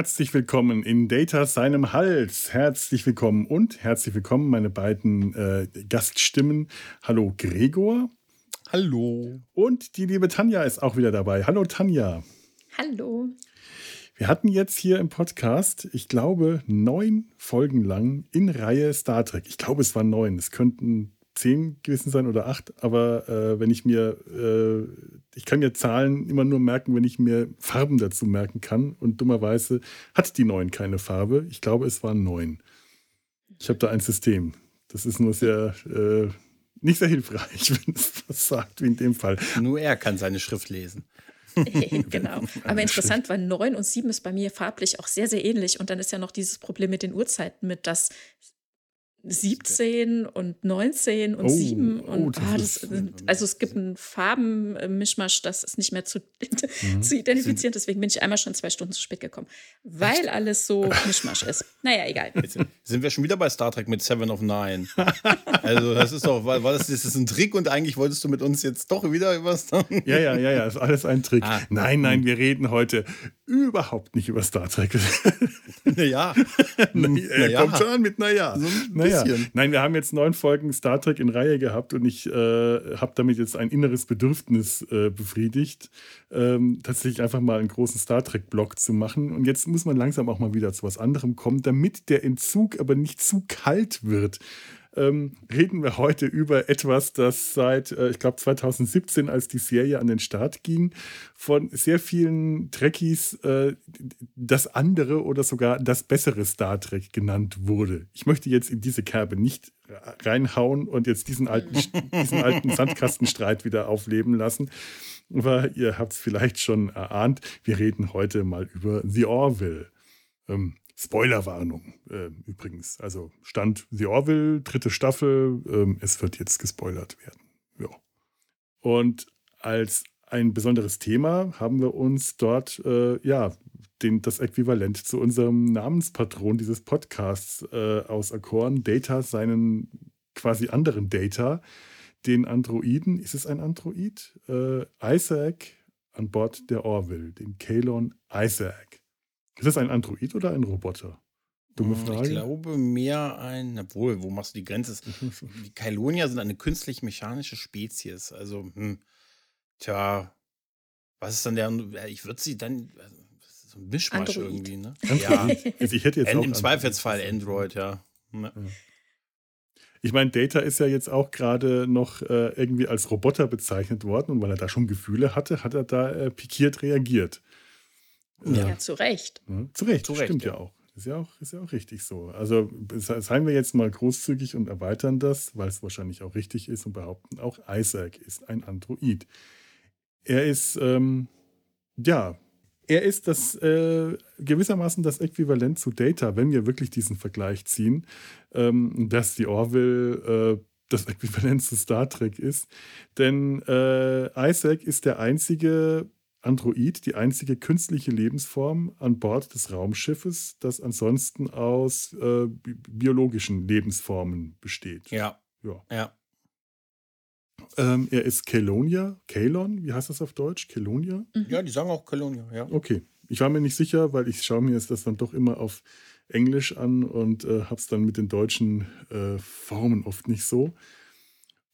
Herzlich willkommen in Data seinem Hals. Herzlich willkommen und herzlich willkommen meine beiden äh, Gaststimmen. Hallo Gregor. Hallo. Und die liebe Tanja ist auch wieder dabei. Hallo Tanja. Hallo. Wir hatten jetzt hier im Podcast, ich glaube, neun Folgen lang in Reihe Star Trek. Ich glaube, es waren neun. Es könnten zehn gewesen sein oder acht, aber äh, wenn ich mir, äh, ich kann mir Zahlen immer nur merken, wenn ich mir Farben dazu merken kann. Und dummerweise hat die neun keine Farbe. Ich glaube, es waren neun. Ich habe da ein System. Das ist nur sehr äh, nicht sehr hilfreich, wenn es was sagt, wie in dem Fall. Nur er kann seine Schrift lesen. genau. Aber interessant, weil 9 und 7 ist bei mir farblich auch sehr, sehr ähnlich. Und dann ist ja noch dieses Problem mit den Uhrzeiten, mit dass 17 und 19 und oh, 7 und oh, ah, das sind, also es gibt einen Farbenmischmasch, das ist nicht mehr zu, mhm. zu identifizieren. Deswegen bin ich einmal schon zwei Stunden zu spät gekommen, weil alles so Mischmasch ist. Naja, egal. Jetzt sind wir schon wieder bei Star Trek mit Seven of Nine. also das ist doch, war das, das ist ein Trick und eigentlich wolltest du mit uns jetzt doch wieder über Star Trek. Ja, ja, ja, ja, ist alles ein Trick. Ah, nein, nein, wir reden heute überhaupt nicht über Star Trek. naja. Na, er naja. kommt schon an mit naja. So naja. Nein, wir haben jetzt neun Folgen Star Trek in Reihe gehabt und ich äh, habe damit jetzt ein inneres Bedürfnis äh, befriedigt, ähm, tatsächlich einfach mal einen großen Star Trek-Blog zu machen. Und jetzt muss man langsam auch mal wieder zu was anderem kommen, damit der Entzug aber nicht zu kalt wird ähm, reden wir heute über etwas, das seit, äh, ich glaube, 2017, als die Serie an den Start ging, von sehr vielen Trekkies äh, das andere oder sogar das bessere Star Trek genannt wurde. Ich möchte jetzt in diese Kerbe nicht reinhauen und jetzt diesen alten, diesen alten Sandkastenstreit wieder aufleben lassen. Aber ihr habt es vielleicht schon erahnt, wir reden heute mal über The Orville. Ähm, Spoilerwarnung äh, übrigens. Also Stand The Orville, dritte Staffel. Ähm, es wird jetzt gespoilert werden. Ja. Und als ein besonderes Thema haben wir uns dort äh, ja den, das Äquivalent zu unserem Namenspatron dieses Podcasts äh, auserkoren, Data, seinen quasi anderen Data, den Androiden, ist es ein Android? Äh, Isaac an Bord der Orville, den Kalon Isaac. Ist das ein Android oder ein Roboter? Dumme hm, Frage. Ich glaube mehr ein, obwohl, wo machst du die Grenze? Die Kailonier sind eine künstlich-mechanische Spezies. Also, hm, tja, was ist dann der, ich würde sie dann, so ein Mischmasch Android. irgendwie, ne? Ja, also ich hätte jetzt auch Im Zweifelsfall Android, ja. ja. Ich meine, Data ist ja jetzt auch gerade noch äh, irgendwie als Roboter bezeichnet worden und weil er da schon Gefühle hatte, hat er da äh, pikiert reagiert. Ja, ja zu Recht. Ja, zu Recht, zu Recht stimmt ja. ja auch. Ist ja auch, ist ja auch richtig so. Also seien wir jetzt mal großzügig und erweitern das, weil es wahrscheinlich auch richtig ist und behaupten, auch Isaac ist ein Android. Er ist, ähm, ja, er ist das äh, gewissermaßen das Äquivalent zu Data, wenn wir wirklich diesen Vergleich ziehen, ähm, dass die Orville äh, das Äquivalent zu Star Trek ist. Denn äh, Isaac ist der einzige Android die einzige künstliche Lebensform an Bord des Raumschiffes, das ansonsten aus äh, biologischen Lebensformen besteht. Ja. Ja. ja. Ähm, er ist Kelonia, Kalon, wie heißt das auf Deutsch? Kelonia? Mhm. Ja, die sagen auch Kelonia, ja. Okay. Ich war mir nicht sicher, weil ich schaue mir jetzt das dann doch immer auf Englisch an und äh, habe es dann mit den deutschen äh, Formen oft nicht so.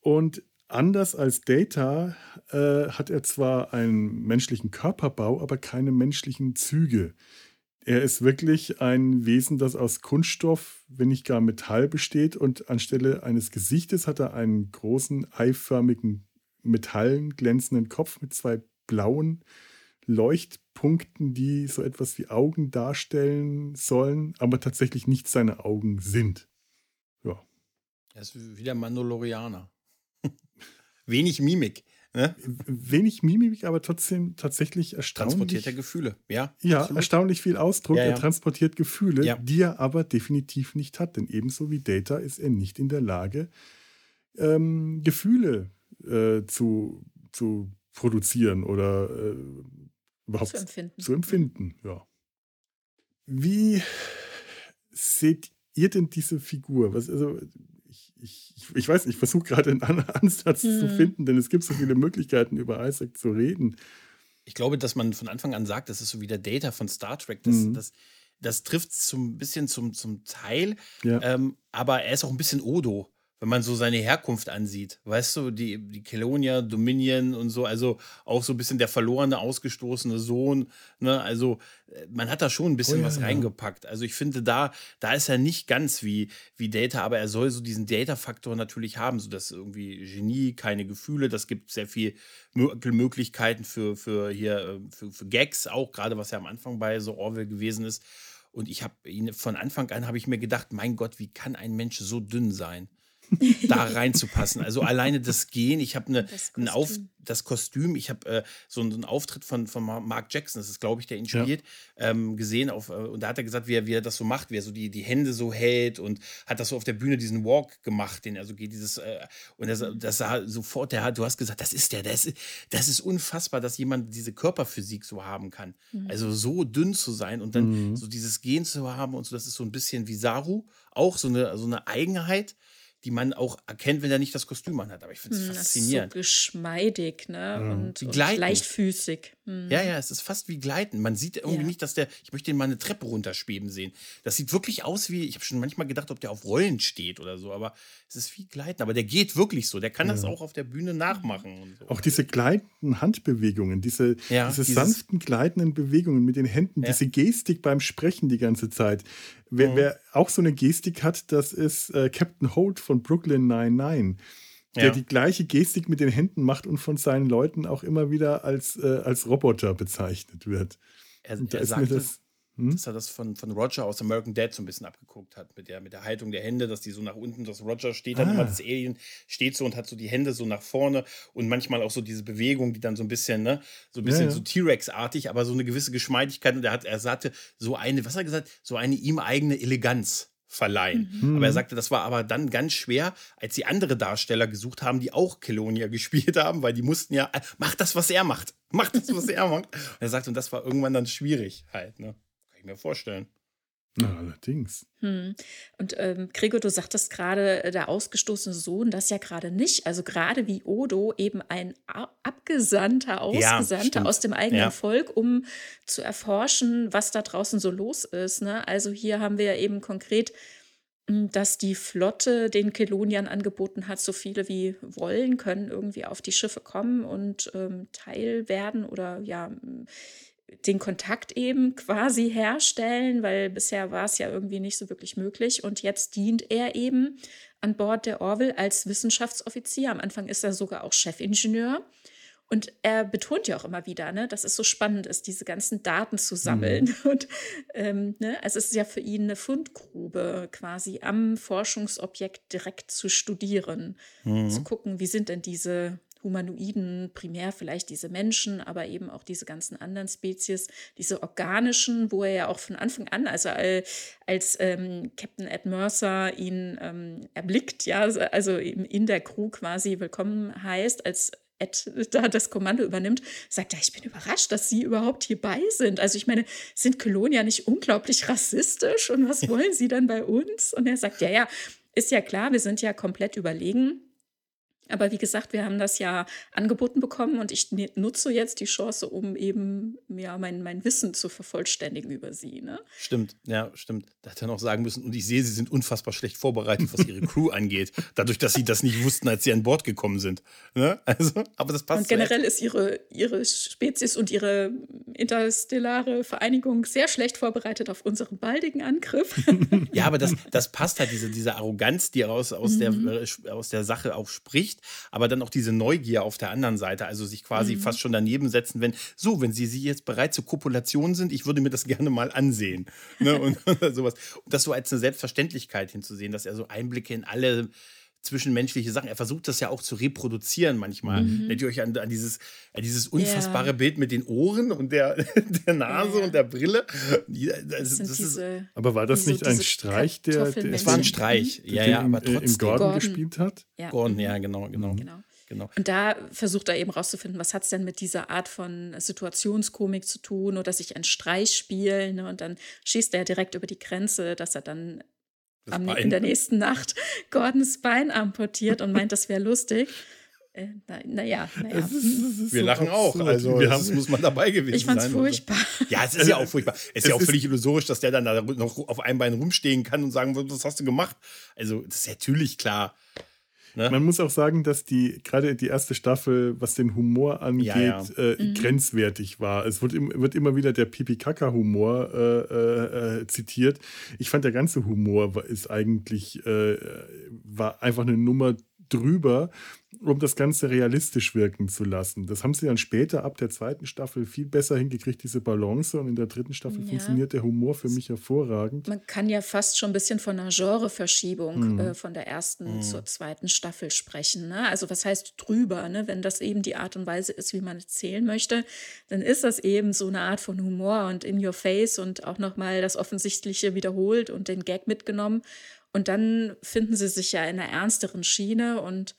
Und Anders als Data äh, hat er zwar einen menschlichen Körperbau, aber keine menschlichen Züge. Er ist wirklich ein Wesen, das aus Kunststoff, wenn nicht gar Metall besteht und anstelle eines Gesichtes hat er einen großen eiförmigen metallen glänzenden Kopf mit zwei blauen Leuchtpunkten, die so etwas wie Augen darstellen sollen, aber tatsächlich nicht seine Augen sind. Ja. Er ist wie der Mandalorianer. Wenig Mimik. Ne? Wenig Mimik, aber trotzdem tatsächlich erstaunlich. Transportiert er Gefühle, ja. Ja, absolut. erstaunlich viel Ausdruck. Ja, ja. Er transportiert Gefühle, ja. die er aber definitiv nicht hat. Denn ebenso wie Data ist er nicht in der Lage, ähm, Gefühle äh, zu, zu produzieren oder äh, überhaupt zu empfinden. Zu empfinden ja. Wie seht ihr denn diese Figur? Was, also, ich, ich, ich weiß, ich versuche gerade einen Ansatz hm. zu finden, denn es gibt so viele Möglichkeiten, über Isaac zu reden. Ich glaube, dass man von Anfang an sagt, das ist so wie der Data von Star Trek. Das, mhm. das, das trifft zum bisschen zum, zum Teil, ja. ähm, aber er ist auch ein bisschen Odo wenn man so seine Herkunft ansieht, weißt du, die, die Kelonia, Dominion und so, also auch so ein bisschen der verlorene, ausgestoßene Sohn, ne, also äh, man hat da schon ein bisschen oh, ja, was reingepackt. Also ich finde, da, da ist er nicht ganz wie, wie Data, aber er soll so diesen Data-Faktor natürlich haben, so dass irgendwie Genie, keine Gefühle, das gibt sehr viel Möglichkeiten für, für hier, äh, für, für Gags, auch gerade was ja am Anfang bei so Orwell gewesen ist. Und ich habe ihn von Anfang an habe ich mir gedacht, mein Gott, wie kann ein Mensch so dünn sein? da reinzupassen. Also alleine das Gehen, ich habe eine, das ein Auf, das Kostüm, ich habe äh, so, einen Auftritt von, von Mark Jackson, das ist, glaube ich, der ihn spielt, ja. ähm, gesehen. Auf, äh, und da hat er gesagt, wie er, wie er das so macht, wie er so die, die Hände so hält und hat das so auf der Bühne diesen Walk gemacht, den er so geht, dieses, äh, und das, das sah sofort, der hat, du hast gesagt, das ist der, das ist, das ist unfassbar, dass jemand diese Körperphysik so haben kann. Mhm. Also so dünn zu sein und dann mhm. so dieses Gehen zu haben und so, das ist so ein bisschen wie Saru, auch so eine, so eine Eigenheit die man auch erkennt, wenn er nicht das Kostüm anhat. Aber ich finde es hm, faszinierend. so geschmeidig ne? Mhm. und, und leichtfüßig. Mhm. Ja, ja, es ist fast wie Gleiten. Man sieht irgendwie ja. nicht, dass der, ich möchte ihn mal eine Treppe runterschweben sehen. Das sieht wirklich aus wie, ich habe schon manchmal gedacht, ob der auf Rollen steht oder so, aber es ist wie Gleiten. Aber der geht wirklich so. Der kann ja. das auch auf der Bühne nachmachen. So. Auch diese gleitenden Handbewegungen, diese, ja, diese sanften gleitenden Bewegungen mit den Händen, diese Gestik beim Sprechen die ganze Zeit. Wer, mhm. wer auch so eine Gestik hat, das ist äh, Captain Holt von Brooklyn 99 der ja. die gleiche Gestik mit den Händen macht und von seinen Leuten auch immer wieder als, äh, als Roboter bezeichnet wird. Er, er sagte, das, hm? dass er das von, von Roger aus American Dad so ein bisschen abgeguckt hat, mit der, mit der Haltung der Hände, dass die so nach unten, dass Roger steht dann ah. immer, das Alien steht so und hat so die Hände so nach vorne und manchmal auch so diese Bewegung, die dann so ein bisschen, ne, so ein bisschen ja, ja. so T-Rex-artig, aber so eine gewisse Geschmeidigkeit und er hat, er sagte, so eine, was hat er gesagt, so eine ihm eigene Eleganz verleihen. Mhm. Aber er sagte, das war aber dann ganz schwer, als die andere Darsteller gesucht haben, die auch Kelonia gespielt haben, weil die mussten ja, äh, mach das, was er macht. Mach das, was er macht. Und er sagte, und das war irgendwann dann schwierig halt, ne? mir vorstellen. Ja, allerdings. Hm. Und ähm, Gregor, du sagtest gerade, äh, der ausgestoßene Sohn, das ja gerade nicht. Also gerade wie Odo eben ein Abgesandter, Ausgesandter ja, aus dem eigenen ja. Volk, um zu erforschen, was da draußen so los ist. Ne? Also hier haben wir eben konkret, hm, dass die Flotte den Keloniern angeboten hat, so viele wie wollen können irgendwie auf die Schiffe kommen und ähm, Teil werden oder ja den Kontakt eben quasi herstellen, weil bisher war es ja irgendwie nicht so wirklich möglich. Und jetzt dient er eben an Bord der Orville als Wissenschaftsoffizier. Am Anfang ist er sogar auch Chefingenieur. Und er betont ja auch immer wieder, ne, dass es so spannend ist, diese ganzen Daten zu sammeln. Mhm. Und ähm, ne, also es ist ja für ihn eine Fundgrube, quasi am Forschungsobjekt direkt zu studieren, mhm. zu gucken, wie sind denn diese Humanoiden, primär vielleicht diese Menschen, aber eben auch diese ganzen anderen Spezies, diese organischen, wo er ja auch von Anfang an, also als ähm, Captain Ed Mercer ihn ähm, erblickt, ja, also eben in der Crew quasi willkommen heißt, als Ed da das Kommando übernimmt, sagt er, ich bin überrascht, dass Sie überhaupt hierbei sind. Also ich meine, sind Kolonia nicht unglaublich rassistisch und was wollen Sie dann bei uns? Und er sagt, ja, ja, ist ja klar, wir sind ja komplett überlegen. Aber wie gesagt, wir haben das ja angeboten bekommen und ich nutze jetzt die Chance, um eben ja, mein, mein Wissen zu vervollständigen über sie. Ne? Stimmt, ja, stimmt. Da hätte er noch sagen müssen, und ich sehe, sie sind unfassbar schlecht vorbereitet, was ihre Crew angeht, dadurch, dass sie das nicht wussten, als sie an Bord gekommen sind. Ne? Also, aber das passt. Und generell ist ihre, ihre Spezies und ihre interstellare Vereinigung sehr schlecht vorbereitet auf unseren baldigen Angriff. ja, aber das, das passt halt, diese, diese Arroganz, die aus, aus, mhm. der, äh, aus der Sache auch spricht nicht, aber dann auch diese Neugier auf der anderen Seite, also sich quasi mhm. fast schon daneben setzen, wenn, so, wenn Sie, Sie jetzt bereit zur Kopulation sind, ich würde mir das gerne mal ansehen. Ne? Und, und sowas. Und das so als eine Selbstverständlichkeit hinzusehen, dass er so Einblicke in alle zwischenmenschliche Sachen. Er versucht das ja auch zu reproduzieren manchmal. Mhm. Erinnert ihr euch an, an, dieses, an dieses unfassbare ja. Bild mit den Ohren und der, der Nase ja. und der Brille? Das, das ist, aber war das nicht ein Streich, der, der Es war ein Streich, ja, ja, aber trotzdem. Im Gordon, Gordon, gespielt hat? Ja. Gordon, ja, genau, genau. Mhm. genau. Genau. Und da versucht er eben rauszufinden, was hat es denn mit dieser Art von Situationskomik zu tun oder sich ein Streich spielen. Ne? Und dann schießt er direkt über die Grenze, dass er dann am, in der nächsten Nacht Gordons Bein amputiert und meint, das wäre lustig. Äh, naja, na, na wir lachen auch. Also, wir das muss man dabei gewesen ich fand's sein. furchtbar. Ja, es ist ja auch furchtbar. Es ist ja auch völlig illusorisch, dass der dann da noch auf einem Bein rumstehen kann und sagen, was hast du gemacht? Also, das ist natürlich klar. Ne? Man muss auch sagen, dass die gerade die erste Staffel, was den Humor angeht, ja, ja. Äh, mhm. grenzwertig war. Es wird, im, wird immer wieder der Pipi-Kaka-Humor äh, äh, äh, zitiert. Ich fand, der ganze Humor ist eigentlich äh, war einfach eine Nummer drüber, um das Ganze realistisch wirken zu lassen. Das haben sie dann später ab der zweiten Staffel viel besser hingekriegt, diese Balance. Und in der dritten Staffel ja. funktioniert der Humor für mich hervorragend. Man kann ja fast schon ein bisschen von einer Genreverschiebung mhm. äh, von der ersten mhm. zur zweiten Staffel sprechen. Ne? Also was heißt drüber? Ne? Wenn das eben die Art und Weise ist, wie man erzählen möchte, dann ist das eben so eine Art von Humor und in your face und auch nochmal das Offensichtliche wiederholt und den Gag mitgenommen. Und dann finden sie sich ja in einer ernsteren Schiene und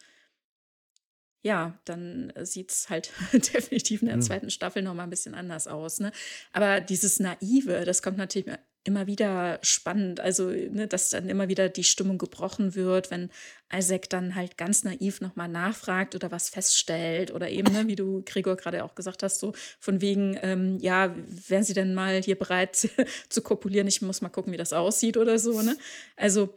ja, dann sieht es halt definitiv in der zweiten Staffel noch mal ein bisschen anders aus. Ne? Aber dieses Naive, das kommt natürlich immer wieder spannend. Also, ne, dass dann immer wieder die Stimmung gebrochen wird, wenn Isaac dann halt ganz naiv nochmal nachfragt oder was feststellt. Oder eben, ne, wie du, Gregor, gerade auch gesagt hast, so von wegen, ähm, ja, wären sie denn mal hier bereit zu kopulieren? Ich muss mal gucken, wie das aussieht oder so. Ne? Also,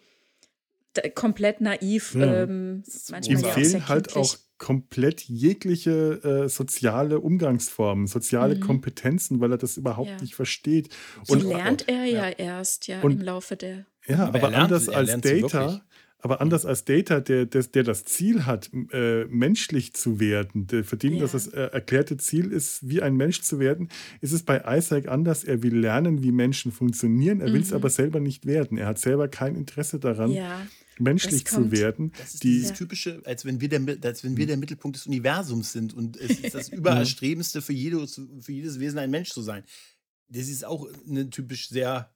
komplett naiv. Ja. Ähm, manchmal Ihm ja fehlen halt auch komplett jegliche äh, soziale Umgangsformen, soziale mhm. Kompetenzen, weil er das überhaupt ja. nicht versteht. Und Die lernt er ja, ja erst ja und, im Laufe der. Ja, aber, aber lernt, anders als Data. Aber anders als Data, der, der, der das Ziel hat, äh, menschlich zu werden, der, für den ja. das das äh, erklärte Ziel ist, wie ein Mensch zu werden, ist es bei Isaac anders. Er will lernen, wie Menschen funktionieren, er mhm. will es aber selber nicht werden. Er hat selber kein Interesse daran, ja menschlich zu werden. Das ist die, dieses typische, als wenn, wir der, als wenn wir der Mittelpunkt des Universums sind und es ist das Übererstrebendste für, jedes, für jedes Wesen ein Mensch zu sein. Das ist auch eine typisch sehr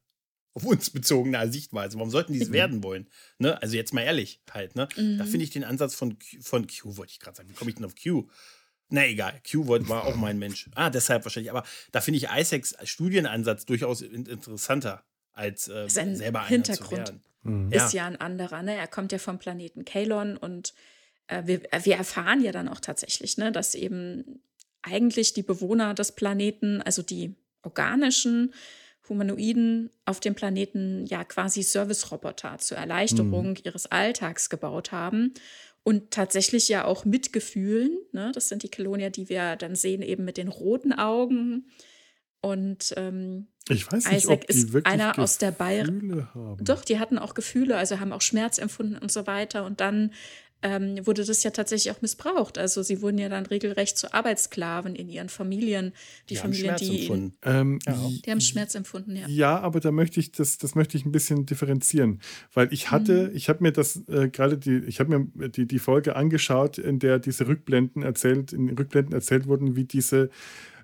auf uns bezogene Sichtweise. Warum sollten die es mhm. werden wollen? Ne? Also jetzt mal ehrlich halt. Ne? Mhm. Da finde ich den Ansatz von Q, von Q wollte ich gerade sagen. Wie komme ich denn auf Q? Na egal, Q war auch mein Mensch. Ah, deshalb wahrscheinlich. Aber da finde ich Isaacs Studienansatz durchaus interessanter, als äh, selber einer Hintergrund. zu werden mhm. ist ja. ja ein anderer. Ne? Er kommt ja vom Planeten Kalon und äh, wir, wir erfahren ja dann auch tatsächlich, ne, dass eben eigentlich die Bewohner des Planeten, also die organischen Humanoiden auf dem Planeten ja quasi Service-Roboter zur Erleichterung mhm. ihres Alltags gebaut haben und tatsächlich ja auch mitgefühlen. Ne? Das sind die Kelonier, die wir dann sehen, eben mit den roten Augen. Und ähm, ich weiß nicht, Isaac ob die ist einer Gefühle aus der Bayern. Doch, die hatten auch Gefühle, also haben auch Schmerz empfunden und so weiter. Und dann ähm, wurde das ja tatsächlich auch missbraucht. Also sie wurden ja dann regelrecht zu Arbeitssklaven in ihren Familien. Die, die Familien, haben die, empfunden. Ähm, ja. die haben Schmerz empfunden, ja. Ja, aber da möchte ich das, das möchte ich ein bisschen differenzieren, weil ich hatte, mhm. ich habe mir das äh, gerade die, ich habe mir die, die Folge angeschaut, in der diese Rückblenden erzählt, in Rückblenden erzählt wurden, wie diese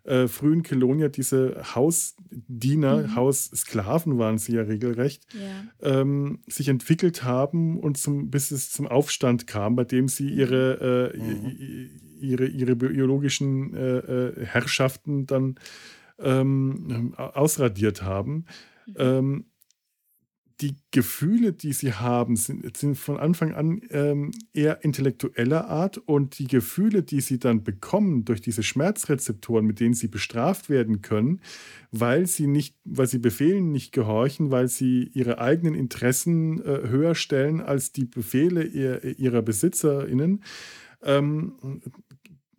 äh, frühen Kelonier diese Hausdiener, mhm. Haussklaven waren sie ja regelrecht, ja. Ähm, sich entwickelt haben und zum, bis es zum Aufstand kam, bei dem sie ihre, äh, mhm. ihre, ihre biologischen äh, äh, Herrschaften dann ähm, ausradiert haben. Mhm. Ähm, die Gefühle, die sie haben, sind, sind von Anfang an ähm, eher intellektueller Art. Und die Gefühle, die sie dann bekommen durch diese Schmerzrezeptoren, mit denen sie bestraft werden können, weil sie nicht, weil sie Befehlen nicht gehorchen, weil sie ihre eigenen Interessen äh, höher stellen als die Befehle ihr, ihrer BesitzerInnen, ähm,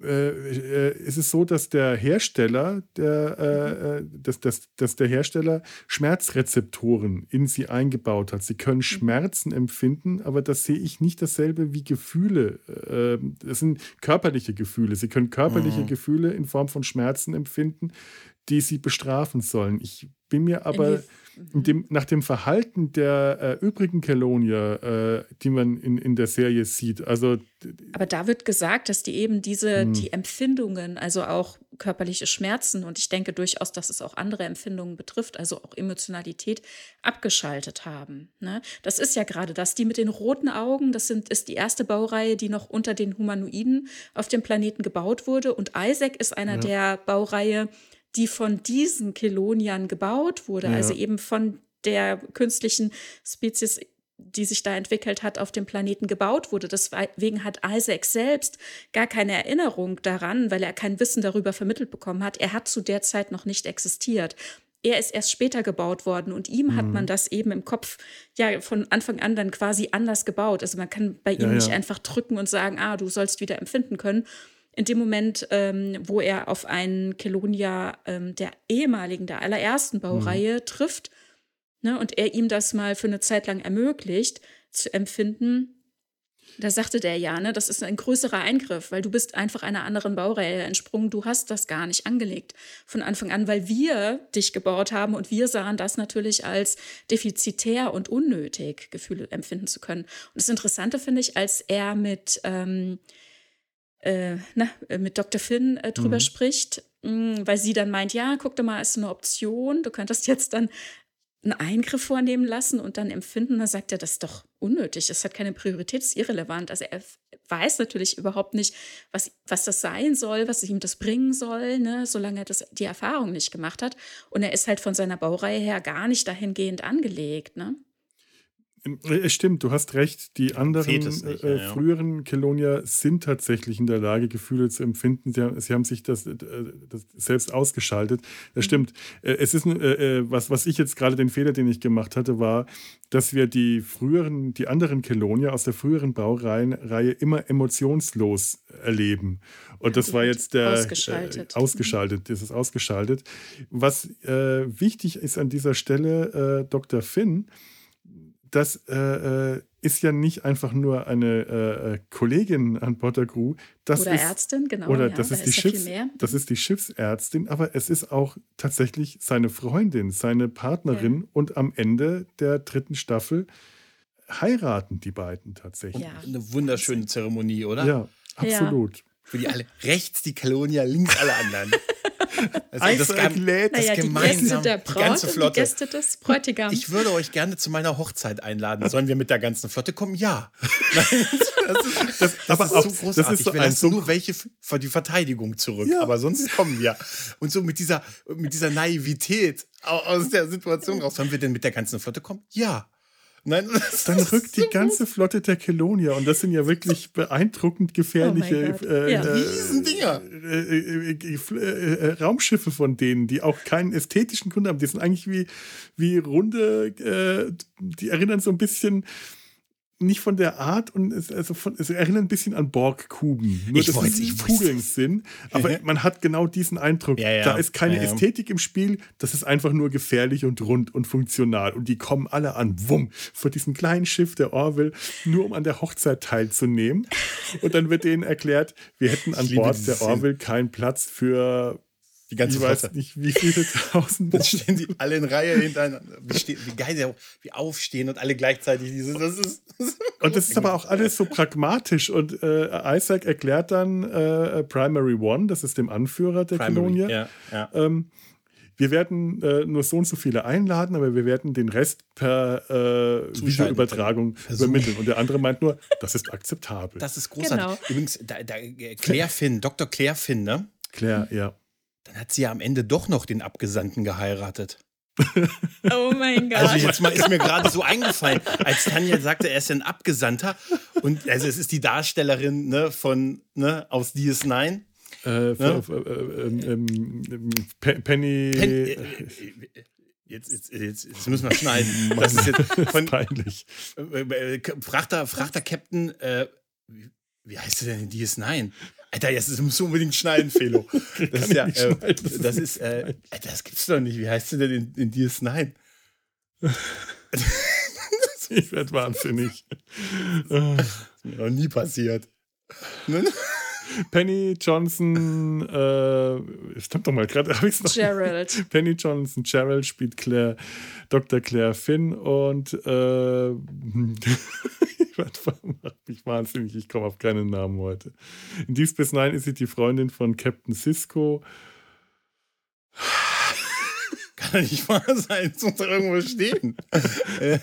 äh, äh, ist es so, dass der Hersteller, der, äh, äh, dass, dass, dass der Hersteller Schmerzrezeptoren in sie eingebaut hat. Sie können mhm. Schmerzen empfinden, aber das sehe ich nicht dasselbe wie Gefühle. Äh, das sind körperliche Gefühle. Sie können körperliche mhm. Gefühle in Form von Schmerzen empfinden, die sie bestrafen sollen. Ich bin mir aber dem, nach dem Verhalten der äh, übrigen Kelonier, äh, die man in, in der Serie sieht, also. Aber da wird gesagt, dass die eben diese, hm. die Empfindungen, also auch körperliche Schmerzen und ich denke durchaus, dass es auch andere Empfindungen betrifft, also auch Emotionalität, abgeschaltet haben. Ne? Das ist ja gerade das, die mit den roten Augen, das sind, ist die erste Baureihe, die noch unter den Humanoiden auf dem Planeten gebaut wurde und Isaac ist einer ja. der Baureihe, die von diesen Keloniern gebaut wurde, ja. also eben von der künstlichen Spezies die sich da entwickelt hat, auf dem Planeten gebaut wurde. Deswegen hat Isaac selbst gar keine Erinnerung daran, weil er kein Wissen darüber vermittelt bekommen hat. Er hat zu der Zeit noch nicht existiert. Er ist erst später gebaut worden und ihm mhm. hat man mhm. das eben im Kopf ja von Anfang an dann quasi anders gebaut. Also man kann bei ihm ja, nicht einfach drücken und sagen, ah, du sollst wieder empfinden können. In dem Moment, ähm, wo er auf einen Kelonia ähm, der ehemaligen, der allerersten Baureihe mhm. trifft, ne, und er ihm das mal für eine Zeit lang ermöglicht, zu empfinden, da sagte der ja, ne, das ist ein größerer Eingriff, weil du bist einfach einer anderen Baureihe entsprungen. Du hast das gar nicht angelegt von Anfang an, weil wir dich gebaut haben und wir sahen das natürlich als defizitär und unnötig, Gefühle empfinden zu können. Und das Interessante finde ich, als er mit, ähm, äh, na, mit Dr. Finn äh, drüber mhm. spricht, mh, mm, weil sie dann meint, ja, guck doch mal, ist eine Option. Du könntest jetzt dann einen Eingriff vornehmen lassen und dann empfinden, dann sagt er, das ist doch unnötig, das hat keine Priorität, das ist irrelevant. Also er weiß natürlich überhaupt nicht, was, was das sein soll, was ihm das bringen soll, ne, solange er das, die Erfahrung nicht gemacht hat. Und er ist halt von seiner Baureihe her gar nicht dahingehend angelegt. Ne? Es stimmt, du hast recht. Die anderen nicht, äh, ja, früheren Kelonia sind tatsächlich in der Lage, Gefühle zu empfinden. Sie haben, sie haben sich das, äh, das, selbst ausgeschaltet. Das mhm. stimmt. Äh, es ist äh, äh, was, was ich jetzt gerade den Fehler, den ich gemacht hatte, war, dass wir die früheren, die anderen Kelonia aus der früheren Baureihe immer emotionslos erleben. Und das war jetzt der ausgeschaltet. Äh, ausgeschaltet. Das ist ausgeschaltet. Was wichtig ist an dieser Stelle, Dr. Finn das äh, äh, ist ja nicht einfach nur eine äh, äh Kollegin an Bord der Crew. Das oder ist, Ärztin, genau. Oder ja, das, ist die Schiffs, das ist die Schiffsärztin, aber es ist auch tatsächlich seine Freundin, seine Partnerin ja. und am Ende der dritten Staffel heiraten die beiden tatsächlich. Ja. Eine wunderschöne Zeremonie, oder? Ja, absolut. Für die alle rechts die Kolonia, links alle anderen. Also das, lädt naja, das gemeinsam, die, Gäste der Braut die ganze Flotte. die Gäste des Bräutigams. Ich würde euch gerne zu meiner Hochzeit einladen. Sollen wir mit der ganzen Flotte kommen? Ja. das ist, das, das ist so großartig. Das ist so wir lassen nur welche für die Verteidigung zurück, ja. aber sonst kommen wir. Und so mit dieser, mit dieser Naivität aus der Situation raus. Sollen wir denn mit der ganzen Flotte kommen? Ja. Nein, dann rückt die ganze Flotte der Kelonia und das sind ja wirklich beeindruckend gefährliche oh äh, ja. Äh, äh, äh, Raumschiffe von denen, die auch keinen ästhetischen Grund haben. Die sind eigentlich wie, wie runde, die erinnern so ein bisschen nicht von der Art und es, also von, es erinnert ein bisschen an Borgkuben. Nur, ich dass es Kugeln sind. Aber man hat genau diesen Eindruck. Ja, ja. Da ist keine ja, Ästhetik im Spiel. Das ist einfach nur gefährlich und rund und funktional. Und die kommen alle an, wumm, vor diesem kleinen Schiff der Orville, nur um an der Hochzeit teilzunehmen. Und dann wird denen erklärt, wir hätten an Bord der Orville keinen Platz für die ganze ich weiß nicht, wie viele tausend. Dann stehen die alle in Reihe hintereinander. Wie, stehen, wie geil sie wie aufstehen und alle gleichzeitig dieses. Das ist, und das ist aber auch alles so pragmatisch. Und äh, Isaac erklärt dann äh, Primary One, das ist dem Anführer der Kolonie. Ja, ja. ähm, wir werden äh, nur so und so viele einladen, aber wir werden den Rest per äh, Videoübertragung übermitteln. Und der andere meint nur, das ist akzeptabel. Das ist großartig. Genau. Übrigens, da, da, Claire Finn, Dr. Claire Finn, ne? Claire, ja. Dann hat sie ja am Ende doch noch den Abgesandten geheiratet. Oh mein Gott. Also jetzt mal ist mir gerade so eingefallen, als Tanja sagte, er ist ein Abgesandter und also es ist die Darstellerin ne, von ne, aus DS9. Äh, ne? äh, äh, ähm, Penny. Pen, äh, Jetzt, jetzt, jetzt, jetzt, müssen wir schneiden. Das ist jetzt von, peinlich. Äh, Frachter, Frachter Captain, äh, wie heißt der denn in DS9? Alter, jetzt musst du unbedingt schneiden, Felo. Das ist ja, äh, das ist, äh, Alter, das gibt's doch nicht. Wie heißt du denn in, in DS9? ich werde wahnsinnig. Das ist mir noch nie passiert. Penny Johnson, äh, stimmt doch mal, gerade habe ich es noch. Gerald. Penny Johnson, Gerald spielt Claire, Dr. Claire Finn und äh, macht mich wahnsinnig, ich komme auf keinen Namen heute. In Deep Space Nine ist sie die Freundin von Captain Cisco. Kann nicht wahr sein, es muss doch irgendwo stehen.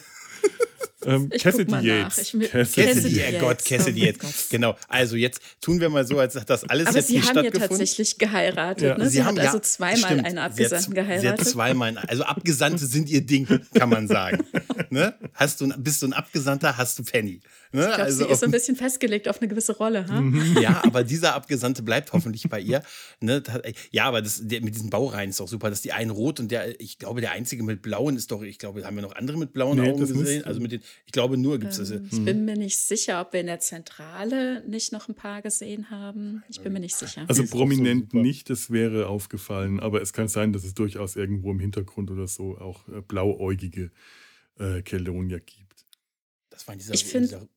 Ähm, Cassidy Yates. Cassidy, Cassidy Yates. Gott, Cassidy Yates. Genau. Also jetzt tun wir mal so, als das alles Aber jetzt Sie nicht haben ja tatsächlich geheiratet. Ja. Ne? Sie, Sie haben also zweimal stimmt, einen Abgesandten geheiratet. Sie hat zweimal, also Abgesandte sind ihr Ding, kann man sagen. ne? Hast du, bist du ein Abgesandter, hast du Penny. Ne? Ich glaube, also, sie ist so ein bisschen festgelegt auf eine gewisse Rolle. Ha? Mhm. ja, aber dieser Abgesandte bleibt hoffentlich bei ihr. Ne? Ja, aber das, der, mit diesen Baureihen ist auch super, dass die einen rot und der, ich glaube, der einzige mit blauen ist doch, ich glaube, haben wir noch andere mit blauen nee, Augen gesehen? Also mit den, ich glaube nur gibt es ähm, das. Ich bin mir nicht sicher, ob wir in der Zentrale nicht noch ein paar gesehen haben. Ich bin mir nicht sicher. Also prominent so nicht, das wäre aufgefallen, aber es kann sein, dass es durchaus irgendwo im Hintergrund oder so auch äh, blauäugige äh, Keldonia gibt. Das war in dieser, ich finde in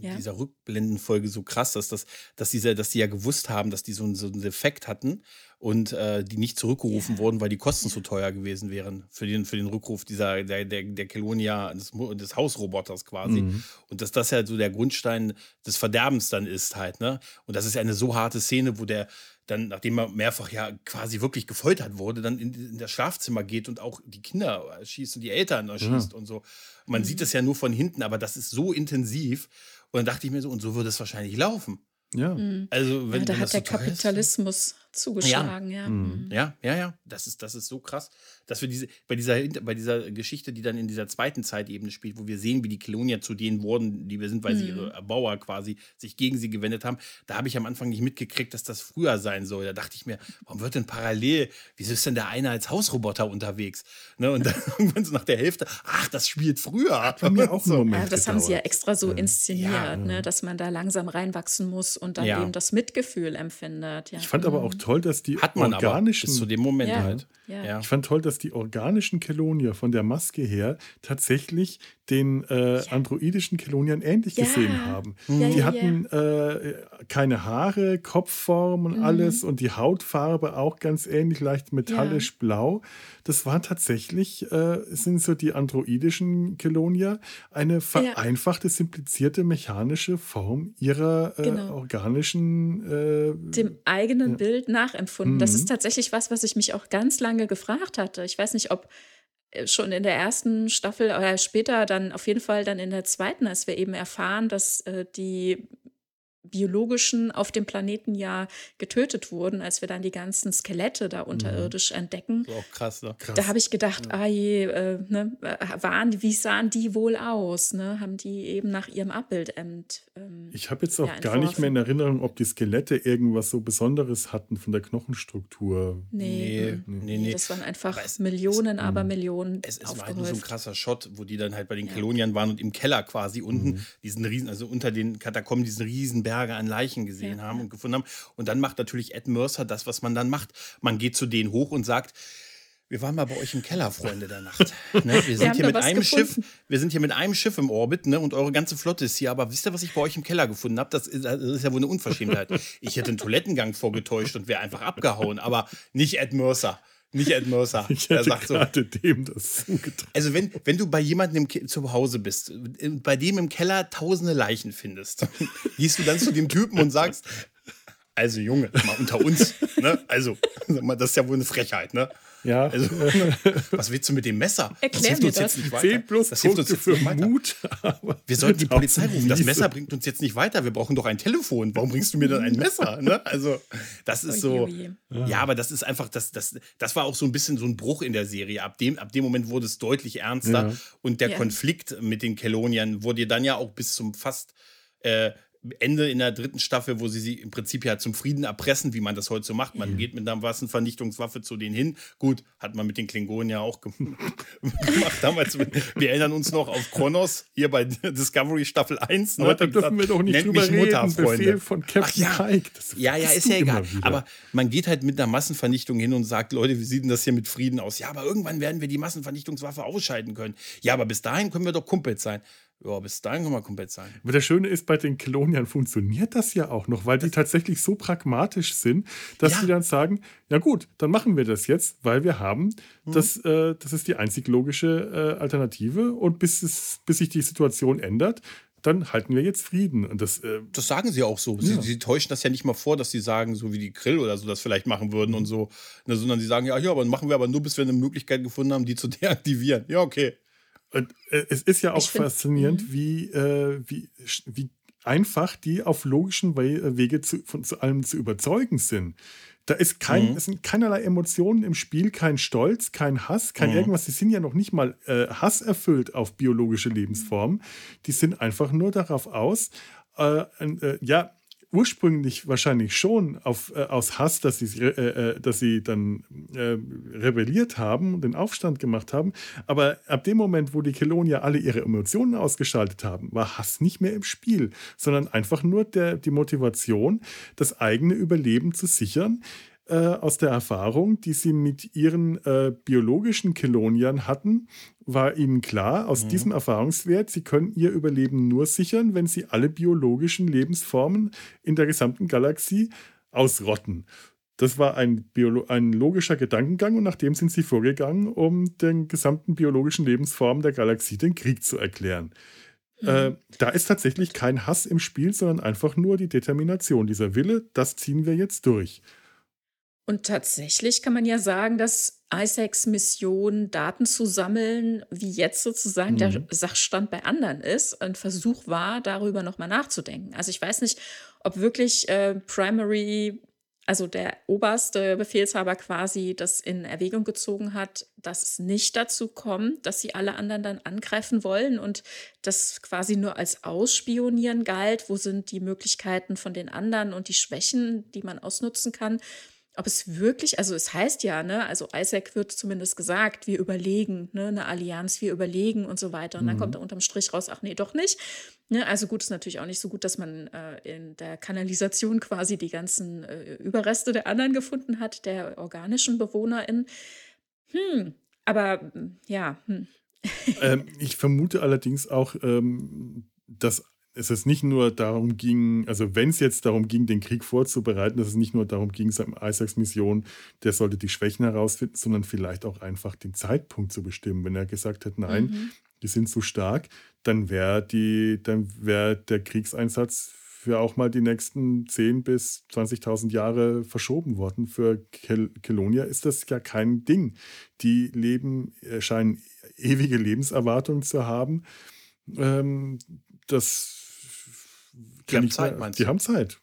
ja. dieser Rückblendenfolge so krass, dass, das, dass, diese, dass die ja gewusst haben, dass die so, so einen Effekt hatten und äh, die nicht zurückgerufen ja. wurden, weil die Kosten zu teuer gewesen wären für den, für den Rückruf dieser, der, der, der Kelonia, des, des Hausroboters quasi. Mhm. Und dass das ja so der Grundstein des Verderbens dann ist halt, ne? Und das ist ja eine so harte Szene, wo der dann, nachdem er mehrfach ja quasi wirklich gefoltert wurde, dann in, in das Schlafzimmer geht und auch die Kinder erschießt und die Eltern erschießt ja. und so. Man mhm. sieht das ja nur von hinten, aber das ist so intensiv. Und dann dachte ich mir so, und so würde es wahrscheinlich laufen. Ja. Mhm. Also, wenn, ja, da wenn hat der so Kapitalismus zugeschlagen, ja. Ja. Mhm. ja, ja, ja. Das ist, das ist so krass, dass wir diese, bei dieser, bei dieser Geschichte, die dann in dieser zweiten Zeitebene spielt, wo wir sehen, wie die Kelonier zu denen wurden, die wir sind, weil mhm. sie ihre Erbauer quasi sich gegen sie gewendet haben, da habe ich am Anfang nicht mitgekriegt, dass das früher sein soll. Da dachte ich mir, warum wird denn parallel, wieso ist denn der eine als Hausroboter unterwegs? Ne? Und dann irgendwann so nach der Hälfte, ach, das spielt früher. Bei mir auch so. Ja, das haben sie ja extra so inszeniert, ne? dass man da langsam reinwachsen muss und dann eben das Mitgefühl empfindet. Ich fand aber auch toll, dass die Hat man organischen. Aber bis zu dem Moment ja. halt. Ja. Ich fand toll, dass die organischen Kelonier von der Maske her tatsächlich den äh, ja. androidischen Keloniern ähnlich ja. gesehen haben. Ja, die hatten äh, keine Haare, Kopfform und mhm. alles und die Hautfarbe auch ganz ähnlich, leicht metallisch blau. Das war tatsächlich, äh, sind so die androidischen Kelonier, eine vereinfachte, simplizierte mechanische Form ihrer äh, genau. organischen. Äh, Dem eigenen Bild nachempfunden. Mhm. Das ist tatsächlich was, was ich mich auch ganz lange gefragt hatte. Ich weiß nicht, ob äh, schon in der ersten Staffel oder später dann auf jeden Fall dann in der zweiten, als wir eben erfahren, dass äh, die biologischen auf dem Planeten ja getötet wurden, als wir dann die ganzen Skelette da unterirdisch mhm. entdecken. auch krass, ne? Krass. Da habe ich gedacht, ja. ah je, äh, ne, waren, wie sahen die wohl aus? Ne? Haben die eben nach ihrem Abbild ent, ähm, Ich habe jetzt auch ja, gar nicht mehr in Erinnerung, ob die Skelette irgendwas so Besonderes hatten von der Knochenstruktur. Nee, nee, nee. nee. Das waren einfach es, Millionen, es, aber Millionen. Es, es war halt nur so ein krasser Shot, wo die dann halt bei den ja. Keloniern waren und im Keller quasi unten mhm. diesen riesen, also unter den Katakomben diesen riesen Berg Berge an Leichen gesehen ja. haben und gefunden haben. Und dann macht natürlich Ed Mercer das, was man dann macht. Man geht zu denen hoch und sagt, wir waren mal bei euch im Keller, Freunde der Nacht. Ne? Wir sind wir hier mit einem gefunden. Schiff, wir sind hier mit einem Schiff im Orbit, ne? Und eure ganze Flotte ist hier. Aber wisst ihr, was ich bei euch im Keller gefunden habe? Das, das, ist ja wohl eine Unverschämtheit. Ich hätte einen Toilettengang vorgetäuscht und wäre einfach abgehauen, aber nicht Ed Mercer. Nicht Ed Mercer. Ich hätte sagt so, dem das zugetraut. Also wenn, wenn du bei jemandem zu Hause bist, bei dem im Keller tausende Leichen findest, gehst du dann zu dem Typen und sagst, also Junge, mal unter uns, ne? Also, das ist ja wohl eine Frechheit, ne? Ja. Also, was willst du mit dem Messer? Erklär das hilft uns das. jetzt nicht weiter. 10 plus das hilft uns jetzt für nicht Mut. Wir sollten die Polizei rufen. Das Messer bringt uns jetzt nicht weiter. Wir brauchen doch ein Telefon. Warum bringst du mir dann ein Messer? Ne? Also, das ist so. Ja, aber das ist einfach, das, das, das war auch so ein bisschen so ein Bruch in der Serie. Ab dem, ab dem Moment wurde es deutlich ernster. Ja. Und der ja. Konflikt mit den Keloniern wurde dann ja auch bis zum fast äh, Ende in der dritten Staffel, wo sie sie im Prinzip ja zum Frieden erpressen, wie man das heute so macht. Man mhm. geht mit einer Massenvernichtungswaffe zu denen hin. Gut, hat man mit den Klingonen ja auch gemacht damals. wir erinnern uns noch auf Kronos, hier bei Discovery Staffel 1. Ne? Aber da dürfen wir doch nicht drüber reden. Mutter, Befehl von Captain Ach, ja. Pike. ja, ja, ist ja egal. Aber man geht halt mit einer Massenvernichtung hin und sagt, Leute, wie sieht denn das hier mit Frieden aus? Ja, aber irgendwann werden wir die Massenvernichtungswaffe ausschalten können. Ja, aber bis dahin können wir doch Kumpels sein. Ja, bis dahin können wir komplett sein. Aber das Schöne ist, bei den Keloniern funktioniert das ja auch noch, weil die tatsächlich so pragmatisch sind, dass ja. sie dann sagen, ja gut, dann machen wir das jetzt, weil wir haben, mhm. das, äh, das ist die einzig logische äh, Alternative und bis, es, bis sich die Situation ändert, dann halten wir jetzt Frieden. Und das, äh, das sagen sie auch so. Sie, ja. sie, täuschen das ja nicht mal vor, dass sie sagen, so wie die Grill oder so das vielleicht machen würden und so, ne, sondern sie sagen, ja, ja, aber machen wir aber nur, bis wir eine Möglichkeit gefunden haben, die zu deaktivieren. Ja, okay. Äh, es ist ja auch find, faszinierend, mhm. wie, äh, wie, wie einfach die auf logischen äh, Wege zu, von, zu allem zu überzeugen sind. Da ist kein, mhm. es sind keinerlei Emotionen im Spiel, kein Stolz, kein Hass, kein mhm. irgendwas. Die sind ja noch nicht mal äh, hasserfüllt auf biologische Lebensformen. Die sind einfach nur darauf aus, äh, äh, ja, ursprünglich wahrscheinlich schon auf, äh, aus Hass, dass, sie, äh, äh, dass sie dann äh, rebelliert haben und den Aufstand gemacht haben. Aber ab dem Moment, wo die Kelonier alle ihre Emotionen ausgeschaltet haben, war Hass nicht mehr im Spiel, sondern einfach nur der, die Motivation, das eigene Überleben zu sichern äh, aus der Erfahrung, die sie mit ihren äh, biologischen Keloniern hatten, war ihnen klar, aus mhm. diesem Erfahrungswert, sie können ihr Überleben nur sichern, wenn sie alle biologischen Lebensformen in der gesamten Galaxie ausrotten. Das war ein, Biolo ein logischer Gedankengang und nach dem sind sie vorgegangen, um den gesamten biologischen Lebensformen der Galaxie den Krieg zu erklären. Mhm. Äh, da ist tatsächlich kein Hass im Spiel, sondern einfach nur die Determination. Dieser Wille, das ziehen wir jetzt durch. Und tatsächlich kann man ja sagen, dass Isaacs Mission, Daten zu sammeln, wie jetzt sozusagen mhm. der Sachstand bei anderen ist, ein Versuch war, darüber nochmal nachzudenken. Also ich weiß nicht, ob wirklich äh, Primary, also der oberste Befehlshaber quasi das in Erwägung gezogen hat, dass es nicht dazu kommt, dass sie alle anderen dann angreifen wollen und das quasi nur als Ausspionieren galt. Wo sind die Möglichkeiten von den anderen und die Schwächen, die man ausnutzen kann? Ob es wirklich, also es heißt ja, ne, also Isaac wird zumindest gesagt, wir überlegen, ne, eine Allianz, wir überlegen und so weiter. Und dann kommt mhm. er unterm Strich raus, ach nee, doch nicht. Ne, also gut, ist natürlich auch nicht so gut, dass man äh, in der Kanalisation quasi die ganzen äh, Überreste der anderen gefunden hat, der organischen BewohnerInnen. Hm, aber ja. Hm. ähm, ich vermute allerdings auch, ähm, dass es ist nicht nur darum ging, also wenn es jetzt darum ging, den Krieg vorzubereiten, dass es nicht nur darum ging, seine Isaacs Mission, der sollte die Schwächen herausfinden, sondern vielleicht auch einfach den Zeitpunkt zu bestimmen. Wenn er gesagt hätte, nein, mhm. die sind zu stark, dann wäre wär der Kriegseinsatz für auch mal die nächsten 10.000 bis 20.000 Jahre verschoben worden. Für Kel Kelonia ist das ja kein Ding. Die leben, scheinen ewige Lebenserwartung zu haben. Ähm, das die haben Zeit, meinst du? Die haben Zeit.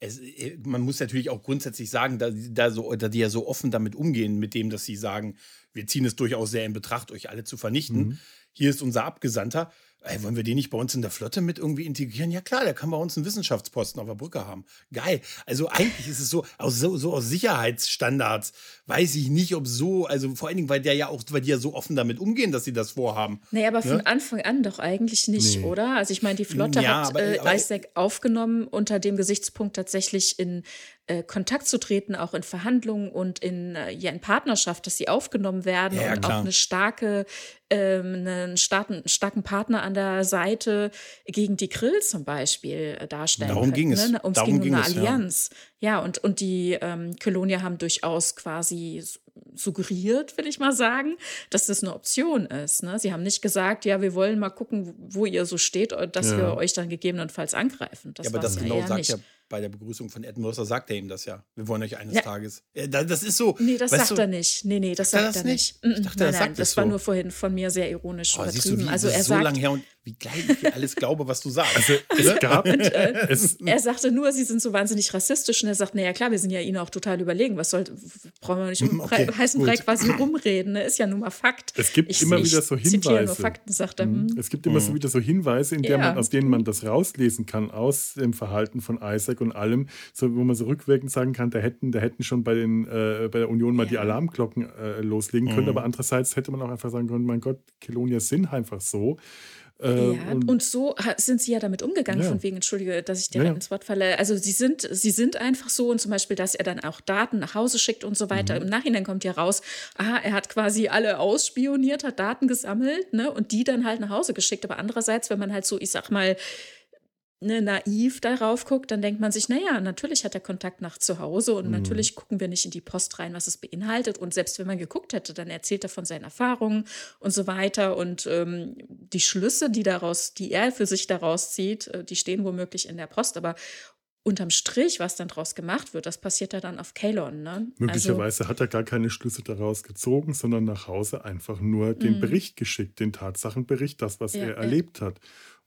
Es, äh, man muss natürlich auch grundsätzlich sagen, da, da, so, da die ja so offen damit umgehen, mit dem, dass sie sagen, wir ziehen es durchaus sehr in Betracht, euch alle zu vernichten. Mhm. Hier ist unser Abgesandter. Ey, wollen wir den nicht bei uns in der Flotte mit irgendwie integrieren? Ja klar, der kann bei uns einen Wissenschaftsposten auf der Brücke haben. Geil. Also eigentlich ist es so aus, so, so aus Sicherheitsstandards weiß ich nicht, ob so, also vor allen Dingen, weil der ja auch, weil die ja so offen damit umgehen, dass sie das vorhaben. Nee, aber von ne? Anfang an doch eigentlich nicht, nee. oder? Also ich meine, die Flotte ja, hat aber, äh, aber, Isaac aufgenommen unter dem Gesichtspunkt tatsächlich in äh, Kontakt zu treten, auch in Verhandlungen und in, äh, ja, in Partnerschaft, dass sie aufgenommen werden ja, und klar. auch eine starke, ähm, einen starken, starken Partner an der Seite gegen die Grill zum Beispiel äh, darstellen. Darum können, ging es. Ne? Darum ging um eine es, Allianz. Ja. ja, und, und die ähm, Kolonier haben durchaus quasi suggeriert, will ich mal sagen, dass das eine Option ist. Ne? Sie haben nicht gesagt, ja, wir wollen mal gucken, wo ihr so steht, dass ja. wir euch dann gegebenenfalls angreifen. Das ja, aber das genau sagt nicht. ja bei der Begrüßung von Ed Mercer sagt er ihm das ja. Wir wollen euch eines ja. Tages. Das ist so. Nee, das sagt du, er nicht. Nee, nee, das sagt er nicht. nicht. Ich dachte, nein, nein, das war so. nur vorhin von mir sehr ironisch oh, übertrieben. Wie, also er so sagt, lange her und wie geil ich dir alles glaube, was du sagst. Also, es ne? gab, und, äh, es, er sagte nur, sie sind so wahnsinnig rassistisch und er sagt, naja klar, wir sind ja ihnen auch total überlegen. Was soll, brauchen wir nicht um okay, heißen Brei quasi rumreden, ne? ist ja nun mal Fakt. Es gibt ich, immer wieder so Hinweise. Nur Fakten, sagt er. Mhm. Es gibt immer mhm. so wieder so Hinweise, in der ja. man, aus denen man das rauslesen kann, aus dem Verhalten von Isaac und allem, so, wo man so rückwirkend sagen kann, da hätten, da hätten schon bei, den, äh, bei der Union mal ja. die Alarmglocken äh, loslegen können. Mhm. Aber andererseits hätte man auch einfach sagen können, mein Gott, Kelonia sind einfach so. Äh, ja, und, und, so sind sie ja damit umgegangen, ja. von wegen, entschuldige, dass ich dir ja. ins Wort falle. Also sie sind, sie sind einfach so und zum Beispiel, dass er dann auch Daten nach Hause schickt und so weiter. Mhm. Im Nachhinein kommt ja raus, aha, er hat quasi alle ausspioniert, hat Daten gesammelt, ne, und die dann halt nach Hause geschickt. Aber andererseits, wenn man halt so, ich sag mal, ne, naiv darauf guckt, dann denkt man sich, naja, natürlich hat er Kontakt nach zu Hause und mhm. natürlich gucken wir nicht in die Post rein, was es beinhaltet. Und selbst wenn man geguckt hätte, dann erzählt er von seinen Erfahrungen und so weiter. Und ähm, die Schlüsse, die daraus, die er für sich daraus zieht, äh, die stehen womöglich in der Post. Aber unterm Strich, was dann draus gemacht wird, das passiert ja dann auf Kalon. Ne? Möglicherweise also, hat er gar keine Schlüsse daraus gezogen, sondern nach Hause einfach nur den mhm. Bericht geschickt, den Tatsachenbericht, das, was ja, er erlebt hat.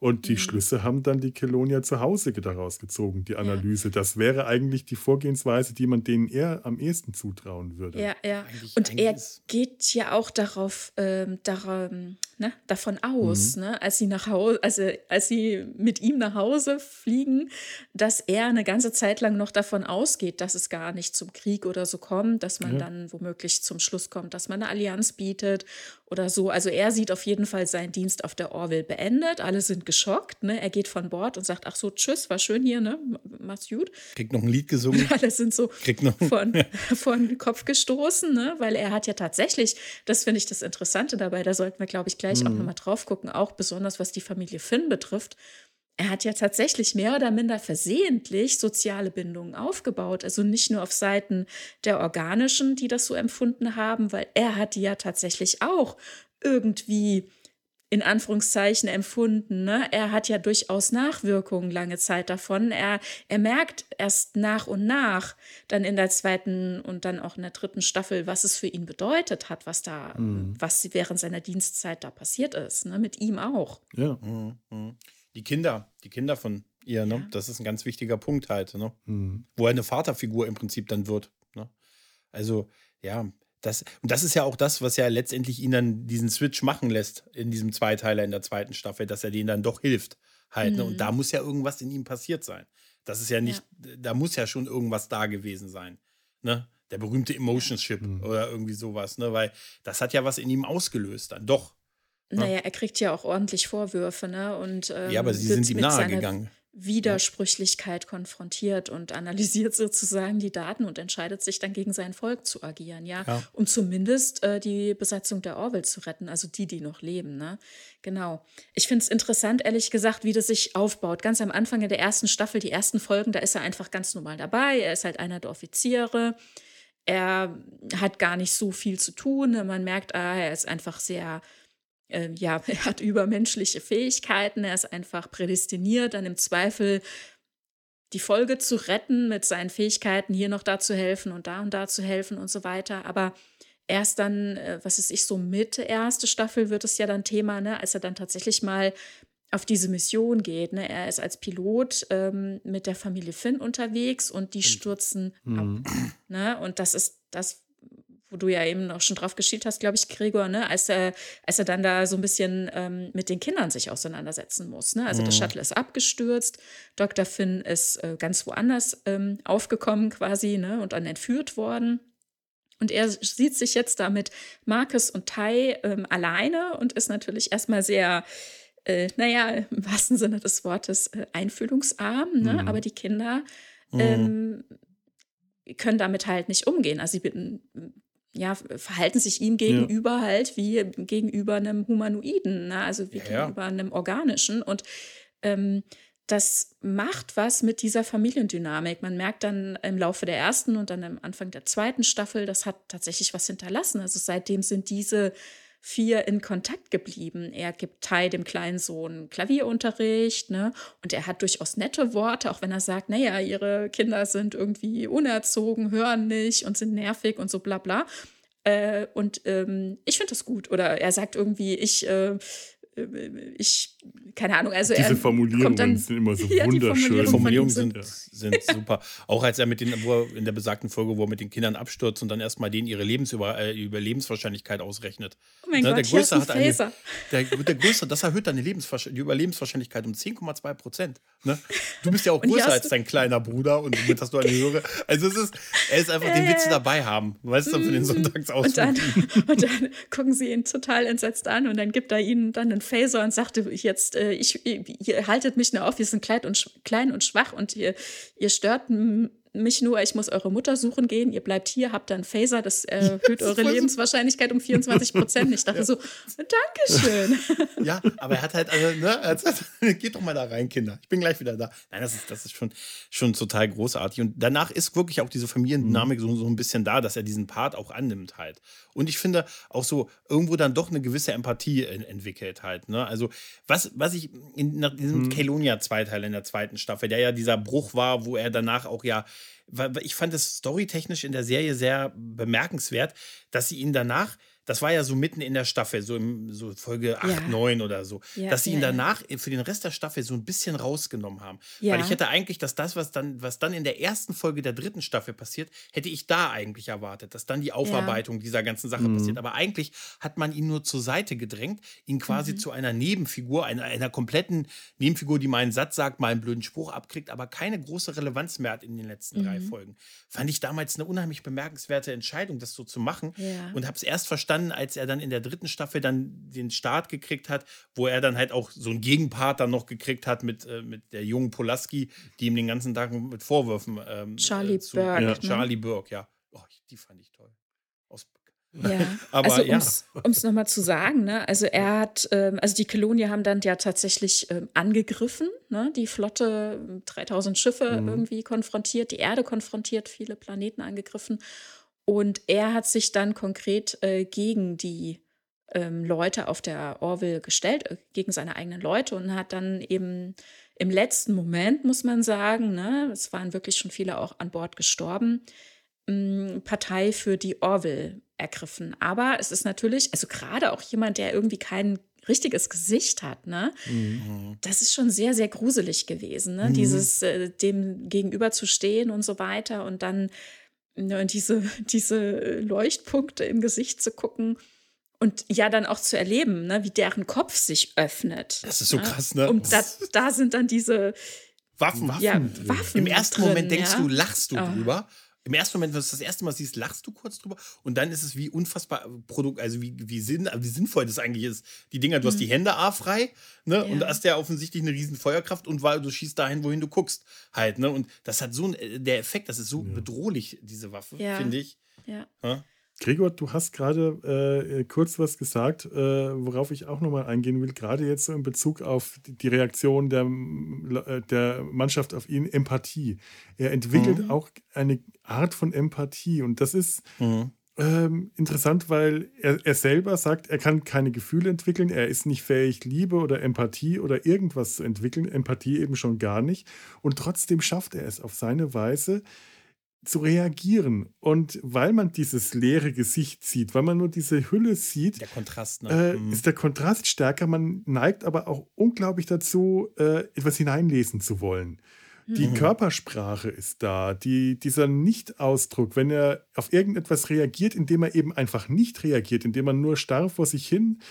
Und die mhm. Schlüsse haben dann die Kelonia zu Hause daraus gezogen, die Analyse. Ja. Das wäre eigentlich die Vorgehensweise, die man denen eher am ehesten zutrauen würde. Ja, ja. Eigentlich, und eigentlich er geht ja auch darauf, ähm, darauf ne, davon aus, mhm. ne, als sie nach Hause, also als sie mit ihm nach Hause fliegen, dass er eine ganze Zeit lang noch davon ausgeht, dass es gar nicht zum Krieg oder so kommt, dass man ja. dann womöglich zum Schluss kommt, dass man eine Allianz bietet oder so. Also er sieht auf jeden Fall seinen Dienst auf der Orville beendet. Alle sind geschockt. Ne? Er geht von Bord und sagt, ach so, tschüss, war schön hier, ne? Mach's gut. Kriegt noch ein Lied gesungen. Alle sind so Von, vor den Kopf gestoßen, ne? weil er hat ja tatsächlich, das finde ich das Interessante dabei, da sollten wir, glaube ich, gleich mhm. auch nochmal drauf gucken, auch besonders was die Familie Finn betrifft. Er hat ja tatsächlich mehr oder minder versehentlich soziale Bindungen aufgebaut. Also nicht nur auf Seiten der Organischen, die das so empfunden haben, weil er hat die ja tatsächlich auch irgendwie in Anführungszeichen empfunden. Ne? Er hat ja durchaus Nachwirkungen lange Zeit davon. Er, er merkt erst nach und nach, dann in der zweiten und dann auch in der dritten Staffel, was es für ihn bedeutet hat, was da, mhm. was während seiner Dienstzeit da passiert ist. Ne? Mit ihm auch. Ja. Mhm. mhm. Die Kinder, die Kinder von ihr, ne? Ja. das ist ein ganz wichtiger Punkt halt, ne? Mhm. wo er eine Vaterfigur im Prinzip dann wird. Ne? Also, ja, das, und das ist ja auch das, was ja letztendlich ihn dann diesen Switch machen lässt in diesem Zweiteiler in der zweiten Staffel, dass er denen dann doch hilft. Halt, mhm. ne? Und da mhm. muss ja irgendwas in ihm passiert sein. Das ist ja nicht, ja. da muss ja schon irgendwas da gewesen sein. Ne? Der berühmte Emotion Chip mhm. oder irgendwie sowas, ne? Weil das hat ja was in ihm ausgelöst dann. Doch. Ne? Naja, er kriegt ja auch ordentlich Vorwürfe, ne? Und, ähm, ja, aber sie sind ihm nahe gegangen. Widersprüchlichkeit konfrontiert und analysiert sozusagen die Daten und entscheidet sich dann gegen sein Volk zu agieren, ja, ja. um zumindest äh, die Besatzung der Orwell zu retten, also die, die noch leben, ne? Genau. Ich finde es interessant, ehrlich gesagt, wie das sich aufbaut. Ganz am Anfang in der ersten Staffel, die ersten Folgen, da ist er einfach ganz normal dabei. Er ist halt einer der Offiziere. Er hat gar nicht so viel zu tun. Man merkt, ah, er ist einfach sehr äh, ja, er hat übermenschliche Fähigkeiten, er ist einfach prädestiniert, dann im Zweifel die Folge zu retten mit seinen Fähigkeiten, hier noch da zu helfen und da und da zu helfen und so weiter. Aber erst dann, äh, was ist ich, so Mitte erste Staffel wird es ja dann Thema, ne, als er dann tatsächlich mal auf diese Mission geht. Ne? Er ist als Pilot ähm, mit der Familie Finn unterwegs und die stürzen mhm. ab. Ne? Und das ist das, wo du ja eben auch schon drauf geschielt hast, glaube ich, Gregor, ne, als er, als er dann da so ein bisschen ähm, mit den Kindern sich auseinandersetzen muss. Ne? Also mhm. das Shuttle ist abgestürzt, Dr. Finn ist äh, ganz woanders ähm, aufgekommen quasi ne, und dann entführt worden. Und er sieht sich jetzt da mit Marcus und Tai ähm, alleine und ist natürlich erstmal sehr, äh, naja, im wahrsten Sinne des Wortes äh, einfühlungsarm, ne? Mhm. aber die Kinder mhm. ähm, können damit halt nicht umgehen. Also sie ja, verhalten sich ihm gegenüber ja. halt wie gegenüber einem Humanoiden, ne? also wie ja, gegenüber einem organischen. Und ähm, das macht was mit dieser Familiendynamik. Man merkt dann im Laufe der ersten und dann am Anfang der zweiten Staffel, das hat tatsächlich was hinterlassen. Also seitdem sind diese vier in Kontakt geblieben. Er gibt Tai, dem kleinen Sohn, Klavierunterricht, ne? Und er hat durchaus nette Worte, auch wenn er sagt, naja, ihre Kinder sind irgendwie unerzogen, hören nicht und sind nervig und so bla bla. Äh, und ähm, ich finde das gut. Oder er sagt irgendwie, ich äh, ich, keine Ahnung, also Diese Formulierungen dann, sind immer so ja, wunderschön. Die Formulierungen sind, sind super. Auch als er mit den, wo er in der besagten Folge, wo er mit den Kindern abstürzt und dann erstmal denen ihre Lebensüber, äh, Überlebenswahrscheinlichkeit ausrechnet. Oh mein ne, Gott, der Größte hat eine, der, der Größte, das erhöht deine die Überlebenswahrscheinlichkeit um 10,2 Prozent. Ne? Du bist ja auch größer als dein kleiner Bruder und damit hast du eine höhere. Also es ist, er ist einfach, den willst du dabei haben. Weißt du, für den Sonntagsausflug. Und dann, und dann gucken sie ihn total entsetzt an und dann gibt er ihnen dann einen Phaser und sagte jetzt, äh, ich, ihr haltet mich nur auf, wir sind klein und, klein und schwach und ihr, ihr stört mich nur, ich muss eure Mutter suchen gehen, ihr bleibt hier, habt dann Phaser, das erhöht eure Lebenswahrscheinlichkeit um 24 Prozent. Ich dachte ja. so, Dankeschön. Ja, aber er hat halt, also, ne, er hat, geht doch mal da rein, Kinder. Ich bin gleich wieder da. Nein, das ist, das ist schon, schon total großartig. Und danach ist wirklich auch diese Familiendynamik mhm. so, so ein bisschen da, dass er diesen Part auch annimmt halt. Und ich finde auch so irgendwo dann doch eine gewisse Empathie entwickelt halt. Ne? Also, was, was ich in, nach diesem mhm. Kelonia-Zweiteil in der zweiten Staffel, der ja dieser Bruch war, wo er danach auch ja ich fand es storytechnisch in der Serie sehr bemerkenswert, dass sie ihn danach das war ja so mitten in der Staffel, so im so Folge 8, ja. 9 oder so, ja, dass sie ihn danach für den Rest der Staffel so ein bisschen rausgenommen haben. Weil ich hätte eigentlich, dass das, was dann, was dann in der ersten Folge der dritten Staffel passiert, hätte ich da eigentlich erwartet, dass dann die Aufarbeitung dieser ganzen Sache mhm. passiert. Aber eigentlich hat man ihn nur zur Seite gedrängt, ihn quasi mhm. zu einer Nebenfigur, einer, einer kompletten Nebenfigur, die mal einen Satz sagt, mal einen blöden Spruch abkriegt, aber keine große Relevanz mehr hat in den letzten mhm. drei Folgen. Fand ich damals eine unheimlich bemerkenswerte Entscheidung, das so zu machen und habe es erst verstanden, dann, als er dann in der dritten Staffel dann den Start gekriegt hat, wo er dann halt auch so einen Gegenpart dann noch gekriegt hat mit, äh, mit der jungen Polaski, die ihm den ganzen Tag mit Vorwürfen. Ähm, Charlie äh, zu, Burke. Ja. Ne? Charlie Burke, ja. Oh, die fand ich toll. Aus ja, aber also um es nochmal zu sagen, ne, also er hat, ähm, also die Kolonien haben dann ja tatsächlich ähm, angegriffen, ne, die Flotte, 3000 Schiffe mhm. irgendwie konfrontiert, die Erde konfrontiert, viele Planeten angegriffen und er hat sich dann konkret äh, gegen die ähm, Leute auf der Orville gestellt, äh, gegen seine eigenen Leute und hat dann eben im letzten Moment, muss man sagen, ne, es waren wirklich schon viele auch an Bord gestorben, mh, Partei für die Orville ergriffen. Aber es ist natürlich, also gerade auch jemand, der irgendwie kein richtiges Gesicht hat, ne? Mhm. Das ist schon sehr, sehr gruselig gewesen, ne? Mhm. Dieses äh, dem gegenüber zu stehen und so weiter und dann Ne, und diese, diese Leuchtpunkte im Gesicht zu gucken und ja dann auch zu erleben, ne, wie deren Kopf sich öffnet. Das ist so ne? krass, ne? Und da, da sind dann diese Waffen. Waffen, ja, Waffen Im ersten drin, Moment denkst ja? du, lachst du oh. drüber. Im ersten Moment, wenn du das erste Mal siehst, lachst du kurz drüber und dann ist es wie unfassbar Produkt, also wie, wie, sinn, wie sinnvoll das eigentlich ist. Die Dinger, du mhm. hast die Hände A frei, ne? Ja. Und hast ja offensichtlich eine riesen Feuerkraft und weil du schießt dahin, wohin du guckst, halt, ne? Und das hat so ein, äh, der Effekt, das ist so ja. bedrohlich, diese Waffe, ja. finde ich. Ja. ja? Gregor, du hast gerade äh, kurz was gesagt, äh, worauf ich auch nochmal eingehen will, gerade jetzt so in Bezug auf die Reaktion der, äh, der Mannschaft auf ihn, Empathie. Er entwickelt mhm. auch eine Art von Empathie und das ist mhm. ähm, interessant, weil er, er selber sagt, er kann keine Gefühle entwickeln, er ist nicht fähig, Liebe oder Empathie oder irgendwas zu entwickeln, Empathie eben schon gar nicht und trotzdem schafft er es auf seine Weise, zu reagieren. Und weil man dieses leere Gesicht sieht, weil man nur diese Hülle sieht, der Kontrast, ne? äh, mhm. ist der Kontrast stärker. Man neigt aber auch unglaublich dazu, äh, etwas hineinlesen zu wollen. Die mhm. Körpersprache ist da, die, dieser Nicht-Ausdruck, wenn er auf irgendetwas reagiert, indem er eben einfach nicht reagiert, indem man nur starr vor sich hin äh,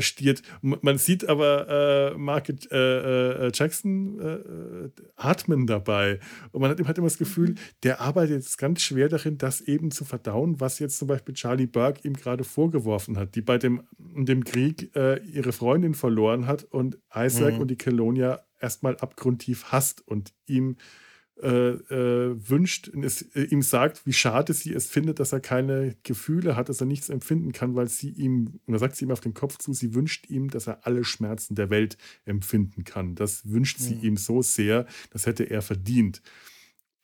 stiert. Man sieht aber äh, Market äh, äh Jackson äh, äh, atmen dabei. Und man hat, hat immer das Gefühl, mhm. der arbeitet jetzt ganz schwer darin, das eben zu verdauen, was jetzt zum Beispiel Charlie Burke ihm gerade vorgeworfen hat, die bei dem, dem Krieg ihre Freundin verloren hat und Isaac mhm. und die Kelonia erstmal abgrundtief hasst und ihm äh, äh, wünscht, es, äh, ihm sagt, wie schade sie es findet, dass er keine Gefühle hat, dass er nichts empfinden kann, weil sie ihm, und da sagt sie ihm auf den Kopf zu, sie wünscht ihm, dass er alle Schmerzen der Welt empfinden kann. Das wünscht sie mhm. ihm so sehr, das hätte er verdient.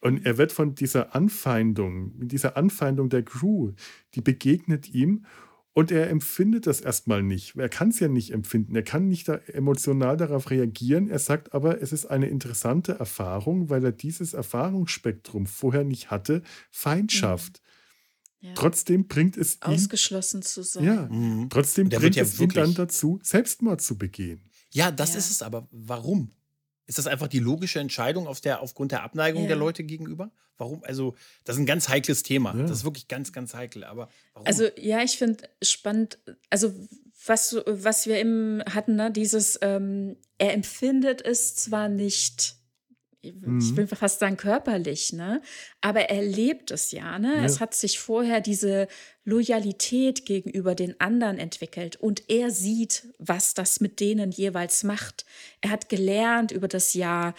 Und er wird von dieser Anfeindung, dieser Anfeindung der Crew, die begegnet ihm und er empfindet das erstmal nicht. Er kann es ja nicht empfinden. Er kann nicht da emotional darauf reagieren. Er sagt aber, es ist eine interessante Erfahrung, weil er dieses Erfahrungsspektrum vorher nicht hatte. Feindschaft. Mhm. Ja. Trotzdem bringt es ihn. Ausgeschlossen zu sein. Ja, mhm. trotzdem bringt ja es ihn dann dazu, Selbstmord zu begehen. Ja, das ja. ist es aber. Warum? Ist das einfach die logische Entscheidung auf der, aufgrund der Abneigung ja. der Leute gegenüber? Warum? Also, das ist ein ganz heikles Thema. Ja. Das ist wirklich ganz, ganz heikel. Aber warum? Also, ja, ich finde spannend, also was, was wir eben hatten, ne, dieses, ähm, er empfindet es zwar nicht. Ich will fast sagen körperlich, ne? Aber er lebt es ja, ne? Ja. Es hat sich vorher diese Loyalität gegenüber den anderen entwickelt und er sieht, was das mit denen jeweils macht. Er hat gelernt über das Jahr,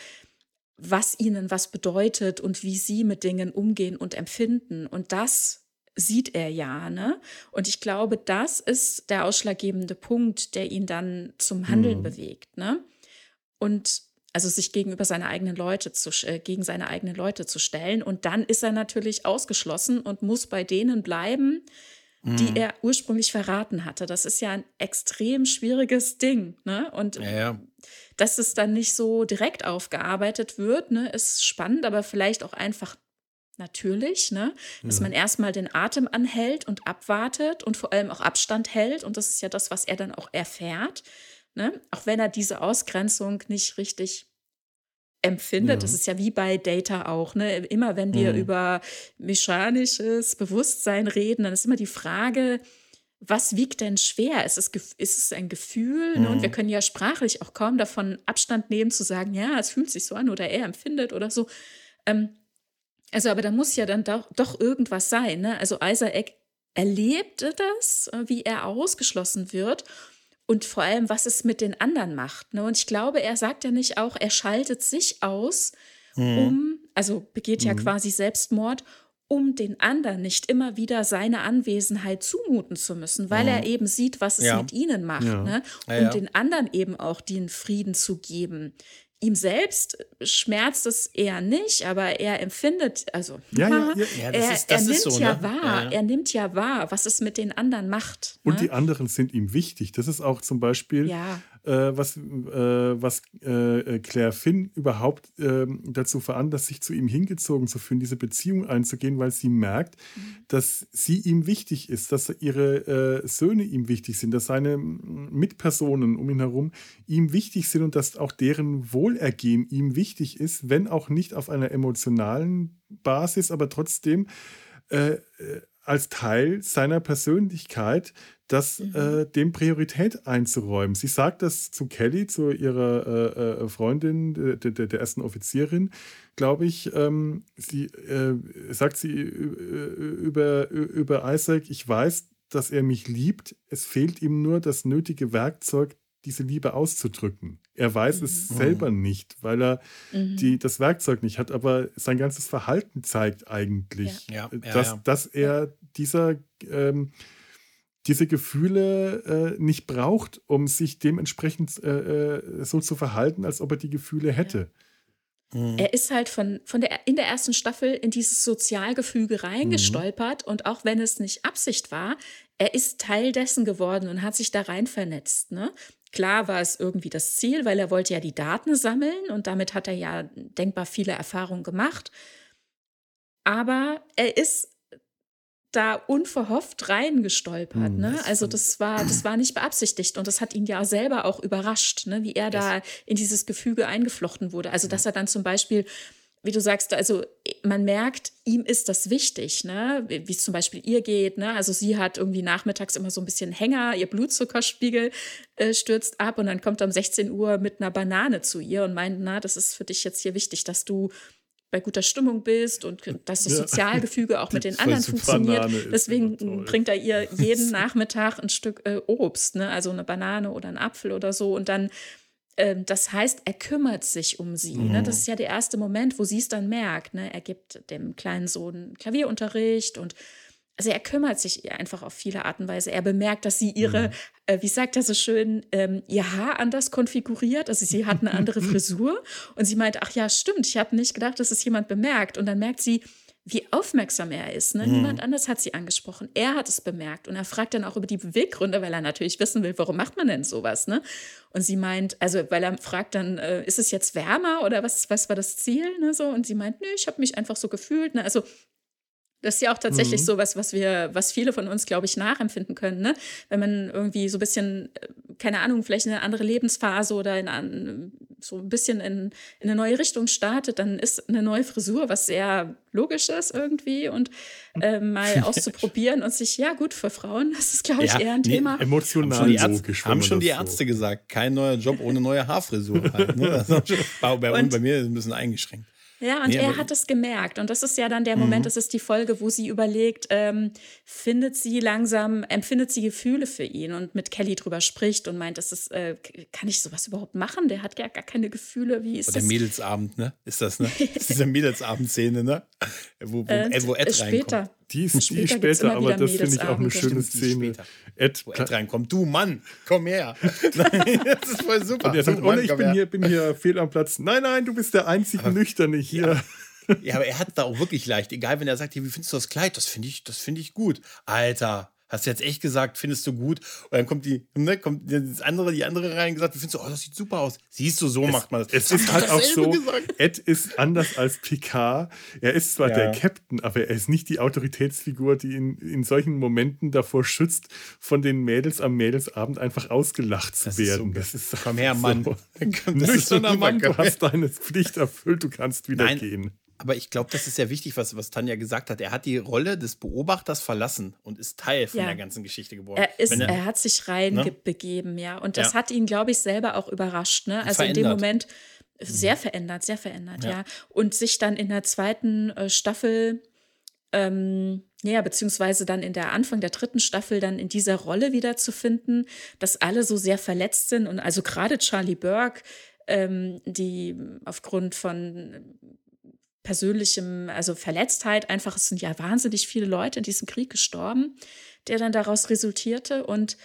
was ihnen was bedeutet und wie sie mit Dingen umgehen und empfinden. Und das sieht er ja, ne? Und ich glaube, das ist der ausschlaggebende Punkt, der ihn dann zum Handeln mhm. bewegt, ne? Und also sich gegenüber seine eigenen Leute zu, äh, gegen seine eigenen Leute zu stellen. Und dann ist er natürlich ausgeschlossen und muss bei denen bleiben, die mhm. er ursprünglich verraten hatte. Das ist ja ein extrem schwieriges Ding. Ne? Und ja, ja. dass es dann nicht so direkt aufgearbeitet wird, ne, ist spannend, aber vielleicht auch einfach natürlich, ne? dass ja. man erstmal den Atem anhält und abwartet und vor allem auch Abstand hält. Und das ist ja das, was er dann auch erfährt. Ne? Auch wenn er diese Ausgrenzung nicht richtig empfindet. Ja. Das ist ja wie bei Data auch. Ne? Immer wenn wir mhm. über mechanisches Bewusstsein reden, dann ist immer die Frage, was wiegt denn schwer? Ist es, ist es ein Gefühl? Mhm. Ne? Und wir mhm. können ja sprachlich auch kaum davon Abstand nehmen, zu sagen, ja, es fühlt sich so an oder er empfindet oder so. Ähm, also, aber da muss ja dann doch, doch irgendwas sein. Ne? Also Isaac erlebte das, äh, wie er ausgeschlossen wird und vor allem, was es mit den anderen macht. Ne? Und ich glaube, er sagt ja nicht auch, er schaltet sich aus, mhm. um, also begeht ja mhm. quasi Selbstmord, um den anderen nicht immer wieder seine Anwesenheit zumuten zu müssen, weil mhm. er eben sieht, was es ja. mit ihnen macht, ja. ne? um ja, den anderen eben auch den Frieden zu geben ihm selbst schmerzt es eher nicht, aber er empfindet, also ja, ja, ja. er, ist, er nimmt so, ja ne? wahr, er nimmt ja wahr, was es mit den anderen macht. Und ne? die anderen sind ihm wichtig. Das ist auch zum Beispiel, äh, was, äh, was äh, Claire Finn überhaupt ähm, dazu veranlasst, sich zu ihm hingezogen zu fühlen, diese Beziehung einzugehen, weil sie merkt, mhm. dass sie ihm wichtig ist, dass ihre äh, Söhne ihm wichtig sind, dass seine Mitpersonen um ihn herum ihm wichtig sind und dass auch deren Wohlergehen ihm wichtig ist, wenn auch nicht auf einer emotionalen Basis, aber trotzdem äh, äh, als Teil seiner Persönlichkeit das mhm. äh, dem Priorität einzuräumen. Sie sagt das zu Kelly, zu ihrer äh, äh Freundin, der, der, der, ersten Offizierin, glaube ich. Ähm, sie äh, sagt sie äh, über, über Isaac, ich weiß, dass er mich liebt. Es fehlt ihm nur das nötige Werkzeug, diese Liebe auszudrücken. Er weiß mhm. es selber nicht, weil er mhm. die, das Werkzeug nicht hat, aber sein ganzes Verhalten zeigt eigentlich, ja. Ja, dass, ja, dass er dieser ähm, diese Gefühle äh, nicht braucht, um sich dementsprechend äh, äh, so zu verhalten, als ob er die Gefühle hätte. Mhm. Er ist halt von, von der, in der ersten Staffel in dieses Sozialgefüge reingestolpert mhm. und auch wenn es nicht Absicht war, er ist Teil dessen geworden und hat sich da rein vernetzt. Ne? Klar war es irgendwie das Ziel, weil er wollte ja die Daten sammeln und damit hat er ja denkbar viele Erfahrungen gemacht. Aber er ist da unverhofft reingestolpert. Ne? Hm, also das war, das war nicht beabsichtigt und das hat ihn ja selber auch überrascht, ne? wie er da in dieses Gefüge eingeflochten wurde. Also dass er dann zum Beispiel wie du sagst, also man merkt, ihm ist das wichtig, ne? wie es zum Beispiel ihr geht. Ne? Also sie hat irgendwie nachmittags immer so ein bisschen Hänger, ihr Blutzuckerspiegel äh, stürzt ab und dann kommt er um 16 Uhr mit einer Banane zu ihr und meint, na, das ist für dich jetzt hier wichtig, dass du bei guter Stimmung bist und dass das Sozialgefüge auch mit den anderen funktioniert. Deswegen bringt er ihr jeden Nachmittag ein Stück äh, Obst, ne? also eine Banane oder ein Apfel oder so. Und dann, äh, das heißt, er kümmert sich um sie. Mhm. Ne? Das ist ja der erste Moment, wo sie es dann merkt. Ne? Er gibt dem kleinen Sohn Klavierunterricht und also er kümmert sich einfach auf viele Art und Weise. Er bemerkt, dass sie ihre, mhm. äh, wie sagt er so schön, ähm, ihr Haar anders konfiguriert. Also sie hat eine andere Frisur und sie meint, ach ja, stimmt, ich habe nicht gedacht, dass es jemand bemerkt. Und dann merkt sie, wie aufmerksam er ist. Ne? Mhm. Niemand anders hat sie angesprochen. Er hat es bemerkt und er fragt dann auch über die Beweggründe, weil er natürlich wissen will, warum macht man denn sowas. Ne? Und sie meint, also weil er fragt dann, äh, ist es jetzt wärmer oder was, was war das Ziel? Ne? So, und sie meint, nö, ich habe mich einfach so gefühlt. Ne? Also das ist ja auch tatsächlich mhm. so was, was wir, was viele von uns, glaube ich, nachempfinden können, ne? Wenn man irgendwie so ein bisschen, äh, keine Ahnung, vielleicht in eine andere Lebensphase oder in so ein bisschen in, in eine neue Richtung startet, dann ist eine neue Frisur was sehr logisch ist irgendwie und äh, mal auszuprobieren und sich, ja gut, für Frauen das ist, glaube ich, ja, eher ein nee, Thema. Emotional haben schon die, Ärzte, haben schon die Ärzte so. gesagt, kein neuer Job ohne neue Haarfrisur. Halt, ne? bei, bei, und, bei mir ist ein bisschen eingeschränkt. Ja, und nee, er hat es gemerkt. Und das ist ja dann der Moment, mhm. das ist die Folge, wo sie überlegt, ähm, findet sie langsam, empfindet sie Gefühle für ihn und mit Kelly drüber spricht und meint, das ist, äh, kann ich sowas überhaupt machen? Der hat ja gar keine Gefühle. Wie ist Oder das? Der Mädelsabend, ne? Ist das, ne? ist diese Mädelsabendszene, ne? Wo, wo, äh, wo Ed später. reinkommt. Die ist später, die später aber das finde ich auch eine schöne Szene. Ed, wo Ed reinkommt. Du Mann, komm her. nein, das ist voll super. Und er sagt, Mann, ich bin hier, bin hier fehl am Platz. Nein, nein, du bist der einzige aber, Nüchterne hier. Ja. Ja, aber er hat da auch wirklich leicht. Egal, wenn er sagt, wie findest du das Kleid? Das finde ich, das finde ich gut. Alter, Hast du jetzt echt gesagt, findest du gut? Und dann kommt die, ne, kommt das andere, die andere rein und gesagt, wie findest du, oh, das sieht super aus. Siehst du, so es, macht man das. Es ist halt auch so, gesagt. Ed ist anders als Picard. Er ist zwar ja. der Captain, aber er ist nicht die Autoritätsfigur, die in, in solchen Momenten davor schützt, von den Mädels am Mädelsabend einfach ausgelacht zu das werden. Ist so, das ist, komm her, Mann. So, nüchterner so Mann, du hast deine Pflicht erfüllt, du kannst wieder Nein. gehen. Aber ich glaube, das ist ja wichtig, was, was Tanja gesagt hat. Er hat die Rolle des Beobachters verlassen und ist Teil von ja. der ganzen Geschichte geworden. Er, ist, er, er, hat sich reinbegeben, ne? ja. Und das ja. hat ihn, glaube ich, selber auch überrascht. Ne? Also verändert. in dem Moment sehr mhm. verändert, sehr verändert, ja. ja. Und sich dann in der zweiten äh, Staffel, ähm, ja, beziehungsweise dann in der Anfang der dritten Staffel dann in dieser Rolle wiederzufinden, dass alle so sehr verletzt sind. Und also gerade Charlie Burke, ähm, die aufgrund von persönlichem, also Verletztheit. Einfach, es sind ja wahnsinnig viele Leute in diesem Krieg gestorben, der dann daraus resultierte. Und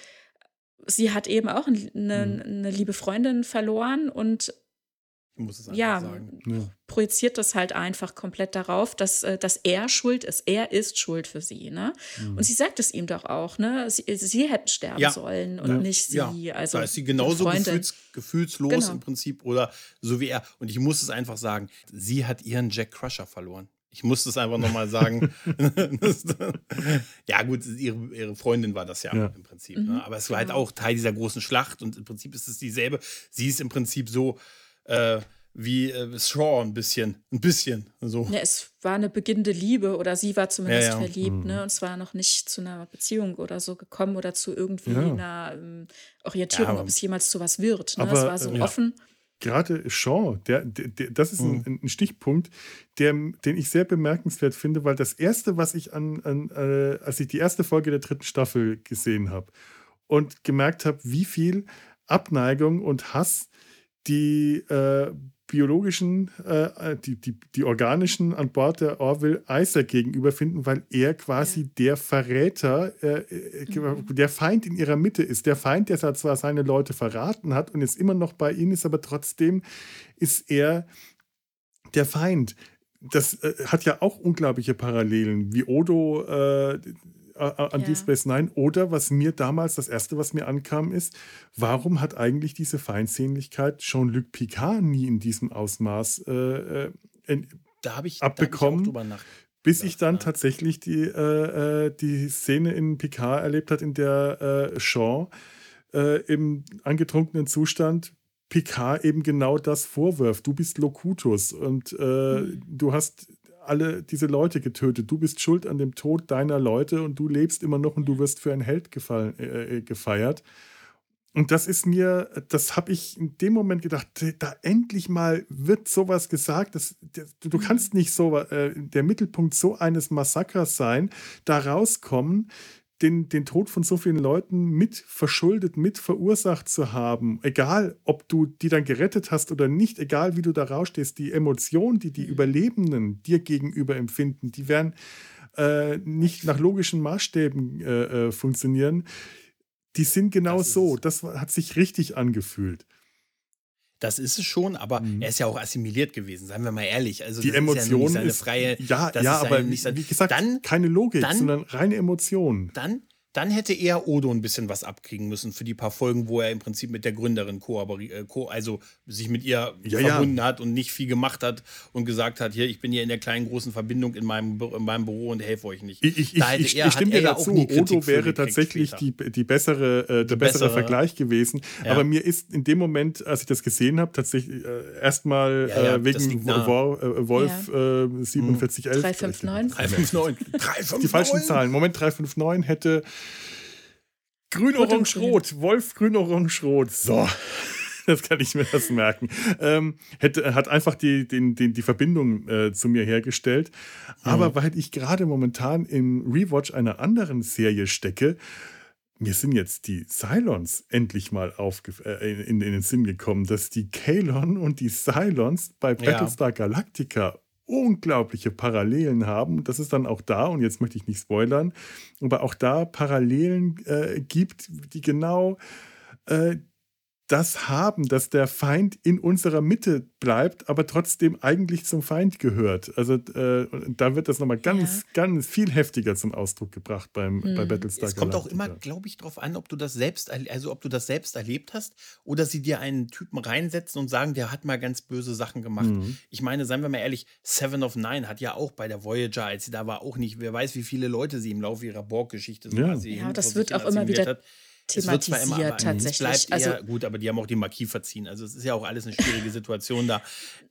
sie hat eben auch eine, mhm. eine liebe Freundin verloren und ja, ja, projiziert das halt einfach komplett darauf, dass, äh, dass er schuld ist. Er ist schuld für sie. Ne? Mhm. Und sie sagt es ihm doch auch, ne? Sie, sie hätten sterben ja. sollen und ja. nicht sie. Ja. Also da ist sie genauso gefühls, gefühlslos genau. im Prinzip oder so wie er. Und ich muss es einfach sagen, sie hat ihren Jack Crusher verloren. Ich muss es einfach nochmal sagen. ja, gut, ihre, ihre, Freundin war das ja, ja. im Prinzip. Ne? Mhm. Ne? Aber es war halt auch Teil dieser großen Schlacht und im Prinzip ist es dieselbe. Sie ist im Prinzip so, äh, wie äh, Shaw ein bisschen. Ein bisschen. So. Ja, es war eine beginnende Liebe oder sie war zumindest ja, ja. verliebt, mhm. ne? Und es war noch nicht zu einer Beziehung oder so gekommen oder zu irgendwie ja. einer ähm, Orientierung, ob es jemals zu was wird. Ne? Aber, es war so offen. Gerade Shaw, der, der, der das ist mhm. ein, ein, Stichpunkt, der, den ich sehr bemerkenswert finde, weil das erste, was ich an, an äh, als ich die erste Folge der dritten Staffel gesehen habe und gemerkt habe, wie viel Abneigung und Hass die äh, biologischen, äh, die, die, die organischen an Bord der Orville Isaac gegenüber finden, weil er quasi ja. der Verräter, äh, äh, mhm. der Feind in ihrer Mitte ist. Der Feind, der zwar seine Leute verraten hat und jetzt immer noch bei ihnen ist, aber trotzdem ist er der Feind. Das äh, hat ja auch unglaubliche Parallelen, wie Odo äh, an ja. Deep Space Nine. Oder was mir damals, das erste, was mir ankam, ist, warum hat eigentlich diese Feindsehnlichkeit Jean-Luc Picard nie in diesem Ausmaß äh, äh, da ich, abbekommen? Da ich bis ich dann tatsächlich die, äh, äh, die Szene in Picard erlebt hat, in der äh, Jean äh, im angetrunkenen Zustand Picard eben genau das vorwirft. Du bist Locutus und äh, mhm. du hast alle diese Leute getötet. Du bist schuld an dem Tod deiner Leute und du lebst immer noch und du wirst für einen Held gefallen, äh, äh gefeiert. Und das ist mir, das habe ich in dem Moment gedacht, da endlich mal wird sowas gesagt. Das, du, kannst nicht so äh, der Mittelpunkt so eines Massakers sein, da rauskommen, den, den Tod von so vielen Leuten mit verschuldet, mit verursacht zu haben, egal ob du die dann gerettet hast oder nicht, egal wie du da rausstehst, die Emotionen, die die mhm. Überlebenden dir gegenüber empfinden, die werden äh, nicht nach logischen Maßstäben äh, äh, funktionieren. Die sind genau das so. Das hat sich richtig angefühlt. Das ist es schon, aber mhm. er ist ja auch assimiliert gewesen, seien wir mal ehrlich. Also die Emotion ja ist freie. Ja, ja, aber wie, wie gesagt, dann, keine Logik, dann, sondern reine Emotion. Dann dann hätte er Odo ein bisschen was abkriegen müssen für die paar Folgen, wo er im Prinzip mit der Gründerin äh, ko also sich mit ihr ja, verbunden ja. hat und nicht viel gemacht hat und gesagt hat, hier, ich bin hier in der kleinen großen Verbindung in meinem, in meinem Büro und helfe euch nicht. Ich, ich, er, ich, ich stimme dir dazu, Odo wäre tatsächlich die, die bessere, äh, der die bessere, Vergleich gewesen. Ja. Aber mir ist in dem Moment, als ich das gesehen habe, tatsächlich äh, erstmal äh, wegen Wo, äh, Wolf ja. 4711. 359. 359. 359. Die falschen Zahlen. Moment, 359 hätte Grün, Orange, Rot. Wolf, Grün, Orange, Rot. So. das kann ich mir das merken. Ähm, hätte, hat einfach die, den, den, die Verbindung äh, zu mir hergestellt. Aber mhm. weil ich gerade momentan im Rewatch einer anderen Serie stecke, mir sind jetzt die Cylons endlich mal äh, in, in, den Sinn gekommen, dass die Kalon und die Cylons bei Battlestar ja. Galactica unglaubliche Parallelen haben. Das ist dann auch da, und jetzt möchte ich nicht spoilern, aber auch da Parallelen äh, gibt, die genau äh, das haben, dass der Feind in unserer Mitte bleibt, aber trotzdem eigentlich zum Feind gehört. Also äh, da wird das nochmal ganz, ja. ganz viel heftiger zum Ausdruck gebracht beim, mhm. bei Battlestar Es kommt auch immer, glaube ich, darauf an, ob du das selbst, also ob du das selbst erlebt hast oder sie dir einen Typen reinsetzen und sagen, der hat mal ganz böse Sachen gemacht. Mhm. Ich meine, seien wir mal ehrlich, Seven of Nine hat ja auch bei der Voyager, als sie da war, auch nicht, wer weiß, wie viele Leute sie im Laufe ihrer Borg-Geschichte so ja. ja, das wird auch immer wieder. Hat thematisiert immer, aber tatsächlich. bleibt also, eher, gut, aber die haben auch die Marquis verziehen. Also es ist ja auch alles eine schwierige Situation da.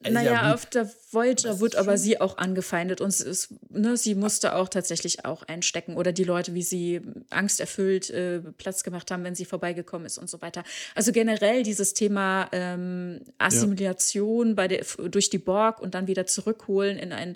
naja, ja auf der Voyager wird aber sie auch angefeindet und ist, ne, sie musste auch tatsächlich auch einstecken oder die Leute, wie sie angsterfüllt äh, Platz gemacht haben, wenn sie vorbeigekommen ist und so weiter. Also generell dieses Thema ähm, Assimilation ja. bei der, durch die Borg und dann wieder zurückholen in ein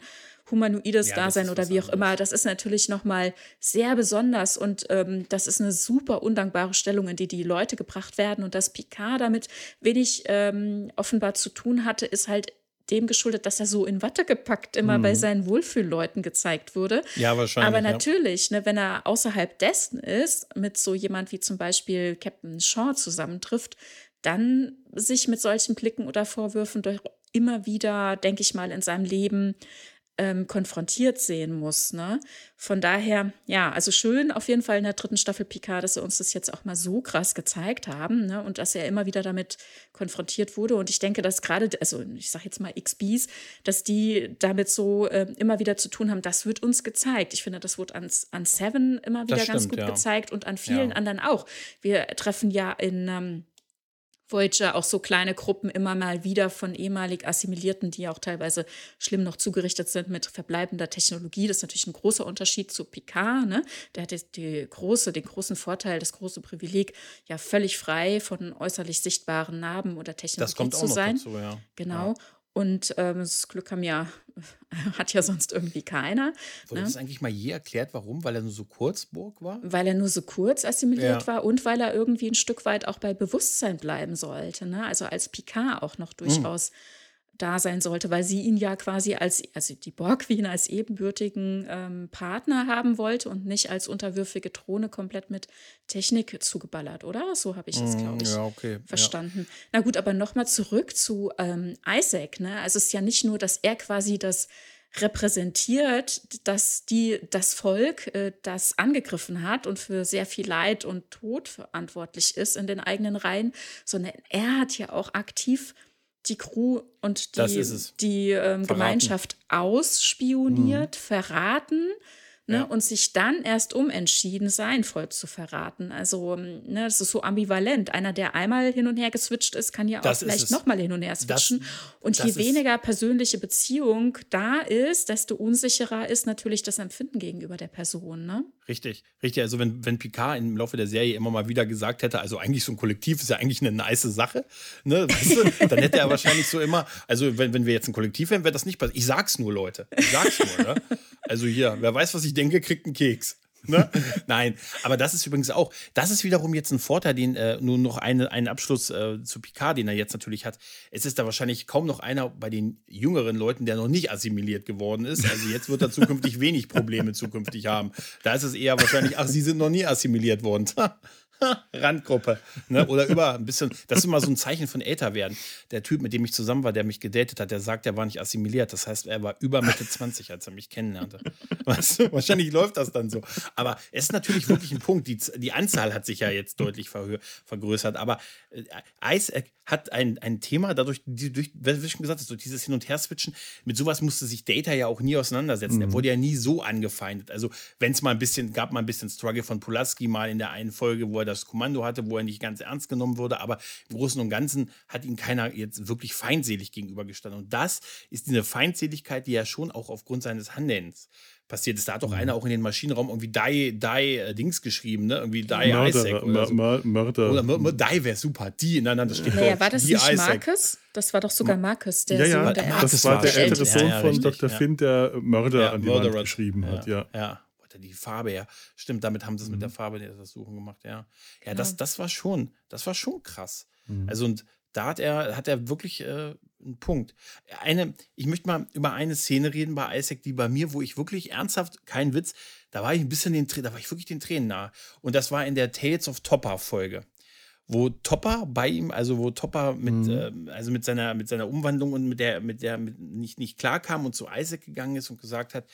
humanoides ja, Dasein oder wie auch immer. Das ist natürlich nochmal sehr besonders und ähm, das ist eine super undankbare Stellung, in die die Leute gebracht werden. Und dass Picard damit wenig ähm, offenbar zu tun hatte, ist halt dem geschuldet, dass er so in Watte gepackt immer mhm. bei seinen Wohlfühlleuten gezeigt wurde. Ja, wahrscheinlich. Aber natürlich, ja. ne, wenn er außerhalb dessen ist, mit so jemand wie zum Beispiel Captain Shaw zusammentrifft, dann sich mit solchen Blicken oder Vorwürfen doch immer wieder, denke ich mal, in seinem Leben ähm, konfrontiert sehen muss. Ne? Von daher, ja, also schön auf jeden Fall in der dritten Staffel Picard, dass sie uns das jetzt auch mal so krass gezeigt haben ne? und dass er immer wieder damit konfrontiert wurde. Und ich denke, dass gerade, also ich sage jetzt mal XBs, dass die damit so äh, immer wieder zu tun haben, das wird uns gezeigt. Ich finde, das wird an, an Seven immer wieder stimmt, ganz gut ja. gezeigt und an vielen ja. anderen auch. Wir treffen ja in ähm, Voyager auch so kleine Gruppen immer mal wieder von ehemalig Assimilierten, die auch teilweise schlimm noch zugerichtet sind mit verbleibender Technologie. Das ist natürlich ein großer Unterschied zu Picard. Ne? Der hat die große, den großen Vorteil, das große Privileg, ja völlig frei von äußerlich sichtbaren Narben oder Technologie zu sein. Dazu, ja. Genau. Ja. Und ähm, das Glück haben ja, hat ja sonst irgendwie keiner. Wurde ne? das eigentlich mal je erklärt, warum? Weil er nur so kurz Burg war? Weil er nur so kurz assimiliert ja. war und weil er irgendwie ein Stück weit auch bei Bewusstsein bleiben sollte. Ne? Also als Picard auch noch hm. durchaus. Mhm da sein sollte, weil sie ihn ja quasi als, also die Borg-Queen als ebenbürtigen ähm, Partner haben wollte und nicht als unterwürfige Drohne komplett mit Technik zugeballert, oder? So habe ich es, mm, glaube ich, ja, okay. verstanden. Ja. Na gut, aber nochmal zurück zu ähm, Isaac. Ne? Also es ist ja nicht nur, dass er quasi das repräsentiert, dass die, das Volk, äh, das angegriffen hat und für sehr viel Leid und Tod verantwortlich ist in den eigenen Reihen, sondern er hat ja auch aktiv die Crew und die, die ähm, Gemeinschaft ausspioniert, mhm. verraten ne, ja. und sich dann erst umentschieden, sein Volk zu verraten. Also, ähm, ne, das ist so ambivalent. Einer, der einmal hin und her geswitcht ist, kann ja auch das vielleicht nochmal hin und her switchen. Das, und je weniger persönliche Beziehung da ist, desto unsicherer ist natürlich das Empfinden gegenüber der Person. Ne? Richtig, richtig. Also, wenn, wenn Picard im Laufe der Serie immer mal wieder gesagt hätte, also eigentlich so ein Kollektiv ist ja eigentlich eine nice Sache, ne, weißt du, dann hätte er wahrscheinlich so immer, also wenn, wenn wir jetzt ein Kollektiv wären, wäre das nicht passiert. Ich sag's nur, Leute. Ich sag's nur, ne? Also hier, wer weiß, was ich denke, kriegt einen Keks. Ne? Nein, aber das ist übrigens auch, das ist wiederum jetzt ein Vorteil, den äh, nur noch eine, einen Abschluss äh, zu Picard, den er jetzt natürlich hat. Es ist da wahrscheinlich kaum noch einer bei den jüngeren Leuten, der noch nicht assimiliert geworden ist. Also jetzt wird er zukünftig wenig Probleme zukünftig haben. Da ist es eher wahrscheinlich, ach, sie sind noch nie assimiliert worden. Randgruppe. Ne? Oder über ein bisschen, das ist immer so ein Zeichen von älter werden. Der Typ, mit dem ich zusammen war, der mich gedatet hat, der sagt, er war nicht assimiliert. Das heißt, er war über Mitte 20, als er mich kennenlernte. Weißt? Wahrscheinlich läuft das dann so. Aber es ist natürlich wirklich ein Punkt. Die, die Anzahl hat sich ja jetzt deutlich vergrößert. Aber äh, Isaac hat ein, ein Thema, dadurch, die, durch, wie schon gesagt hast, durch dieses Hin- und Her-Switchen, mit sowas musste sich Data ja auch nie auseinandersetzen. Mhm. Er wurde ja nie so angefeindet. Also, wenn es mal ein bisschen, gab mal ein bisschen Struggle von Pulaski mal in der einen Folge, wo er das Kommando hatte, wo er nicht ganz ernst genommen wurde, aber im Großen und Ganzen hat ihm keiner jetzt wirklich feindselig gegenübergestanden. Und das ist diese Feindseligkeit, die ja schon auch aufgrund seines Handelns passiert ist. Da hat doch mhm. einer auch in den Maschinenraum irgendwie Die, Die äh, Dings geschrieben, ne? Irgendwie Die Mörder, Isaac oder so. Mörder. Oder Mörder, Die wäre super. Die, nein, nein, das steht naja, war das nicht Isaac. Marcus? Das war doch sogar Marcus, der ja, ja, Sohn der Das war der ältere Sohn ja, von Dr. Finn, der Mörder an die Wand geschrieben hat, ja. Ja, die Farbe, ja. Stimmt, damit haben sie es mhm. mit der Farbe der Suchen gemacht, ja. Ja, genau. das, das war schon, das war schon krass. Mhm. Also und da hat er, hat er wirklich äh, einen Punkt. Eine, ich möchte mal über eine Szene reden bei Isaac, die bei mir, wo ich wirklich ernsthaft, kein Witz, da war ich ein bisschen den, da war ich wirklich den Tränen nahe. Und das war in der Tales of Topper Folge wo Topper bei ihm, also wo Topper mit, mhm. äh, also mit seiner, mit seiner Umwandlung und mit der, mit der mit nicht, nicht klar kam und zu Isaac gegangen ist und gesagt hat,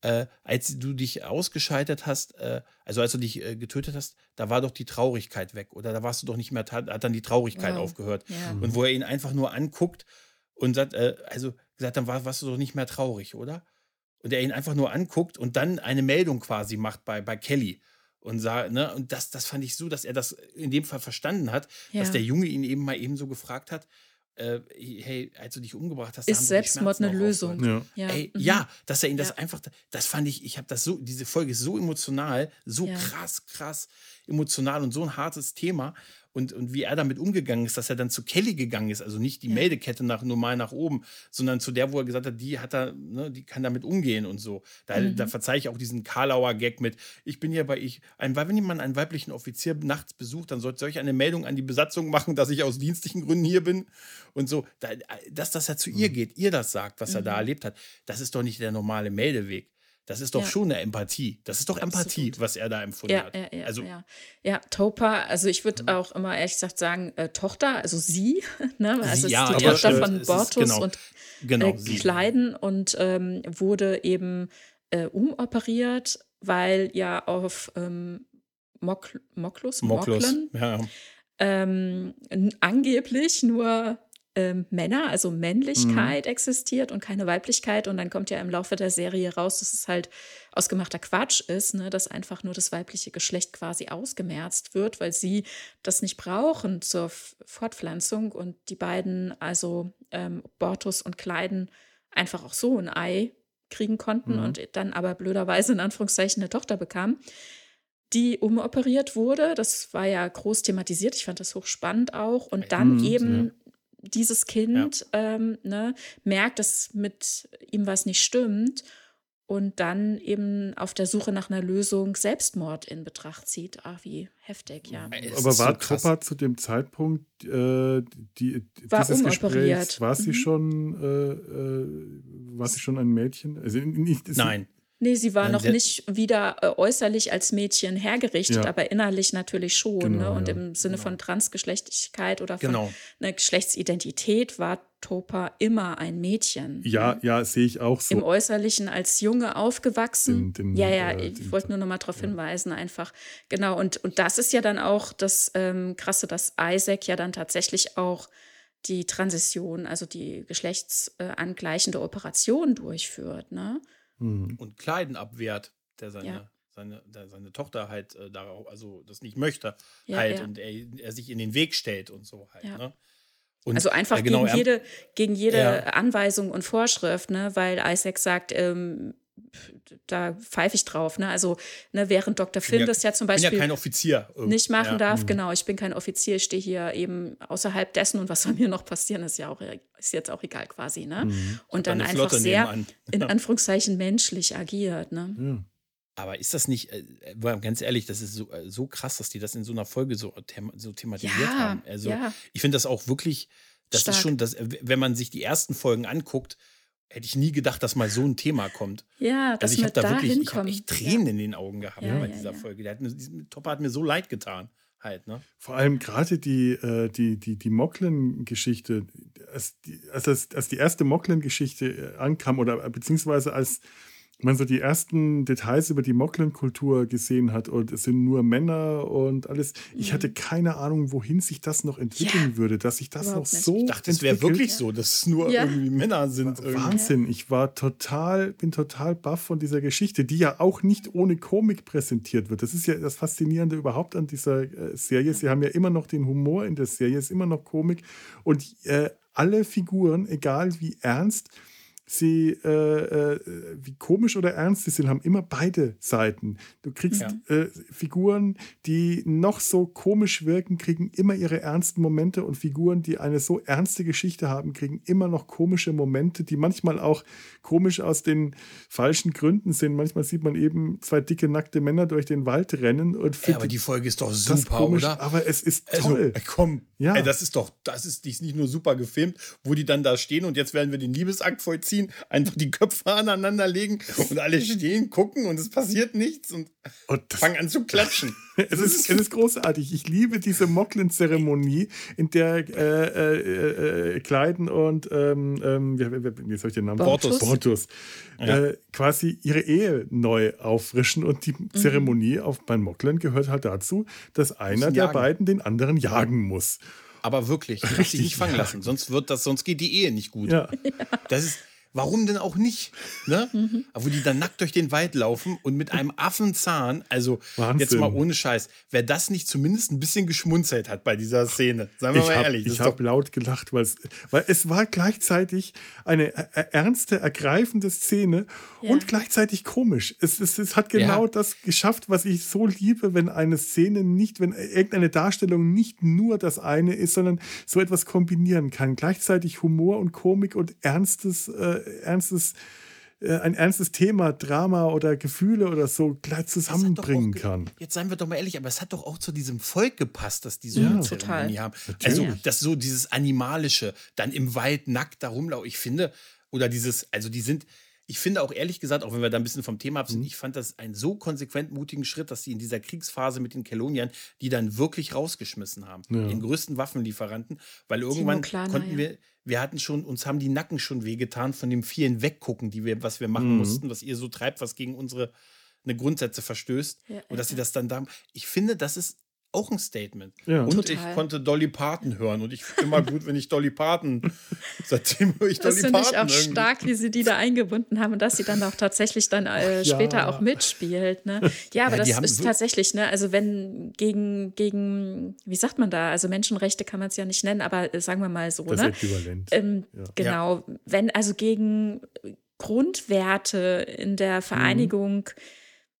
äh, als du dich ausgeschaltet hast, äh, also als du dich äh, getötet hast, da war doch die Traurigkeit weg oder da warst du doch nicht mehr, hat dann die Traurigkeit wow. aufgehört. Ja. Und wo er ihn einfach nur anguckt und sagt, äh, also gesagt, dann war, warst du doch nicht mehr traurig, oder? Und er ihn einfach nur anguckt und dann eine Meldung quasi macht bei, bei Kelly und sah, ne, und das, das fand ich so, dass er das in dem Fall verstanden hat, ja. dass der Junge ihn eben mal eben so gefragt hat, äh, hey, als du dich umgebracht hast, ist Selbstmord eine Lösung. Ja. Ja. Ey, mhm. ja. dass er ihn das ja. einfach, das fand ich, ich habe das so, diese Folge ist so emotional, so krass, krass emotional und so ein hartes Thema und, und wie er damit umgegangen ist, dass er dann zu Kelly gegangen ist, also nicht die ja. Meldekette nach normal nach oben, sondern zu der, wo er gesagt hat, die hat er, ne, die kann damit umgehen und so. Da, mhm. da verzeihe ich auch diesen Karlauer Gag mit, ich bin hier bei ich, ein, wenn jemand einen weiblichen Offizier nachts besucht, dann sollte ich eine Meldung an die Besatzung machen, dass ich aus dienstlichen Gründen hier bin und so. Da, dass, dass er zu mhm. ihr geht, ihr das sagt, was mhm. er da mhm. erlebt hat, das ist doch nicht der normale Meldeweg. Das ist doch ja. schon eine Empathie. Das ist doch Empathie, Absolut. was er da empfunden ja, hat. Ja, ja, also, ja. ja, Topa, also ich würde mhm. auch immer ehrlich gesagt sagen, äh, Tochter, also sie, ne? also sie, ist die Tochter von Bortus genau, und genau, äh, Kleiden und ähm, wurde eben äh, umoperiert, weil ja auf ähm, Mok Moklus, Moklus, Moklen, ja. ähm, angeblich nur ähm, Männer, also Männlichkeit mhm. existiert und keine Weiblichkeit. Und dann kommt ja im Laufe der Serie raus, dass es halt ausgemachter Quatsch ist, ne? dass einfach nur das weibliche Geschlecht quasi ausgemerzt wird, weil sie das nicht brauchen zur Fortpflanzung und die beiden, also ähm, Bortus und Kleiden, einfach auch so ein Ei kriegen konnten mhm. und dann aber blöderweise in Anführungszeichen eine Tochter bekamen die umoperiert wurde. Das war ja groß thematisiert. Ich fand das hochspannend auch. Und dann mhm, eben dieses Kind ja. ähm, ne, merkt, dass mit ihm was nicht stimmt und dann eben auf der Suche nach einer Lösung Selbstmord in Betracht zieht. Ach, wie heftig, ja. Aber war so Topper zu dem Zeitpunkt äh, die, war dieses Gesprächs, war sie mhm. schon äh, äh, war sie schon ein Mädchen? Also nicht, Nein. Nee, sie war Nein, noch nicht wieder äh, äußerlich als Mädchen hergerichtet, ja. aber innerlich natürlich schon. Ne? Genau, ne? Und ja. im Sinne genau. von Transgeschlechtlichkeit oder von genau. einer Geschlechtsidentität war Topa immer ein Mädchen. Ja, ne? ja, sehe ich auch so. Im Äußerlichen als Junge aufgewachsen. Den, den, ja, ja, äh, ich wollte nur noch mal darauf hinweisen, einfach. Genau, und, und das ist ja dann auch das ähm, Krasse, dass Isaac ja dann tatsächlich auch die Transition, also die geschlechtsangleichende Operation durchführt. Ne? Mhm. und Kleiden abwehrt, der seine, ja. seine, der seine Tochter halt äh, darauf, also das nicht möchte, ja, halt ja. und er, er, sich in den Weg stellt und so halt. Ne? Und, also einfach genau, gegen, jede, gegen jede Anweisung und Vorschrift, ne? weil Isaac sagt, ähm, da pfeife ich drauf. Ne? Also, ne, während Dr. Finn ja, das ja zum Beispiel ja kein Offizier. nicht machen ja. darf, mhm. genau, ich bin kein Offizier, ich stehe hier eben außerhalb dessen und was soll mir noch passieren, ist ja auch ist jetzt auch egal quasi. Ne? Mhm. Und dann einfach Flotte sehr in Anführungszeichen menschlich agiert. Ne? Mhm. Aber ist das nicht, äh, ganz ehrlich, das ist so, äh, so krass, dass die das in so einer Folge so, them so thematisiert haben. Also ich finde das auch wirklich, das Stark. ist schon, das, wenn man sich die ersten Folgen anguckt, hätte ich nie gedacht, dass mal so ein Thema kommt. Ja, dass also ich habe da wirklich, ich habe echt Tränen ja. in den Augen gehabt ja, bei dieser ja, Folge. Der hat mir, Topper hat mir so leid getan. Halt, ne? Vor allem gerade die, äh, die, die, die Mocklin-Geschichte, als, die, als, als die erste Mocklin-Geschichte äh, ankam, oder beziehungsweise als man so die ersten Details über die Moklen-Kultur gesehen hat und es sind nur Männer und alles. Ich hatte mhm. keine Ahnung, wohin sich das noch entwickeln ja. würde, dass sich das noch so. Ich dachte, es wäre wirklich so, dass es nur ja. irgendwie Männer sind. Wahnsinn. Ich war total, bin total baff von dieser Geschichte, die ja auch nicht ohne Komik präsentiert wird. Das ist ja das Faszinierende überhaupt an dieser äh, Serie. Sie haben ja immer noch den Humor in der Serie, es ist immer noch Komik und äh, alle Figuren, egal wie ernst, sie, äh, äh, wie komisch oder ernst sie sind, haben immer beide Seiten. Du kriegst ja. äh, Figuren, die noch so komisch wirken, kriegen immer ihre ernsten Momente und Figuren, die eine so ernste Geschichte haben, kriegen immer noch komische Momente, die manchmal auch komisch aus den falschen Gründen sind. Manchmal sieht man eben zwei dicke, nackte Männer durch den Wald rennen und ja, aber die Folge ist doch super, komisch, oder? Aber es ist also, toll. Also, komm, ja. Ey, das ist doch, das ist, die ist nicht nur super gefilmt, wo die dann da stehen und jetzt werden wir den Liebesakt vollziehen ziehen, einfach die Köpfe aneinander legen und alle stehen, gucken und es passiert nichts und, und fangen an zu klatschen. es, ist, es ist großartig. Ich liebe diese Mocklin-Zeremonie, in der äh, äh, äh, Kleiden und ähm, wie, wie, soll ich den Namen? Bortus. Bortus ja. Äh, quasi ihre Ehe neu auffrischen und die mhm. Zeremonie auf beim Mocklin gehört halt dazu, dass einer der beiden den anderen jagen muss. Aber wirklich, richtig nicht fangen lassen, sonst wird das, sonst geht die Ehe nicht gut. Ja. Das ist Warum denn auch nicht? Ne? Mhm. Wo die dann nackt durch den Wald laufen und mit einem Affenzahn, also Wahnsinn. jetzt mal ohne Scheiß, wer das nicht zumindest ein bisschen geschmunzelt hat bei dieser Szene, sagen wir ich mal hab, ehrlich. Ich habe laut gelacht, weil es war gleichzeitig eine äh, äh, ernste, ergreifende Szene ja. und gleichzeitig komisch. Es, es, es hat genau ja. das geschafft, was ich so liebe, wenn eine Szene nicht, wenn irgendeine Darstellung nicht nur das eine ist, sondern so etwas kombinieren kann. Gleichzeitig Humor und Komik und ernstes äh, ernstes, äh, ein ernstes Thema, Drama oder Gefühle oder so gleich zusammenbringen kann. Jetzt seien wir doch mal ehrlich, aber es hat doch auch zu diesem Volk gepasst, dass die so ja, eine Zeremonie haben. Also, das so dieses Animalische, dann im Wald nackt da rumlaufen. Ich finde, oder dieses, also die sind, ich finde auch ehrlich gesagt, auch wenn wir da ein bisschen vom Thema ab sind, mhm. ich fand das einen so konsequent mutigen Schritt, dass sie in dieser Kriegsphase mit den Keloniern die dann wirklich rausgeschmissen haben. Ja. Den größten Waffenlieferanten, weil irgendwann Klana, konnten wir, wir hatten schon, uns haben die Nacken schon wehgetan von dem vielen Weggucken, die wir, was wir machen mhm. mussten, was ihr so treibt, was gegen unsere eine Grundsätze verstößt. Ja, und dass sie das dann da. Ich finde, das ist auch ein Statement. Ja. Und Total. ich konnte Dolly Parton hören und ich finde immer gut, wenn ich Dolly Parton, seitdem höre ich Dolly das Parton. Das finde ich auch irgendwie. stark, wie sie die da eingebunden haben und dass sie dann auch tatsächlich dann äh, ja. später auch mitspielt. Ne? Ja, aber ja, das ist so tatsächlich, ne, also wenn gegen, gegen, wie sagt man da, also Menschenrechte kann man es ja nicht nennen, aber äh, sagen wir mal so, das ne? Äquivalent. Ähm, genau, wenn also gegen Grundwerte in der mhm. Vereinigung mhm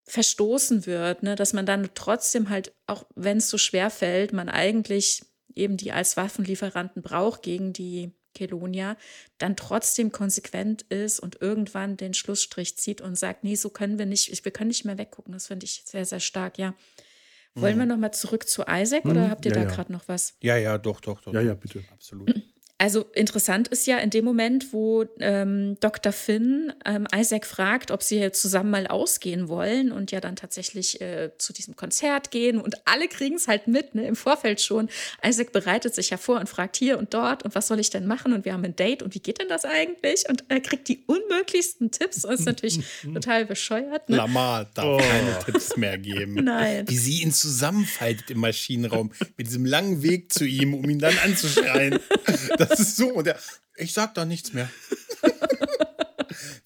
verstoßen wird, ne, dass man dann trotzdem halt, auch wenn es so schwer fällt, man eigentlich eben die als Waffenlieferanten braucht gegen die Kelonia, dann trotzdem konsequent ist und irgendwann den Schlussstrich zieht und sagt, nee, so können wir nicht, wir können nicht mehr weggucken. Das finde ich sehr, sehr stark, ja. Wollen mhm. wir nochmal zurück zu Isaac oder mhm. habt ihr ja, da ja. gerade noch was? Ja, ja, doch, doch, doch. Ja, ja, bitte. Absolut. Also interessant ist ja in dem Moment, wo ähm, Dr. Finn ähm, Isaac fragt, ob sie zusammen mal ausgehen wollen und ja dann tatsächlich äh, zu diesem Konzert gehen und alle kriegen es halt mit, ne, im Vorfeld schon. Isaac bereitet sich ja vor und fragt hier und dort und was soll ich denn machen und wir haben ein Date und wie geht denn das eigentlich? Und er kriegt die unmöglichsten Tipps und ist natürlich total bescheuert. Ne? Lamar darf oh. keine Tipps mehr geben. Nein. Wie sie ihn zusammenfaltet im Maschinenraum mit diesem langen Weg zu ihm, um ihn dann anzuschreien. Das ist so. Und er, ich sag da nichts mehr.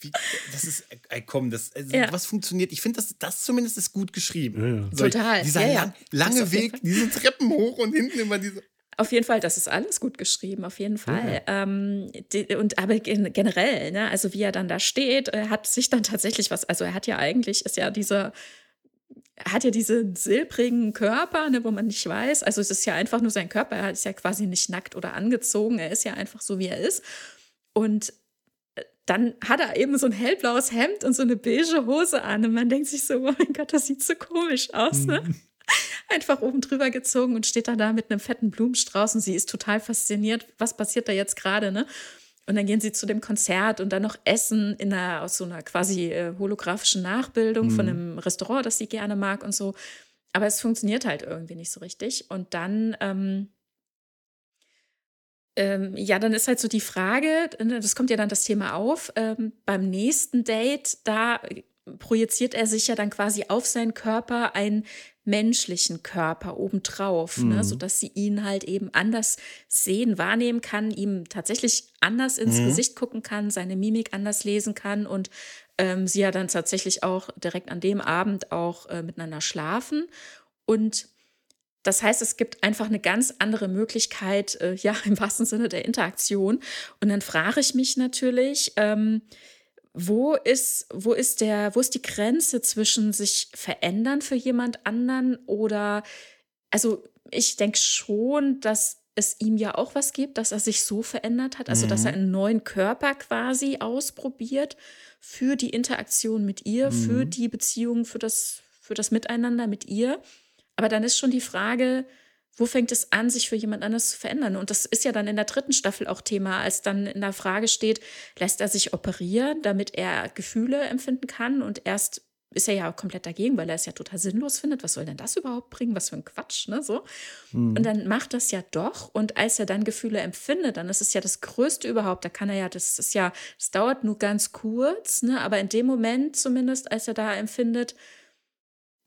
Wie, das ist, ey, komm, das, also, ja. was funktioniert? Ich finde, das, das zumindest ist gut geschrieben. Ja, ja. Total. dieser lang, lange Weg, diese Treppen hoch und hinten immer diese. Auf jeden Fall, das ist alles gut geschrieben, auf jeden Fall. Ja. Ähm, die, und aber generell, ne, also wie er dann da steht, er hat sich dann tatsächlich was, also er hat ja eigentlich, ist ja dieser er hat ja diesen silbrigen Körper, ne, wo man nicht weiß. Also es ist ja einfach nur sein Körper. Er ist ja quasi nicht nackt oder angezogen. Er ist ja einfach so, wie er ist. Und äh, dann hat er eben so ein hellblaues Hemd und so eine beige Hose an. Und man denkt sich so, oh mein Gott, das sieht so komisch aus. Ne? Mhm. Einfach oben drüber gezogen und steht dann da mit einem fetten Blumenstrauß. Und sie ist total fasziniert. Was passiert da jetzt gerade? Ne? Und dann gehen sie zu dem Konzert und dann noch essen in einer, aus so einer quasi äh, holographischen Nachbildung mhm. von einem Restaurant, das sie gerne mag und so. Aber es funktioniert halt irgendwie nicht so richtig. Und dann ähm, Ähm, ja, dann ist halt so die Frage, ne, das kommt ja dann das Thema auf, ähm, beim nächsten Date, da projiziert er sich ja dann quasi auf seinen Körper einen menschlichen Körper obendrauf, ne, mhm. ne, sodass sie ihn halt eben anders sehen, wahrnehmen kann, ihm tatsächlich anders ins mhm. Gesicht gucken kann, seine Mimik anders lesen kann und ähm, sie ja dann tatsächlich auch direkt an dem Abend auch äh, miteinander schlafen. Und das heißt, es gibt einfach eine ganz andere Möglichkeit, äh, ja, im wahrsten Sinne der Interaktion. Und dann frage ich mich natürlich, ähm, wo ist, wo ist der, wo ist die Grenze zwischen sich verändern für jemand anderen oder, also ich denke schon, dass es ihm ja auch was gibt, dass er sich so verändert hat, also mhm. dass er mhm. einen neuen Körper quasi ausprobiert für die Interaktion mit ihr, mhm. für die Beziehung, für das, für das Miteinander mit ihr. Aber dann ist schon die Frage, wo fängt es an, sich für jemand anderes zu verändern? Und das ist ja dann in der dritten Staffel auch Thema, als dann in der Frage steht, lässt er sich operieren, damit er Gefühle empfinden kann? Und erst ist er ja komplett dagegen, weil er es ja total sinnlos findet. Was soll denn das überhaupt bringen? Was für ein Quatsch, ne? So. Mhm. Und dann macht das ja doch. Und als er dann Gefühle empfindet, dann ist es ja das Größte überhaupt. Da kann er ja, das ist ja, das dauert nur ganz kurz, ne? Aber in dem Moment zumindest, als er da empfindet,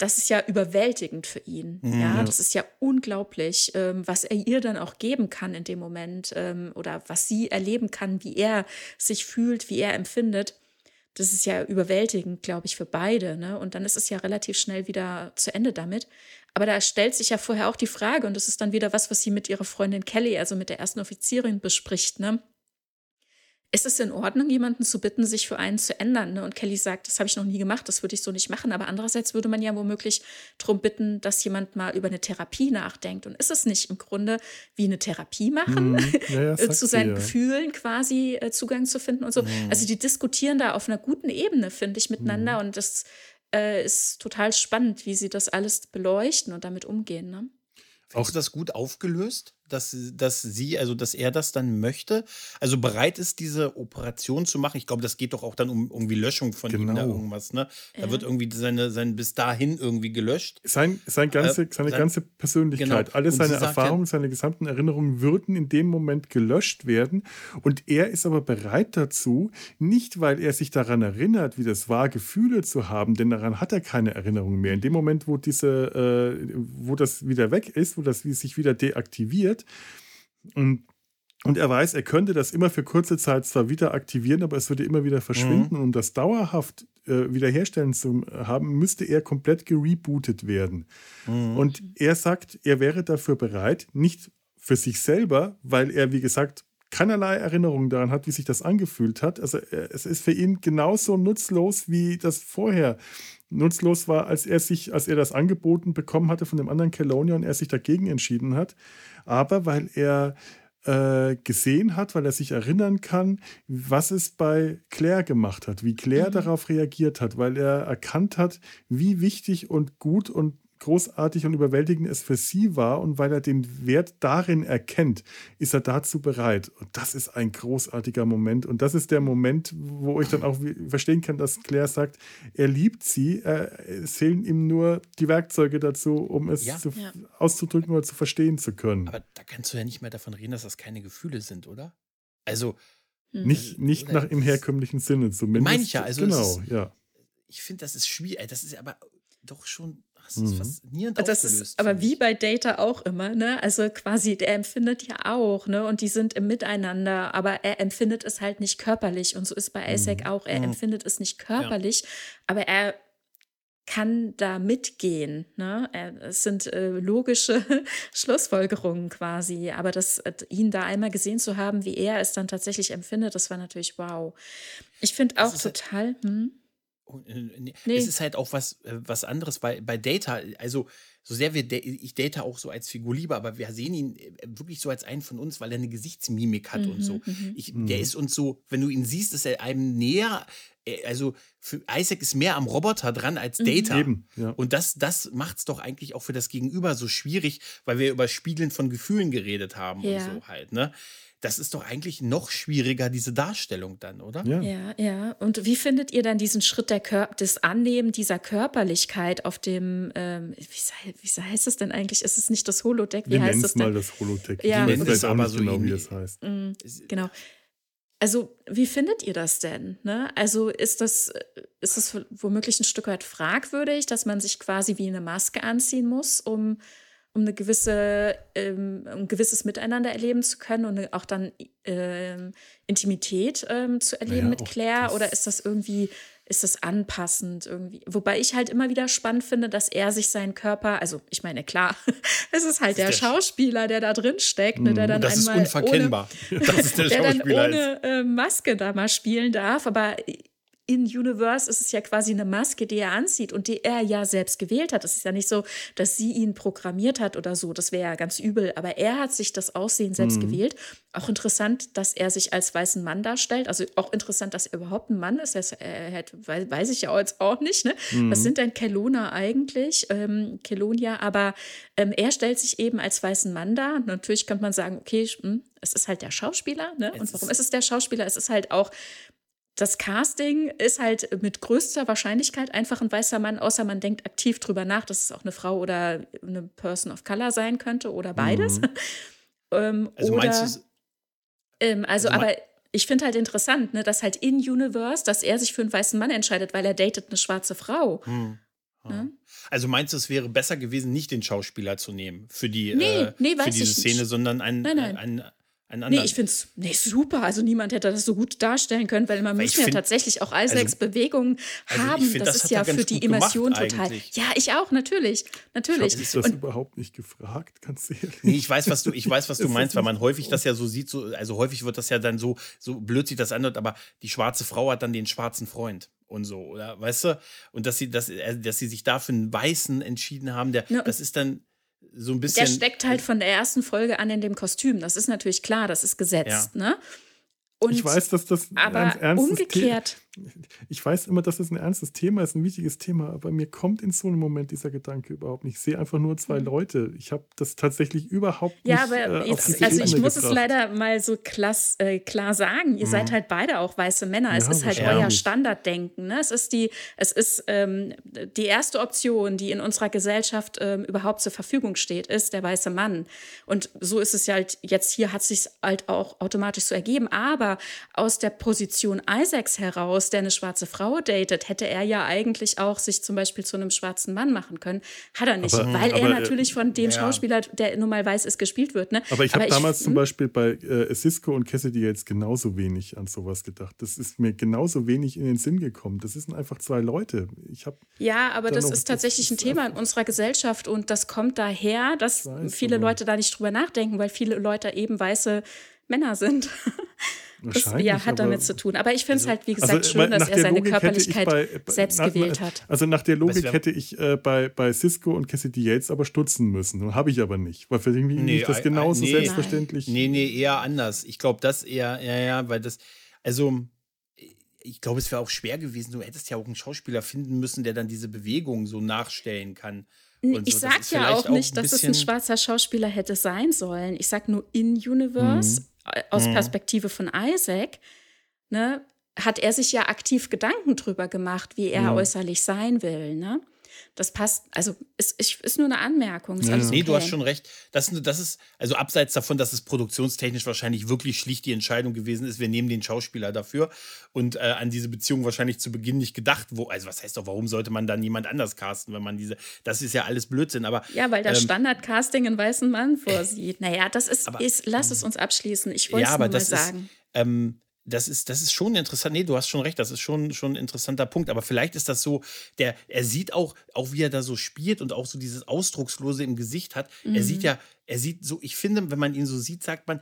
das ist ja überwältigend für ihn. Mhm. Ja, das ist ja unglaublich, ähm, was er ihr dann auch geben kann in dem Moment ähm, oder was sie erleben kann, wie er sich fühlt, wie er empfindet. Das ist ja überwältigend, glaube ich, für beide. Ne? Und dann ist es ja relativ schnell wieder zu Ende damit. Aber da stellt sich ja vorher auch die Frage, und das ist dann wieder was, was sie mit ihrer Freundin Kelly, also mit der ersten Offizierin, bespricht. Ne? Ist es in Ordnung, jemanden zu bitten, sich für einen zu ändern? Ne? Und Kelly sagt, das habe ich noch nie gemacht, das würde ich so nicht machen. Aber andererseits würde man ja womöglich darum bitten, dass jemand mal über eine Therapie nachdenkt. Und ist es nicht im Grunde wie eine Therapie machen, mm, ja, ja, zu seinen ja. Gefühlen quasi äh, Zugang zu finden und so? Mm. Also die diskutieren da auf einer guten Ebene, finde ich, miteinander. Mm. Und das äh, ist total spannend, wie sie das alles beleuchten und damit umgehen. Ne? Auch das gut aufgelöst? Dass, dass sie, also dass er das dann möchte, also bereit ist, diese Operation zu machen. Ich glaube, das geht doch auch dann um irgendwie Löschung von genau. ihm oder irgendwas. Ne? Da ja. wird irgendwie seine, sein bis dahin irgendwie gelöscht. Sein, sein äh, ganze, seine sein, ganze Persönlichkeit, genau. alle seine Erfahrungen, seine gesamten Erinnerungen würden in dem Moment gelöscht werden. Und er ist aber bereit dazu, nicht weil er sich daran erinnert, wie das war, Gefühle zu haben, denn daran hat er keine Erinnerungen mehr. In dem Moment, wo diese, äh, wo das wieder weg ist, wo das sich wieder deaktiviert, und, und er weiß, er könnte das immer für kurze Zeit zwar wieder aktivieren, aber es würde immer wieder verschwinden. Mhm. Um das dauerhaft äh, wiederherstellen zu haben, müsste er komplett gerebootet werden. Mhm. Und er sagt, er wäre dafür bereit, nicht für sich selber, weil er, wie gesagt, keinerlei Erinnerung daran hat, wie sich das angefühlt hat. Also äh, es ist für ihn genauso nutzlos, wie das vorher nutzlos war, als er sich, als er das angeboten bekommen hatte von dem anderen Kelonia und er sich dagegen entschieden hat aber weil er äh, gesehen hat, weil er sich erinnern kann, was es bei Claire gemacht hat, wie Claire mhm. darauf reagiert hat, weil er erkannt hat, wie wichtig und gut und großartig und überwältigend es für sie war und weil er den Wert darin erkennt, ist er dazu bereit. Und das ist ein großartiger Moment. Und das ist der Moment, wo ich dann auch verstehen kann, dass Claire sagt, er liebt sie, es fehlen ihm nur die Werkzeuge dazu, um es ja. Zu, ja. auszudrücken oder zu verstehen zu können. Aber da kannst du ja nicht mehr davon reden, dass das keine Gefühle sind, oder? Also. Hm. Nicht, nicht nach im herkömmlichen Sinne zumindest. Meine ich ja. Also genau, ist, ja. Ich finde, das ist schwierig. Das ist aber doch schon das ist mhm. faszinierend also das ist aber wie bei Data auch immer, ne? Also quasi, der empfindet ja auch, ne? Und die sind im Miteinander, aber er empfindet es halt nicht körperlich. Und so ist bei Isaac mhm. auch, er mhm. empfindet es nicht körperlich, ja. aber er kann da mitgehen. Ne? Es sind äh, logische Schlussfolgerungen quasi. Aber das, äh, ihn da einmal gesehen zu haben, wie er es dann tatsächlich empfindet, das war natürlich wow. Ich finde auch halt total. Hm? Äh, nee. Es ist halt auch was, äh, was anderes bei, bei Data. Also, so sehr wir, ich Data auch so als Figur liebe, aber wir sehen ihn äh, wirklich so als einen von uns, weil er eine Gesichtsmimik hat mhm, und so. Mhm. Ich, der mhm. ist uns so, wenn du ihn siehst, ist er einem näher, äh, also für Isaac ist mehr am Roboter dran als mhm. Data. Eben, ja. Und das, das macht es doch eigentlich auch für das Gegenüber so schwierig, weil wir über Spiegeln von Gefühlen geredet haben ja. und so halt, ne? Das ist doch eigentlich noch schwieriger, diese Darstellung dann, oder? Ja, ja. ja. Und wie findet ihr dann diesen Schritt der Kör des Annehmen dieser Körperlichkeit auf dem, ähm, wie, wie, heißt es denn eigentlich? Ist es nicht das Holodeck? Wie Wir heißt es mal das Holodeck. Ja, ich weiß aber so genau, wie es heißt. Mhm, genau. Also, wie findet ihr das denn? Ne? Also, ist das, ist das womöglich ein Stück weit fragwürdig, dass man sich quasi wie eine Maske anziehen muss, um um eine gewisse, ähm, ein gewisses Miteinander erleben zu können und auch dann ähm, Intimität ähm, zu erleben naja, mit Claire? Oder ist das irgendwie, ist das anpassend irgendwie? Wobei ich halt immer wieder spannend finde, dass er sich seinen Körper, also ich meine, klar, es ist halt der, der, Schauspieler, der da drin steckt, ne, der dann das einmal ist unverkennbar, ohne, dass der, der dann ohne äh, Maske da mal spielen darf. Aber in Universe ist es ja quasi eine Maske, die er anzieht und die er ja selbst gewählt hat. Es ist ja nicht so, dass sie ihn programmiert hat oder so. Das wäre ja ganz übel. Aber er hat sich das Aussehen selbst mhm. gewählt. Auch interessant, dass er sich als weißen Mann darstellt. Also auch interessant, dass er überhaupt ein Mann ist. Er, er weiß ich ja jetzt auch nicht. Ne? Mhm. Was sind denn Kelona eigentlich? Ähm, Kelonia. Aber ähm, er stellt sich eben als weißen Mann dar. Natürlich könnte man sagen, okay, hm, es ist halt der Schauspieler. Ne? Und warum ist es der Schauspieler? Es ist halt auch das Casting ist halt mit größter Wahrscheinlichkeit einfach ein weißer Mann, außer man denkt aktiv drüber nach, dass es auch eine Frau oder eine Person of Color sein könnte oder beides. Mhm. ähm, also oder, meinst du ähm, also, also aber ich finde halt interessant, ne, dass halt in Universe, dass er sich für einen weißen Mann entscheidet, weil er datet eine schwarze Frau. Mhm. Ne? Also meinst du, es wäre besser gewesen, nicht den Schauspieler zu nehmen für die nee, äh, nee, für diese Szene, nicht. sondern einen, nein, nein. einen. Nee, ich finde es nee, super. Also niemand hätte das so gut darstellen können, weil man weil muss ja find, tatsächlich auch Isaacs also, Bewegungen also haben. Find, das, das, ist ja für die Immersion total. Eigentlich. Ja, ich auch, natürlich. Natürlich. Ich habe das überhaupt nicht gefragt, ganz ehrlich. Nee, ich weiß, was du, ich weiß, was du meinst, weil man häufig das ja so sieht, so, also häufig wird das ja dann so, so blöd sich das anhört, aber die schwarze Frau hat dann den schwarzen Freund und so, oder weißt du? Und dass sie, dass, äh, dass sie sich da für einen Weißen entschieden haben, der, ja, das ist dann so ein bisschen. Der steckt halt von der ersten Folge an in dem Kostüm. Das ist natürlich klar, das ist gesetzt. Ja. Ne? Und ich weiß, dass das aber ein ernstes umgekehrt. Ich weiß immer, dass das ein ernstes Thema ist, ein wichtiges Thema, aber mir kommt in so einem Moment dieser Gedanke überhaupt nicht. Ich sehe einfach nur zwei mhm. Leute. Ich habe das tatsächlich überhaupt ja, nicht. Ja, aber äh, jetzt, also ich muss gebracht. es leider mal so klass, äh, klar sagen. Ihr mhm. seid halt beide auch weiße Männer. Es ja, ist halt euer Standarddenken. Ne? Es ist die, es ist ähm, die erste Option, die in unserer Gesellschaft ähm, überhaupt zur Verfügung steht, ist der weiße Mann. Und so ist es ja halt jetzt hier hat sich halt auch automatisch so ergeben. Aber aus der Position Isaacs heraus, der eine schwarze Frau datet, hätte er ja eigentlich auch sich zum Beispiel zu einem schwarzen Mann machen können. Hat er nicht, aber, weil aber, er äh, natürlich von dem ja. Schauspieler, der nun mal weiß ist, gespielt wird. Ne? Aber ich habe damals ich, zum hm? Beispiel bei äh, Cisco und Cassidy jetzt genauso wenig an sowas gedacht. Das ist mir genauso wenig in den Sinn gekommen. Das sind einfach zwei Leute. Ich ja, aber das noch, ist tatsächlich das ein Thema in unserer Gesellschaft und das kommt daher, dass weiß, viele Leute da nicht drüber nachdenken, weil viele Leute eben weiße Männer sind. Das ja, hat damit zu tun. Aber ich finde es also, halt, wie gesagt, also, schön, dass er seine Logik Körperlichkeit bei, bei, selbst na, gewählt hat. Also nach der Logik hätte ich äh, bei, bei Cisco und Cassidy Yates aber stutzen müssen. Habe ich aber nicht. Weil für irgendwie nee, das genauso nee, selbstverständlich. Nee, nee, eher anders. Ich glaube, das eher, ja, ja, weil das, also ich glaube, es wäre auch schwer gewesen. Du hättest ja auch einen Schauspieler finden müssen, der dann diese Bewegung so nachstellen kann. Und ich so. sag ja auch nicht, dass es ein schwarzer Schauspieler hätte sein sollen. Ich sag nur in Universe. Mhm aus mhm. Perspektive von Isaac, ne, hat er sich ja aktiv Gedanken drüber gemacht, wie er ja. äußerlich sein will. Ne? Das passt, also ist, ist nur eine Anmerkung. Ist ja. okay. Nee, du hast schon recht. Das, das ist, also abseits davon, dass es produktionstechnisch wahrscheinlich wirklich schlicht die Entscheidung gewesen ist, wir nehmen den Schauspieler dafür und äh, an diese Beziehung wahrscheinlich zu Beginn nicht gedacht, wo, also was heißt doch, warum sollte man dann jemand anders casten, wenn man diese, das ist ja alles Blödsinn, aber. Ja, weil der ähm, Standardcasting einen weißen Mann vorsieht. Naja, das ist, aber, ist lass es uns abschließen. Ich wollte es ja, nur mal sagen. Ist, ähm, das ist, das ist schon interessant. Nee, du hast schon recht, das ist schon, schon ein interessanter Punkt. Aber vielleicht ist das so, der, er sieht auch, auch wie er da so spielt und auch so dieses Ausdruckslose im Gesicht hat. Mhm. Er sieht ja, er sieht so, ich finde, wenn man ihn so sieht, sagt man,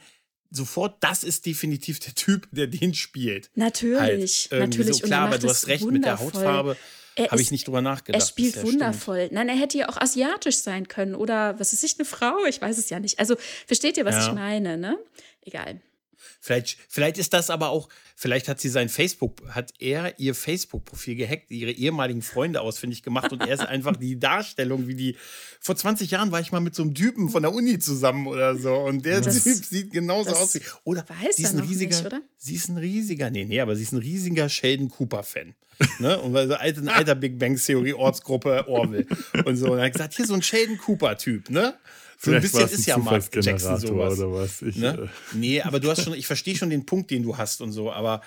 sofort, das ist definitiv der Typ, der den spielt. Natürlich, halt, natürlich. So, klar, aber du hast recht, mit der Hautfarbe habe ich nicht drüber nachgedacht. Er spielt wundervoll. Stimmt. Nein, er hätte ja auch asiatisch sein können oder was ist ich, eine Frau? Ich weiß es ja nicht. Also versteht ihr, was ja. ich meine, ne? Egal. Vielleicht, vielleicht ist das aber auch, vielleicht hat sie sein Facebook, hat er ihr Facebook-Profil gehackt, ihre ehemaligen Freunde ausfindig gemacht und er ist einfach die Darstellung, wie die. Vor 20 Jahren war ich mal mit so einem Typen von der Uni zusammen oder so und der das, Typ sieht genauso aus wie. Oder weiß sie ist ein riesiger. Nicht, oder? Sie ist ein riesiger, nee, nee, aber sie ist ein riesiger Sheldon Cooper-Fan. ne? Und also ein alter Big Bang Theory Ortsgruppe Orville und so. Und er hat gesagt, hier so ein Sheldon Cooper-Typ, ne? So ein bisschen ist ja Mark Jackson sowas. Oder was. Ich, ne? äh. Nee, aber du hast schon, ich verstehe schon den Punkt, den du hast und so, aber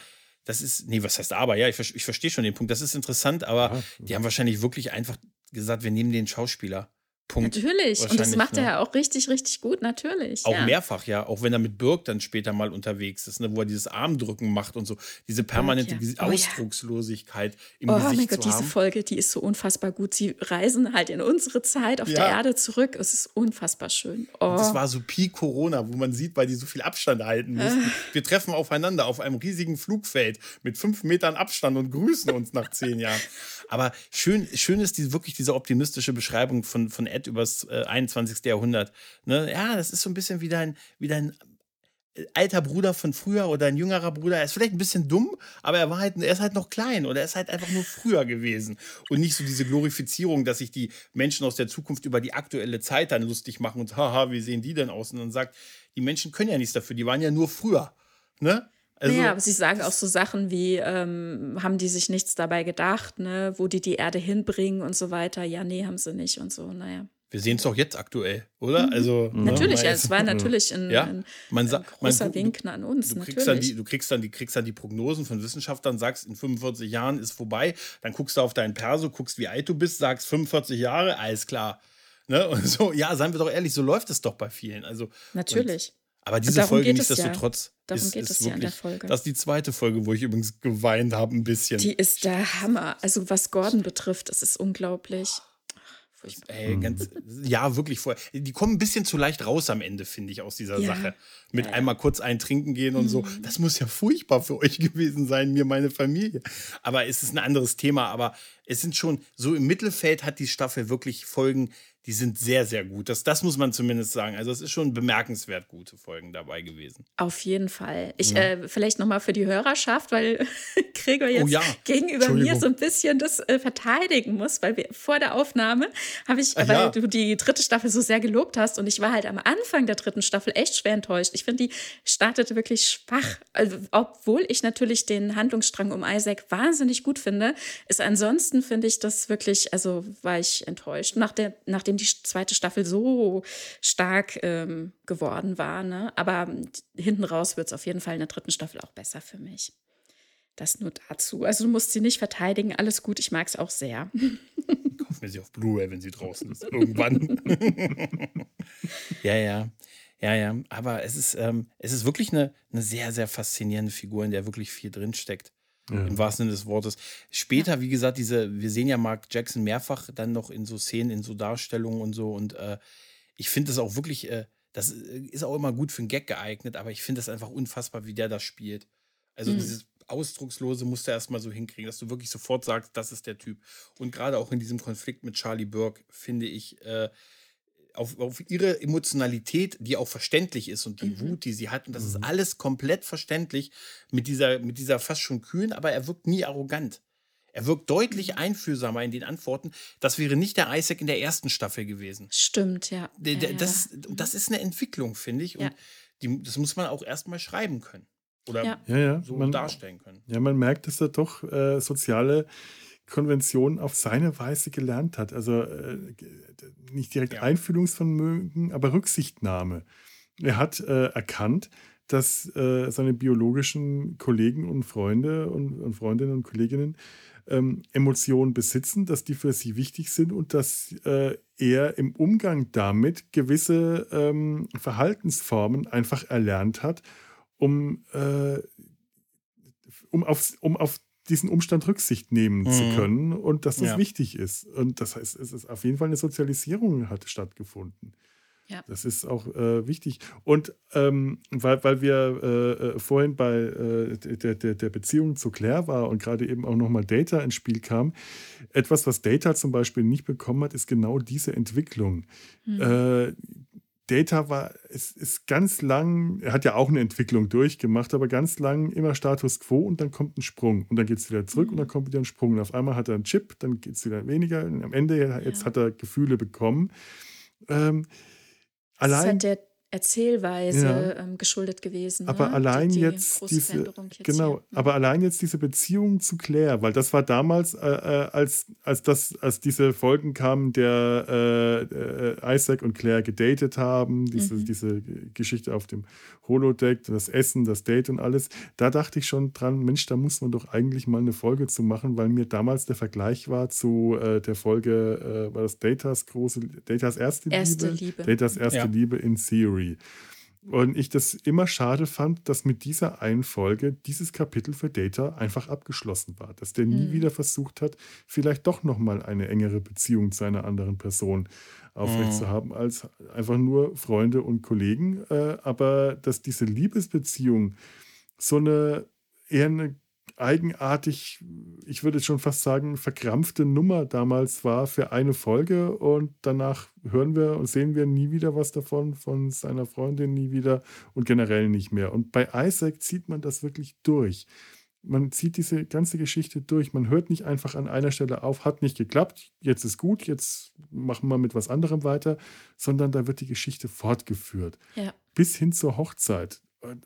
das ist, nee, was heißt aber? Ja, ich, ich verstehe schon den Punkt. Das ist interessant, aber ja. die haben wahrscheinlich wirklich einfach gesagt, wir nehmen den Schauspieler. Punkt. Natürlich. Und das macht ne? er ja auch richtig, richtig gut, natürlich. Auch ja. mehrfach, ja. Auch wenn er mit Birk dann später mal unterwegs ist, ne? wo er dieses Armdrücken macht und so. Diese permanente ja. oh, Ausdruckslosigkeit im oh, Gesicht. Oh mein Gott, diese Folge, die ist so unfassbar gut. Sie reisen halt in unsere Zeit auf der Erde zurück. Es ist unfassbar schön. Oh. Das war so Peak Corona, wo man sieht, weil die so viel Abstand halten mussten. Äh. Wir treffen aufeinander auf einem riesigen Flugfeld mit fünf Metern Abstand und grüßen uns nach zehn Jahren. Aber schön, schön ist die, wirklich diese optimistische Beschreibung von, von Ed übers äh, 21. Jahrhundert. Ne? Ja, das ist so ein bisschen wie dein, wie dein äh, alter Bruder von früher oder ein jüngerer Bruder. Er ist vielleicht ein bisschen dumm, aber er, war halt, er ist halt noch klein oder er ist halt einfach nur früher gewesen. Und nicht so diese Glorifizierung, dass sich die Menschen aus der Zukunft über die aktuelle Zeit dann lustig machen und haha, wie sehen die denn aus? Und dann sagt, die Menschen können ja nichts dafür, die waren ja nur früher. Ne? Also, ja, aber sie sagen auch so Sachen wie, ähm, haben die sich nichts dabei gedacht, ne, wo die die Erde hinbringen und so weiter. Ja, nee, haben sie nicht und so, naja. Wir sehen es doch jetzt aktuell, oder? Mhm. Also, ne, natürlich, ne, ja, es war natürlich ein, ja, ein, man ein großer man, Wink an uns. Du kriegst, dann die, du, kriegst dann die, kriegst dann die Prognosen von Wissenschaftlern, sagst, in 45 Jahren ist vorbei. Dann guckst du auf deinen Perso, guckst, wie alt du bist, sagst 45 Jahre, alles klar. Ne? Und so, ja, seien wir doch ehrlich, so läuft es doch bei vielen. Also, natürlich. Aber diese Folge nichtsdestotrotz ja. Darum ist, geht es ja in der Folge. Das ist die zweite Folge, wo ich übrigens geweint habe ein bisschen. Die ist der Hammer. Also was Gordon betrifft, es ist unglaublich. Ey, ganz, ja, wirklich voll. Die kommen ein bisschen zu leicht raus am Ende, finde ich, aus dieser ja. Sache. Mit ja. einmal kurz ein Trinken gehen und mhm. so. Das muss ja furchtbar für euch gewesen sein, mir, meine Familie. Aber es ist ein anderes Thema. Aber es sind schon, so im Mittelfeld hat die Staffel wirklich Folgen, die sind sehr, sehr gut. Das, das muss man zumindest sagen. Also es ist schon bemerkenswert gute Folgen dabei gewesen. Auf jeden Fall. Ich ja. äh, vielleicht nochmal für die Hörerschaft, weil Gregor jetzt oh ja. gegenüber mir so ein bisschen das äh, verteidigen muss, weil wir vor der Aufnahme habe ich, Ach, weil ja. du die dritte Staffel so sehr gelobt hast und ich war halt am Anfang der dritten Staffel echt schwer enttäuscht. Ich finde, die startete wirklich schwach. Also, obwohl ich natürlich den Handlungsstrang um Isaac wahnsinnig gut finde, ist ansonsten finde ich das wirklich, also war ich enttäuscht. Nach der, nach dem nachdem die zweite Staffel so stark ähm, geworden war. Ne? Aber hinten raus wird es auf jeden Fall in der dritten Staffel auch besser für mich. Das nur dazu. Also du musst sie nicht verteidigen, alles gut, ich mag es auch sehr. Kauf mir sie auf Blu-ray, wenn sie draußen ist. Irgendwann. ja, ja. Ja, ja. Aber es ist, ähm, es ist wirklich eine, eine sehr, sehr faszinierende Figur, in der wirklich viel drinsteckt. Ja. Im wahrsten Sinne des Wortes. Später, wie gesagt, diese, wir sehen ja Mark Jackson mehrfach dann noch in so Szenen, in so Darstellungen und so. Und äh, ich finde das auch wirklich, äh, das äh, ist auch immer gut für einen Gag geeignet, aber ich finde das einfach unfassbar, wie der das spielt. Also mhm. dieses Ausdruckslose musst du erstmal so hinkriegen, dass du wirklich sofort sagst, das ist der Typ. Und gerade auch in diesem Konflikt mit Charlie Burke, finde ich, äh, auf, auf ihre Emotionalität, die auch verständlich ist und die mhm. Wut, die sie hat. Und das mhm. ist alles komplett verständlich mit dieser, mit dieser fast schon kühlen, aber er wirkt nie arrogant. Er wirkt deutlich mhm. einfühlsamer in den Antworten. Das wäre nicht der Isaac in der ersten Staffel gewesen. Stimmt, ja. ja, das, ja. das ist eine Entwicklung, finde ich. Und ja. die, das muss man auch erstmal schreiben können. Oder ja. Ja, so man, darstellen können. Ja, man merkt, dass er doch äh, soziale Konventionen auf seine Weise gelernt hat. Also äh, nicht direkt ja. Einfühlungsvermögen, aber Rücksichtnahme. Er hat äh, erkannt, dass äh, seine biologischen Kollegen und Freunde und, und Freundinnen und Kolleginnen ähm, Emotionen besitzen, dass die für sie wichtig sind und dass äh, er im Umgang damit gewisse ähm, Verhaltensformen einfach erlernt hat, um, äh, um, auf, um auf diesen Umstand Rücksicht nehmen mhm. zu können und dass das ja. wichtig ist. Und das heißt, es ist auf jeden Fall eine Sozialisierung hat stattgefunden. Ja. Das ist auch äh, wichtig. Und ähm, weil, weil wir äh, äh vorhin bei äh, der, der, der Beziehung zu Claire war und gerade eben auch nochmal Data ins Spiel kam, etwas, was Data zum Beispiel nicht bekommen hat, ist genau diese Entwicklung. Mhm. Data war, es ist ganz lang, er hat ja auch eine Entwicklung durchgemacht, aber ganz lang immer Status quo und dann kommt ein Sprung und dann geht es wieder zurück mhm. und dann kommt wieder ein Sprung. Und auf einmal hat er einen Chip, dann geht es wieder weniger. Und am Ende, jetzt ja. hat er Gefühle bekommen. Ähm, allein. Das hat der Erzählweise ja. ähm, geschuldet gewesen. Aber ne? allein die, die jetzt diese jetzt genau, hier. aber allein jetzt diese Beziehung zu Claire, weil das war damals, äh, äh, als als das als diese Folgen kamen, der äh, äh, Isaac und Claire gedatet haben, diese mhm. diese Geschichte auf dem Holodeck, das Essen, das Date und alles. Da dachte ich schon dran, Mensch, da muss man doch eigentlich mal eine Folge zu machen, weil mir damals der Vergleich war zu äh, der Folge, äh, war das Datas große Datas erste, erste Liebe, Liebe. Datas erste ja. Liebe in Theory. Story. Und ich das immer schade fand, dass mit dieser einen Folge dieses Kapitel für Data einfach abgeschlossen war. Dass der nie mhm. wieder versucht hat, vielleicht doch nochmal eine engere Beziehung zu einer anderen Person aufrechtzuerhalten, mhm. als einfach nur Freunde und Kollegen. Äh, aber dass diese Liebesbeziehung so eine eher eine eigenartig, ich würde schon fast sagen, verkrampfte Nummer damals war für eine Folge und danach hören wir und sehen wir nie wieder was davon, von seiner Freundin nie wieder und generell nicht mehr. Und bei Isaac zieht man das wirklich durch. Man zieht diese ganze Geschichte durch. Man hört nicht einfach an einer Stelle auf, hat nicht geklappt, jetzt ist gut, jetzt machen wir mit was anderem weiter, sondern da wird die Geschichte fortgeführt. Ja. Bis hin zur Hochzeit.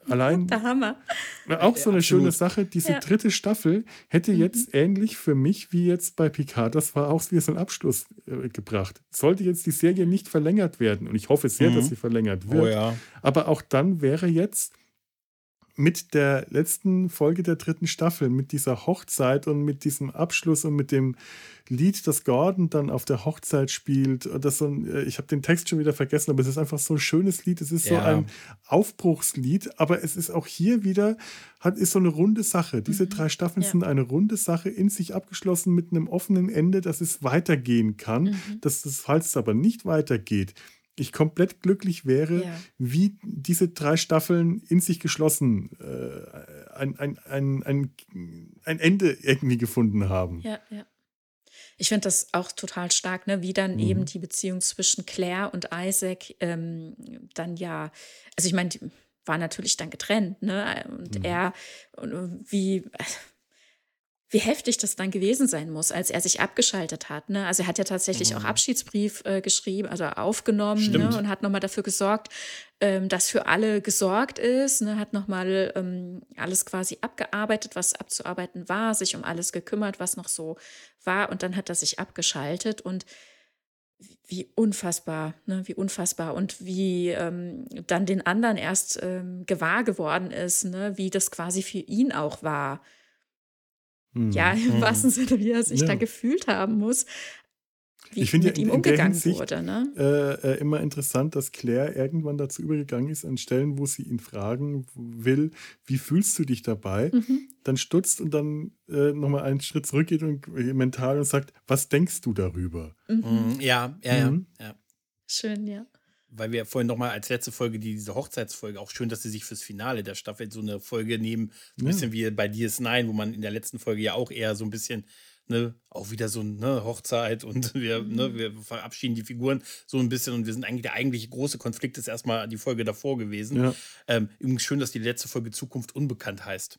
Allein. Der Hammer. Auch so eine ja, schöne Sache. Diese ja. dritte Staffel hätte mhm. jetzt ähnlich für mich wie jetzt bei Picard, das war auch wie so ein Abschluss äh, gebracht. Sollte jetzt die Serie nicht verlängert werden, und ich hoffe sehr, mhm. dass sie verlängert wird, oh, ja. aber auch dann wäre jetzt mit der letzten Folge der dritten Staffel, mit dieser Hochzeit und mit diesem Abschluss und mit dem Lied, das Gordon dann auf der Hochzeit spielt. Das so ein, äh, ich habe den Text schon wieder vergessen, aber es ist einfach so ein schönes Lied. Es ist ja. so ein Aufbruchslied, aber es ist auch hier wieder, hat, ist so eine runde Sache. Diese mhm. drei Staffeln ja. sind eine runde Sache, in sich abgeschlossen mit einem offenen Ende, dass es weitergehen kann. Mhm. Dass das, falls es aber nicht weitergeht, ich komplett glücklich wäre, ja. wie diese drei Staffeln in sich geschlossen äh, ein, ein, ein, ein, ein Ende irgendwie gefunden haben. Ja, ja. Ich finde das auch total stark, ne? wie dann mhm. eben die Beziehung zwischen Claire und Isaac ähm, dann ja, also ich meine, die war natürlich dann getrennt, ne? Und mhm. er, wie, wie heftig das dann gewesen sein muss, als er sich abgeschaltet hat. Ne? Also er hat ja tatsächlich mhm. auch Abschiedsbrief äh, geschrieben, also aufgenommen ne? und hat nochmal dafür gesorgt, ähm, dass für alle gesorgt ist, ne? hat nochmal ähm, alles quasi abgearbeitet, was abzuarbeiten war, sich um alles gekümmert, was noch so war und dann hat er sich abgeschaltet und wie unfassbar, ne? wie unfassbar und wie ähm, dann den anderen erst ähm, gewahr geworden ist, ne? wie das quasi für ihn auch war ja, im mhm. wahrsten Sinne, wie er sich ja. da gefühlt haben muss, wie ich mit ja ihm umgegangen Hinsicht, wurde. Ne? Äh, äh, immer interessant, dass Claire irgendwann dazu übergegangen ist, an Stellen, wo sie ihn fragen will, wie fühlst du dich dabei? Mhm. Dann stutzt und dann äh, nochmal einen Schritt zurückgeht und äh, mental und sagt, was denkst du darüber? Mhm. mhm. Ja, ja, mhm. ja, Schön, ja weil wir vorhin nochmal als letzte Folge die, diese Hochzeitsfolge, auch schön, dass sie sich fürs Finale der Staffel so eine Folge nehmen, so ein ja. bisschen wie bei DS9, wo man in der letzten Folge ja auch eher so ein bisschen, ne, auch wieder so eine Hochzeit und wir, ne, mhm. wir verabschieden die Figuren so ein bisschen und wir sind eigentlich, der eigentliche große Konflikt ist erstmal die Folge davor gewesen. Ja. Ähm, übrigens schön, dass die letzte Folge Zukunft unbekannt heißt.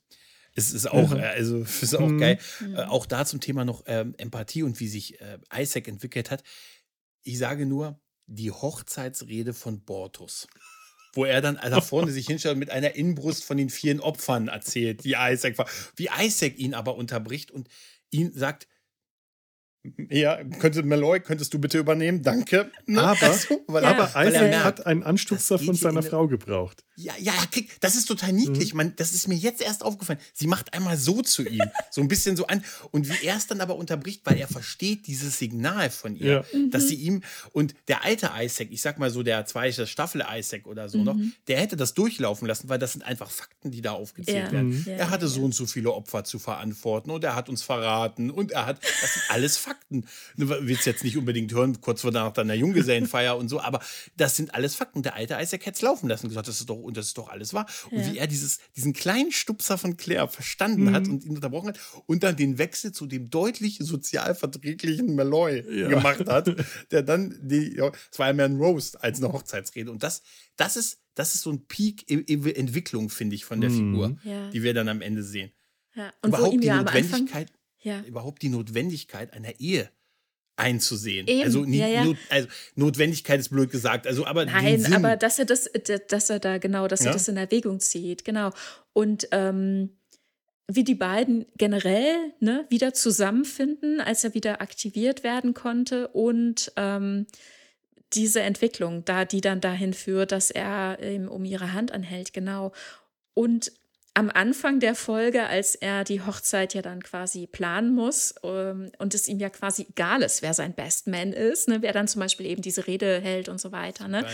Es ist auch, ja. also ist auch mhm. geil. Mhm. Äh, auch da zum Thema noch ähm, Empathie und wie sich äh, Isaac entwickelt hat. Ich sage nur, die Hochzeitsrede von Bortus. Wo er dann da vorne sich hinstellt und mit einer Inbrust von den vielen Opfern erzählt, die Isaac war. Wie Isaac ihn aber unterbricht und ihn sagt, ja, könnte Malloy, könntest du bitte übernehmen? Danke. Ne? Aber, also, weil, ja. aber weil Isaac hat einen Anstupser von seiner Frau gebraucht. Ja, ja, das ist total niedlich. Mhm. Man, das ist mir jetzt erst aufgefallen. Sie macht einmal so zu ihm, so ein bisschen so an. Und wie er es dann aber unterbricht, weil er versteht dieses Signal von ihr, ja. dass sie ihm und der alte Isaac, ich sag mal so der zweite Staffel Isaac oder so mhm. noch, der hätte das durchlaufen lassen, weil das sind einfach Fakten, die da aufgezählt ja. werden. Mhm. Er hatte so und so viele Opfer zu verantworten und er hat uns verraten und er hat, das sind alles Fakten Fakten. Du willst jetzt nicht unbedingt hören, kurz vor nach deiner Junggesellenfeier und so, aber das sind alles Fakten. Der alte Isaac hätte es laufen lassen und gesagt, das ist doch, und das ist doch alles wahr. Und ja. wie er dieses, diesen kleinen Stupser von Claire verstanden mhm. hat und ihn unterbrochen hat und dann den Wechsel zu dem deutlich sozial verträglichen Malloy ja. gemacht hat, der dann die, ja, es war ja mehr ein Roast als eine Hochzeitsrede. Und das, das ist, das ist so ein Peak Entwicklung, finde ich, von der mhm. Figur, ja. die wir dann am Ende sehen. Ja. Und überhaupt die Notwendigkeit, ja. überhaupt die Notwendigkeit einer Ehe einzusehen. Eben. Also, nie, ja, ja. Not, also Notwendigkeit ist blöd gesagt. Also, aber Nein, aber dass er das, dass er da genau, dass er das in Erwägung zieht, genau. Und ähm, wie die beiden generell ne, wieder zusammenfinden, als er wieder aktiviert werden konnte und ähm, diese Entwicklung, da die dann dahin führt, dass er ähm, um ihre Hand anhält, genau. Und am Anfang der Folge, als er die Hochzeit ja dann quasi planen muss ähm, und es ihm ja quasi egal ist, wer sein Best Man ist, ne, wer dann zum Beispiel eben diese Rede hält und so weiter. Ne?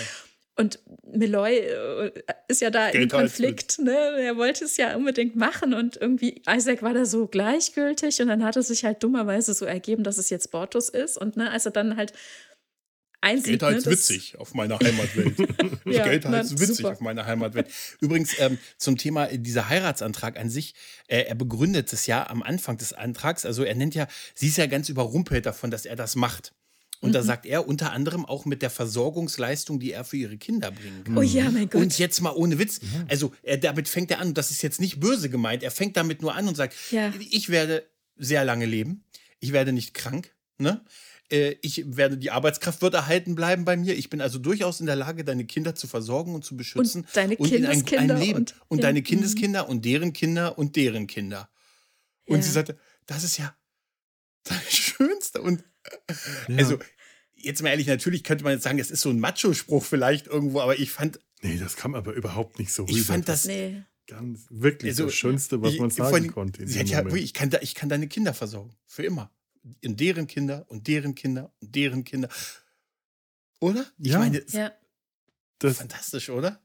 Und Meloy äh, ist ja da Geht im halt Konflikt, ne? Er wollte es ja unbedingt machen und irgendwie Isaac war da so gleichgültig und dann hat es sich halt dummerweise so ergeben, dass es jetzt Bortus ist und ne, als er dann halt einsieht. Geld halt ne, witzig auf meiner Heimatwelt. ja, Geld halt witzig super. auf meiner Heimatwelt. Übrigens ähm, zum Thema äh, dieser Heiratsantrag an sich, äh, er begründet es ja am Anfang des Antrags, also er nennt ja, sie ist ja ganz überrumpelt davon, dass er das macht. Und mhm. da sagt er unter anderem auch mit der Versorgungsleistung, die er für ihre Kinder bringen kann. Oh ja, mein Gott. Und jetzt mal ohne Witz. Also er, damit fängt er an, das ist jetzt nicht böse gemeint, er fängt damit nur an und sagt, ja. ich werde sehr lange leben, ich werde nicht krank, ne? Äh, ich werde, die Arbeitskraft wird erhalten bleiben bei mir. Ich bin also durchaus in der Lage, deine Kinder zu versorgen und zu beschützen. Und deine und Kindeskinder. Ein, ein Leben. Und, und ja. deine Kindeskinder und deren Kinder und deren Kinder. Und ja. sie sagte, das ist ja das Schönste. Und ja. also, jetzt mal ehrlich, natürlich könnte man jetzt sagen, es ist so ein Macho-Spruch vielleicht irgendwo, aber ich fand. Nee, das kam aber überhaupt nicht so rüber. Ich fand das. Nee. Ganz, wirklich also, das Schönste, was man sagen allem, konnte. Sie hat ja, ich, kann ich kann deine Kinder versorgen. Für immer in deren Kinder und deren Kinder und deren Kinder. Oder? Ich ja. meine, ja. Das, fantastisch, oder?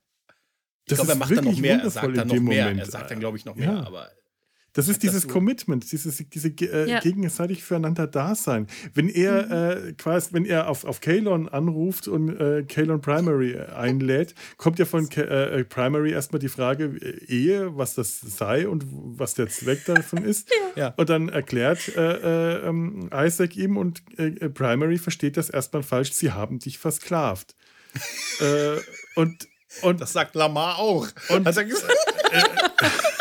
Ich glaube, er macht dann noch mehr. Er sagt dann noch mehr. Moment. Er sagt dann, glaube ich, noch mehr. Ja. Aber das ist dieses das Commitment, dieses diese äh, ja. gegenseitig füreinander Dasein. Wenn er mhm. äh, quasi, wenn er auf, auf Kalon anruft und äh, Kalon Primary äh, einlädt, kommt ja von K äh, Primary erstmal die Frage äh, Ehe, was das sei und was der Zweck davon ist. ja. Und dann erklärt äh, ähm, Isaac ihm und Primary versteht das erstmal falsch, sie haben dich versklavt. und, und das sagt Lamar auch. Und, hat er gesagt.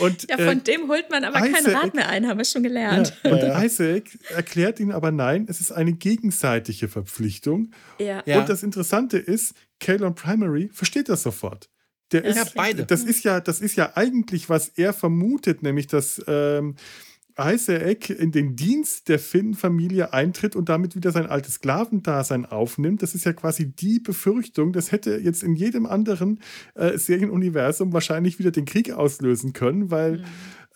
Und, ja, von äh, dem holt man aber Isaac, kein Rad mehr ein, haben wir schon gelernt. Ja, und Isaac erklärt ihn aber nein, es ist eine gegenseitige Verpflichtung. Ja. Und das Interessante ist, Kalon Primary versteht das sofort. Der ist, ja, beide. Das ist ja, das ist ja eigentlich, was er vermutet, nämlich dass ähm, Isaac in den Dienst der Finn-Familie eintritt und damit wieder sein altes Sklavendasein aufnimmt. Das ist ja quasi die Befürchtung. Das hätte jetzt in jedem anderen äh, Serienuniversum wahrscheinlich wieder den Krieg auslösen können, weil. Mhm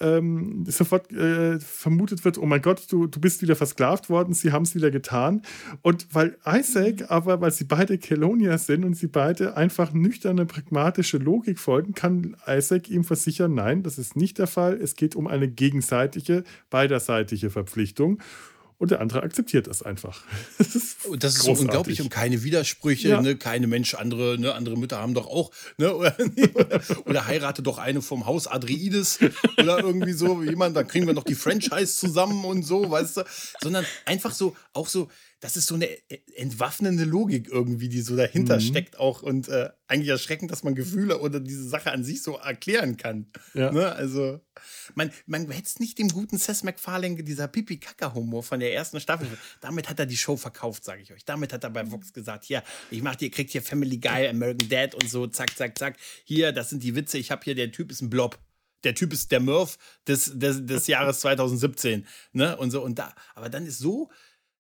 ähm, sofort äh, vermutet wird, oh mein Gott, du, du bist wieder versklavt worden, sie haben es wieder getan. Und weil Isaac, mhm. aber weil sie beide Kelonia sind und sie beide einfach nüchterne, pragmatische Logik folgen, kann Isaac ihm versichern, nein, das ist nicht der Fall. Es geht um eine gegenseitige, beiderseitige Verpflichtung. Und der andere akzeptiert das einfach. Das ist, das ist so unglaublich und keine Widersprüche, ja. ne? keine Mensch, andere, ne? andere Mütter haben doch auch, ne? oder, oder heirate doch eine vom Haus Adreides oder irgendwie so jemand, dann kriegen wir noch die Franchise zusammen und so, weißt du, sondern einfach so, auch so, das ist so eine äh, entwaffnende Logik irgendwie, die so dahinter mhm. steckt auch und äh, eigentlich erschreckend, dass man Gefühle oder diese Sache an sich so erklären kann. Ja. Ne? Also man, man hätte es nicht dem guten Seth MacFarlane, dieser Pipi-Kaka-Humor von der ersten Staffel, damit hat er die Show verkauft, sage ich euch. Damit hat er bei Vox gesagt, hier, ich mach dir, kriegt hier Family Guy, American Dad und so, zack, zack, zack. Hier, das sind die Witze, ich habe hier, der Typ ist ein Blob der Typ ist der Murph des, des, des Jahres 2017. Ne? Und so, und da, aber dann ist so,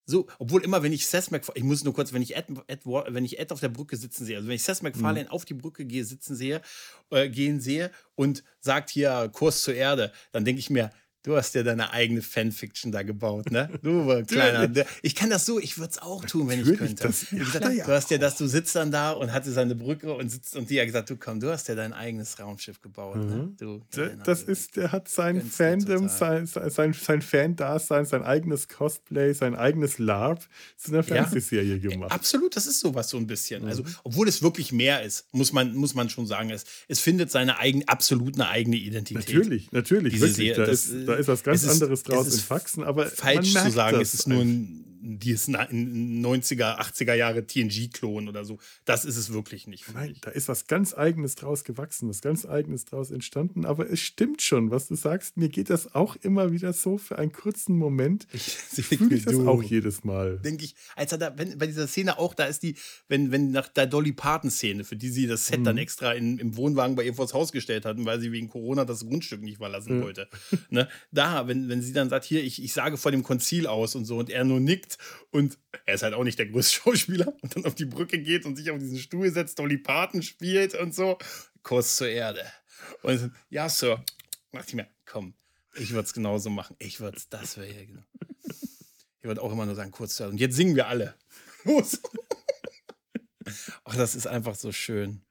so, obwohl immer, wenn ich Seth MacFarlane, ich muss nur kurz, wenn ich Ed, Ed, wenn ich Ed auf der Brücke sitzen sehe, also wenn ich Seth MacFarlane mhm. auf die Brücke gehe, sitzen sehe, äh, gehen sehe und sagt hier Kurs zur Erde, dann denke ich mir, Du hast ja deine eigene Fanfiction da gebaut, ne? Du kleiner. Ich kann das so, ich würde es auch tun, wenn ich könnte. Das, gesagt, du hast ja das, du sitzt dann da und hatte seine Brücke und sitzt und die hat gesagt, du komm, du hast ja dein eigenes Raumschiff gebaut. Ne? Mhm. Ne? Du, das ist, der hat sein Fandom, sein, sein, sein Fan-Dasein, sein eigenes Cosplay, sein eigenes LARP zu einer Fernsehserie ja, gemacht. Absolut, das ist sowas so ein bisschen. Mhm. Also, obwohl es wirklich mehr ist, muss man, muss man schon sagen. Es, es findet seine eigen, absolut eine eigene Identität. Natürlich, natürlich. Diese Serie, da, das, ist, da ist was ganz anderes draus in Faxen, aber falsch zu sagen, es ist nur ein die ist ein 90er, 80er Jahre TNG-Klon oder so. Das ist es wirklich nicht. Nein, ich. da ist was ganz Eigenes draus gewachsen, was ganz Eigenes draus entstanden. Aber es stimmt schon, was du sagst. Mir geht das auch immer wieder so für einen kurzen Moment. Ich, fühle das auch jedes Mal. Denke ich, als er da, wenn, bei dieser Szene auch, da ist die, wenn, wenn nach der Dolly Parton-Szene, für die sie das Set mhm. dann extra in, im Wohnwagen bei ihr vors Haus gestellt hatten, weil sie wegen Corona das Grundstück nicht verlassen mhm. wollte. Ne? Da, wenn, wenn sie dann sagt, hier, ich, ich sage vor dem Konzil aus und so, und er nur nickt und er ist halt auch nicht der größte Schauspieler und dann auf die Brücke geht und sich auf diesen Stuhl setzt, Dolly Parton spielt und so. Kurs zur Erde. Und ja, Sir, dachte ich mir, komm, ich würde es genauso machen. Ich würde es, das wäre ja genau. Ich würde auch immer nur sagen, kurz zur Erde. Und jetzt singen wir alle. Los. Ach, das ist einfach so schön.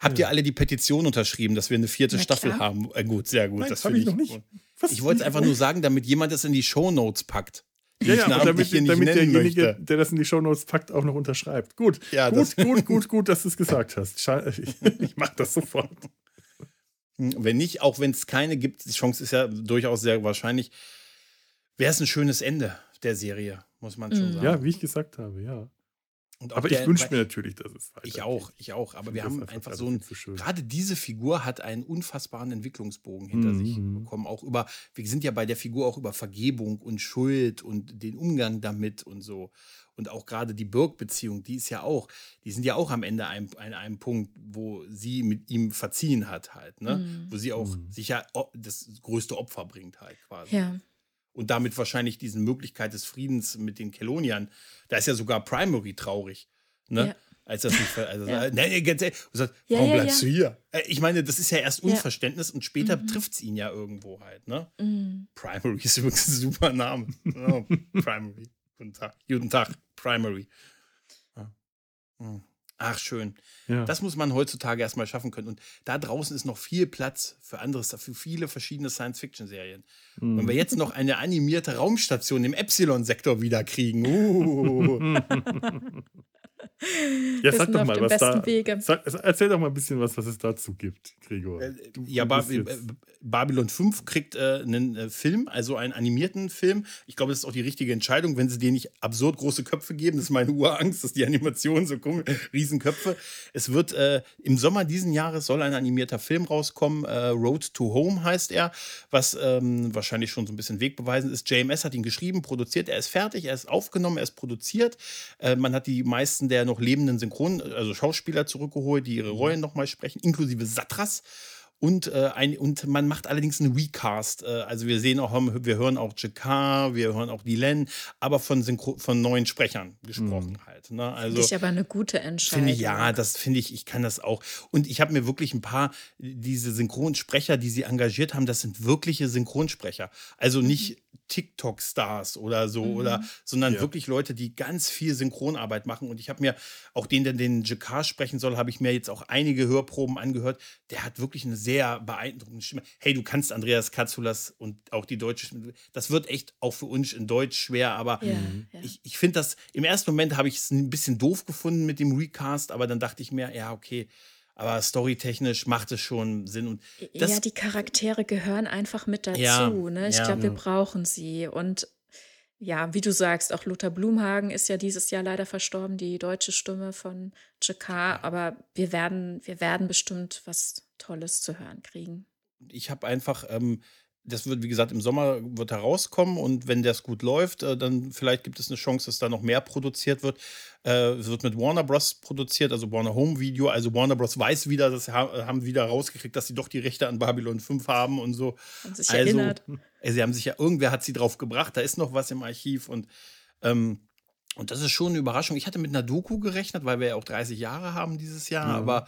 Habt ihr alle die Petition unterschrieben, dass wir eine vierte Na, Staffel klar. haben? Äh, gut, sehr gut. Nein, das habe ich noch nicht. Was? Ich wollte es einfach nur sagen, damit jemand es in die Show Notes packt. Ja, ja, und damit, damit derjenige, möchte. der das in die Shownotes packt, auch noch unterschreibt. Gut, ja, gut, gut, gut, gut, dass du es gesagt hast. Ich mache das sofort. Wenn nicht, auch wenn es keine gibt, die Chance ist ja durchaus sehr wahrscheinlich, wäre es ein schönes Ende der Serie, muss man schon mhm. sagen. Ja, wie ich gesagt habe, ja aber der, ich wünsche mir natürlich, dass es weitergeht. Ich auch, ich auch. Aber wir haben einfach, einfach so ein. So gerade diese Figur hat einen unfassbaren Entwicklungsbogen hinter mhm. sich bekommen. Auch über, wir sind ja bei der Figur auch über Vergebung und Schuld und den Umgang damit und so. Und auch gerade die Birk-Beziehung, die ist ja auch, die sind ja auch am Ende an einem, einem, Punkt, wo sie mit ihm verziehen hat, halt, ne? Mhm. Wo sie auch mhm. sich ja das größte Opfer bringt, halt quasi. Ja und damit wahrscheinlich diesen Möglichkeit des Friedens mit den Keloniern. Da ist ja sogar Primary traurig. Ne? Ja. Als das nicht, also, ja. ne, ganz ehrlich, sagt, ja, warum ja, bleibst du hier? Äh, ich meine, das ist ja erst Unverständnis und später mhm. trifft es ihn ja irgendwo halt. Ne? Mhm. Primary ist übrigens ein super Name. oh, Primary. Guten Tag. Guten Tag, Primary. Mhm. Ach, schön. Ja. Das muss man heutzutage erstmal schaffen können. Und da draußen ist noch viel Platz für anderes, für viele verschiedene Science-Fiction-Serien. Mhm. Wenn wir jetzt noch eine animierte Raumstation im Epsilon-Sektor wieder kriegen. Uh. Ja, sag doch mal, was da. Sag, erzähl doch mal ein bisschen was, was es dazu gibt, Gregor. Äh, du, ja, du Bab Babylon 5 kriegt äh, einen äh, Film, also einen animierten Film. Ich glaube, das ist auch die richtige Entscheidung, wenn sie denen nicht absurd große Köpfe geben. Das ist meine Urangst, dass die Animationen so kommen, Riesenköpfe. Es wird äh, im Sommer diesen Jahres soll ein animierter Film rauskommen. Äh, Road to Home heißt er, was ähm, wahrscheinlich schon so ein bisschen wegbeweisend ist. JMS hat ihn geschrieben, produziert. Er ist fertig, er ist aufgenommen, er ist produziert. Äh, man hat die meisten der noch lebenden Synchron, also Schauspieler zurückgeholt, die ihre mhm. Rollen nochmal sprechen, inklusive Satras. Und, äh, ein, und man macht allerdings einen Recast. Äh, also wir sehen auch, wir hören auch Jakar, wir hören auch Dylan, aber von, Synchro von neuen Sprechern gesprochen mhm. halt. Ne? Also, finde ich aber eine gute Entscheidung. Finde ich, ja, das finde ich, ich kann das auch. Und ich habe mir wirklich ein paar, diese Synchronsprecher, die sie engagiert haben, das sind wirkliche Synchronsprecher. Also nicht mhm. TikTok-Stars oder so, mhm. oder, sondern ja. wirklich Leute, die ganz viel Synchronarbeit machen. Und ich habe mir auch den, der den Jakar sprechen soll, habe ich mir jetzt auch einige Hörproben angehört. Der hat wirklich eine sehr beeindruckende Stimme. Hey, du kannst Andreas Katzulas und auch die deutsche Stimme. Das wird echt auch für uns in Deutsch schwer, aber ja, ja. ich, ich finde das, im ersten Moment habe ich es ein bisschen doof gefunden mit dem Recast, aber dann dachte ich mir, ja, okay aber storytechnisch macht es schon Sinn. Und ja, die Charaktere gehören einfach mit dazu. Ja, ne? Ich ja, glaube, wir brauchen sie. Und ja, wie du sagst, auch Lothar Blumhagen ist ja dieses Jahr leider verstorben, die deutsche Stimme von Jakar. Aber wir werden, wir werden bestimmt was Tolles zu hören kriegen. Ich habe einfach ähm, das wird, wie gesagt, im Sommer wird herauskommen und wenn das gut läuft, äh, dann vielleicht gibt es eine Chance, dass da noch mehr produziert wird. Äh, es wird mit Warner Bros. produziert, also Warner Home Video. Also Warner Bros. weiß wieder, dass sie haben wieder rausgekriegt, dass sie doch die Rechte an Babylon 5 haben und so. Und sich also, erinnert. Äh, sie haben sich ja, irgendwer hat sie drauf gebracht, da ist noch was im Archiv und ähm, und das ist schon eine Überraschung. Ich hatte mit einer Doku gerechnet, weil wir ja auch 30 Jahre haben dieses Jahr, mhm. aber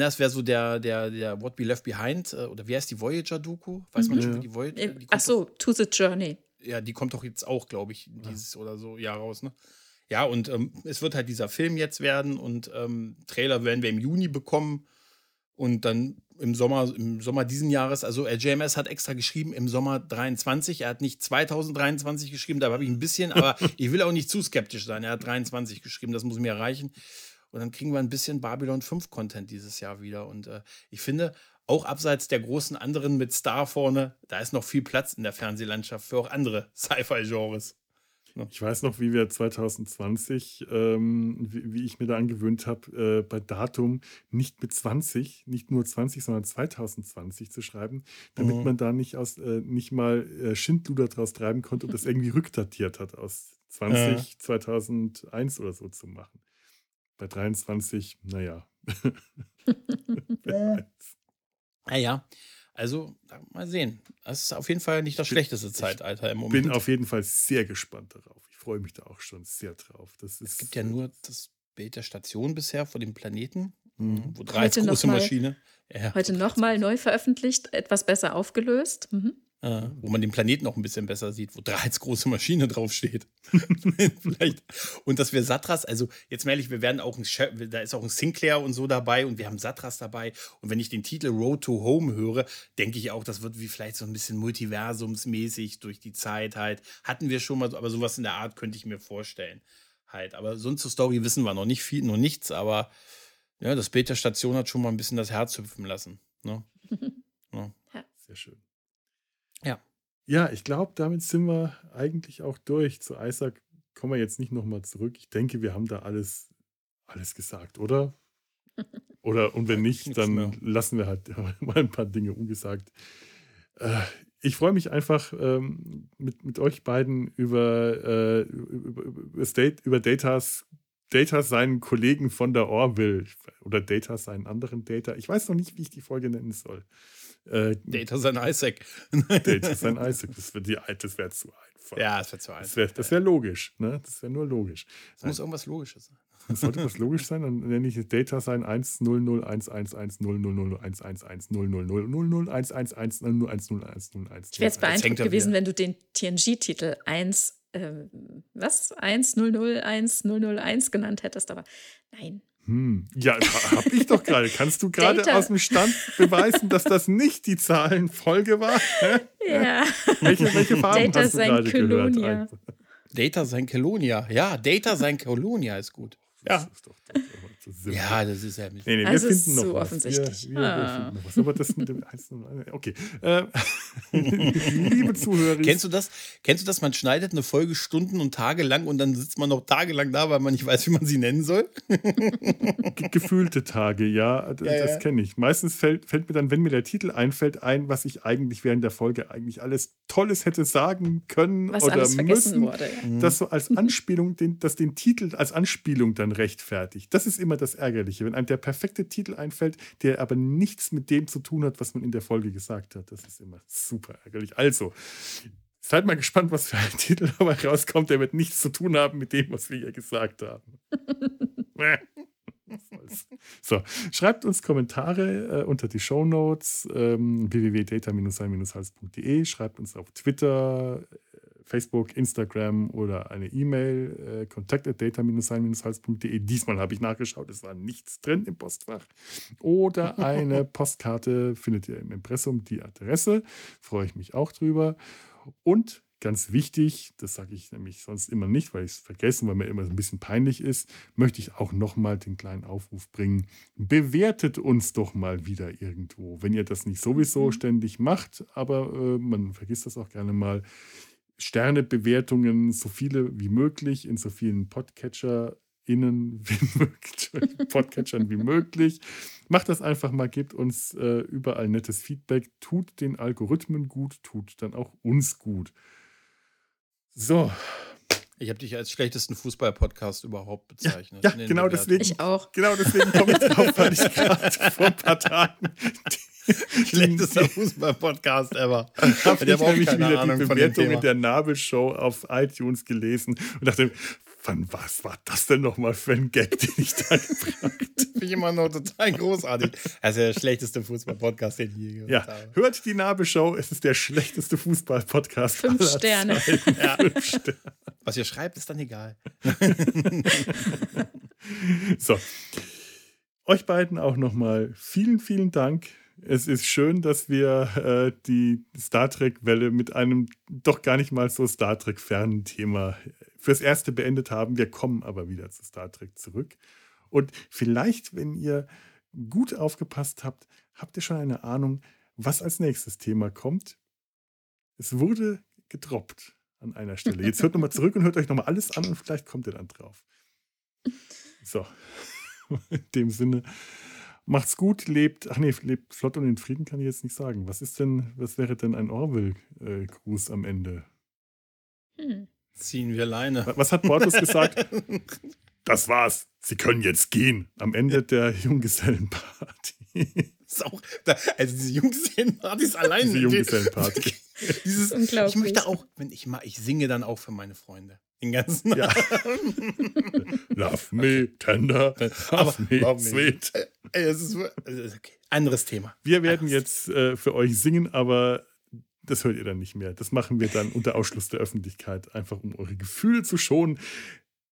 das wäre so der, der, der What We Left Behind, äh, oder wie heißt die Voyager-Doku? Weiß man mhm. schon, wie die Voyager. Äh, ach so, To the Journey. Ja, die kommt doch jetzt auch, glaube ich, dieses ja. oder so Jahr raus, ne? Ja, und ähm, es wird halt dieser Film jetzt werden und ähm, Trailer werden wir im Juni bekommen und dann im Sommer, im Sommer diesen Jahres, also JMS hat extra geschrieben im Sommer 23. Er hat nicht 2023 geschrieben, da habe ich ein bisschen, aber ich will auch nicht zu skeptisch sein. Er hat 23 geschrieben, das muss mir erreichen. Und dann kriegen wir ein bisschen Babylon 5 Content dieses Jahr wieder. Und äh, ich finde, auch abseits der großen anderen mit Star vorne, da ist noch viel Platz in der Fernsehlandschaft für auch andere Sci-Fi-Genres. Ich weiß noch, wie wir 2020, ähm, wie, wie, ich mir da angewöhnt habe, äh, bei Datum nicht mit 20, nicht nur 20, sondern 2020 zu schreiben, damit mhm. man da nicht aus äh, nicht mal äh, Schindluder draus treiben konnte und das irgendwie rückdatiert hat aus 20, ja. 2001 oder so zu machen. Bei 23, naja. naja. Also, mal sehen. Das ist auf jeden Fall nicht das schlechteste Zeitalter im Moment. Ich bin auf jeden Fall sehr gespannt darauf. Ich freue mich da auch schon sehr drauf. Das ist, es gibt ja nur das Bild der Station bisher vor dem Planeten, mhm. wo drei heute große Maschine. Ja, heute nochmal neu veröffentlicht, etwas besser aufgelöst. Mhm. Äh, wo man den Planeten noch ein bisschen besser sieht, wo da als große Maschine draufsteht. Vielleicht. Und dass wir Satras, also jetzt ehrlich, wir werden auch ein, da ist auch ein Sinclair und so dabei und wir haben Satras dabei. Und wenn ich den Titel Road to Home höre, denke ich auch, das wird wie vielleicht so ein bisschen multiversumsmäßig durch die Zeit halt. Hatten wir schon mal, aber sowas in der Art könnte ich mir vorstellen. Halt. Aber sonst zur Story wissen wir noch nicht viel, noch nichts, aber ja, das Bild der Station hat schon mal ein bisschen das Herz hüpfen lassen. Ne? ja. Sehr schön. Ja. Ja, ich glaube, damit sind wir eigentlich auch durch. Zu Isaac kommen wir jetzt nicht nochmal zurück. Ich denke, wir haben da alles, alles gesagt, oder? Oder und wenn nicht, dann lassen wir halt mal ein paar Dinge ungesagt. Äh, ich freue mich einfach ähm, mit, mit euch beiden über, äh, über, über, State, über Datas, Data seinen Kollegen von der Orville oder Data seinen anderen Data. Ich weiß noch nicht, wie ich die Folge nennen soll. Äh, Data sein Isaac. Data sein Isaac. Das wäre wär zu einfach. Ja, das wäre zu einfach. Das wäre wär logisch. Ne? Das wäre nur logisch. Es muss irgendwas Logisches sein. Das sollte was logisch sein, dann nenne ich Data sein 1 0 0 1 1 1 0 0 0 1 1 1 0 0 0 0 0 1 1 1 0 1 0 1 0 1. Ich wäre jetzt beeindruckt gewesen, wenn du den TNG-Titel 1 was 1 0 0 1 0 0 1 genannt hättest, aber nein. Hm. Ja, hab ich doch gerade. Kannst du gerade aus dem Stand beweisen, dass das nicht die Zahlenfolge war? ja. Welche, welche Farben Data hast du gerade gehört? Data sein Kelonia. Ja, Data sein Kelonia ist gut. Ja. Das ist doch, das ist ja, das ist ja nicht. Nee, nee, also wir finden noch so was. offensichtlich. Wir, wir, ah. wir finden noch was. Aber das mit dem Okay. Äh, liebe Zuhörer. Kennst du das? Kennst du das? Man schneidet eine Folge Stunden und Tage lang und dann sitzt man noch tagelang da, weil man nicht weiß, wie man sie nennen soll? Gefühlte Tage, ja. Das, ja, ja. kenne ich. Meistens fällt, fällt mir dann, wenn mir der Titel einfällt, ein, was ich eigentlich während der Folge eigentlich alles Tolles hätte sagen können was oder müssen. Wurde, ja. Das so als Anspielung, den, dass den Titel als Anspielung dann rechtfertigt. Das ist immer das Ärgerliche, wenn einem der perfekte Titel einfällt, der aber nichts mit dem zu tun hat, was man in der Folge gesagt hat. Das ist immer super ärgerlich. Also, seid mal gespannt, was für ein Titel dabei rauskommt, der wird nichts zu tun haben mit dem, was wir hier gesagt haben. So, schreibt uns Kommentare äh, unter die Show Notes ähm, www.data-sein-hals.de. Schreibt uns auf Twitter, Facebook, Instagram oder eine E-Mail, äh, kontakt.data-sein-hals.de. Diesmal habe ich nachgeschaut, es war nichts drin im Postfach. Oder eine Postkarte findet ihr im Impressum, die Adresse. Freue ich mich auch drüber. Und ganz wichtig, das sage ich nämlich sonst immer nicht, weil ich es vergesse, weil mir immer so ein bisschen peinlich ist, möchte ich auch nochmal den kleinen Aufruf bringen. Bewertet uns doch mal wieder irgendwo. Wenn ihr das nicht sowieso mhm. ständig macht, aber äh, man vergisst das auch gerne mal. Sternebewertungen, so viele wie möglich in so vielen Podcatcher innen wie möglich, Podcatchern wie möglich. Macht das einfach mal, gebt uns äh, überall nettes Feedback, tut den Algorithmen gut, tut dann auch uns gut. So. Ich habe dich als schlechtesten Fußball-Podcast überhaupt bezeichnet. Ja, ja genau deswegen. Ich auch. Genau deswegen komme ich drauf, weil ich gerade vor ein paar Tagen Schlechtester Fußball-Podcast ever. Habe ich nämlich wieder Ahnung die Bewertungen der Nabelshow auf iTunes gelesen und dachte, Wann, was war das denn nochmal für ein Gag, den ich da gebracht habe? Finde ich immer noch total großartig. Ist der schlechteste Fußball-Podcast, den ich je gehört ja, habe. Hört die Nabelshow, es ist der schlechteste Fußball-Podcast. Fünf Sterne. Ja. Fünf Sterne. Was ihr schreibt, ist dann egal. so. Euch beiden auch nochmal vielen, vielen Dank es ist schön, dass wir äh, die Star Trek-Welle mit einem doch gar nicht mal so Star Trek-fernen Thema fürs Erste beendet haben. Wir kommen aber wieder zu Star Trek zurück. Und vielleicht, wenn ihr gut aufgepasst habt, habt ihr schon eine Ahnung, was als nächstes Thema kommt. Es wurde gedroppt an einer Stelle. Jetzt hört nochmal zurück und hört euch nochmal alles an und vielleicht kommt ihr dann drauf. So, in dem Sinne. Macht's gut, lebt, ach nee, lebt flott und in Frieden kann ich jetzt nicht sagen. Was ist denn, was wäre denn ein Orwell-Gruß am Ende? Hm. Ziehen wir Leine. Was hat Bortus gesagt? das war's. Sie können jetzt gehen. Am Ende der Junggesellenparty. ist auch, also diese Junggesellenparty ist allein. diese Junggesellenparty. Dieses, ich möchte auch, wenn ich mal, ich singe dann auch für meine Freunde. Den ganzen ja. Love me tender, love me love sweet. Äh, es ist, okay. Anderes Thema. Wir werden jetzt äh, für euch singen, aber das hört ihr dann nicht mehr. Das machen wir dann unter Ausschluss der Öffentlichkeit, einfach um eure Gefühle zu schonen.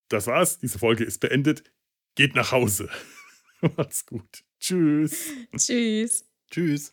Das war's. Diese Folge ist beendet. Geht nach Hause. Macht's gut. Tschüss. Tschüss. Tschüss.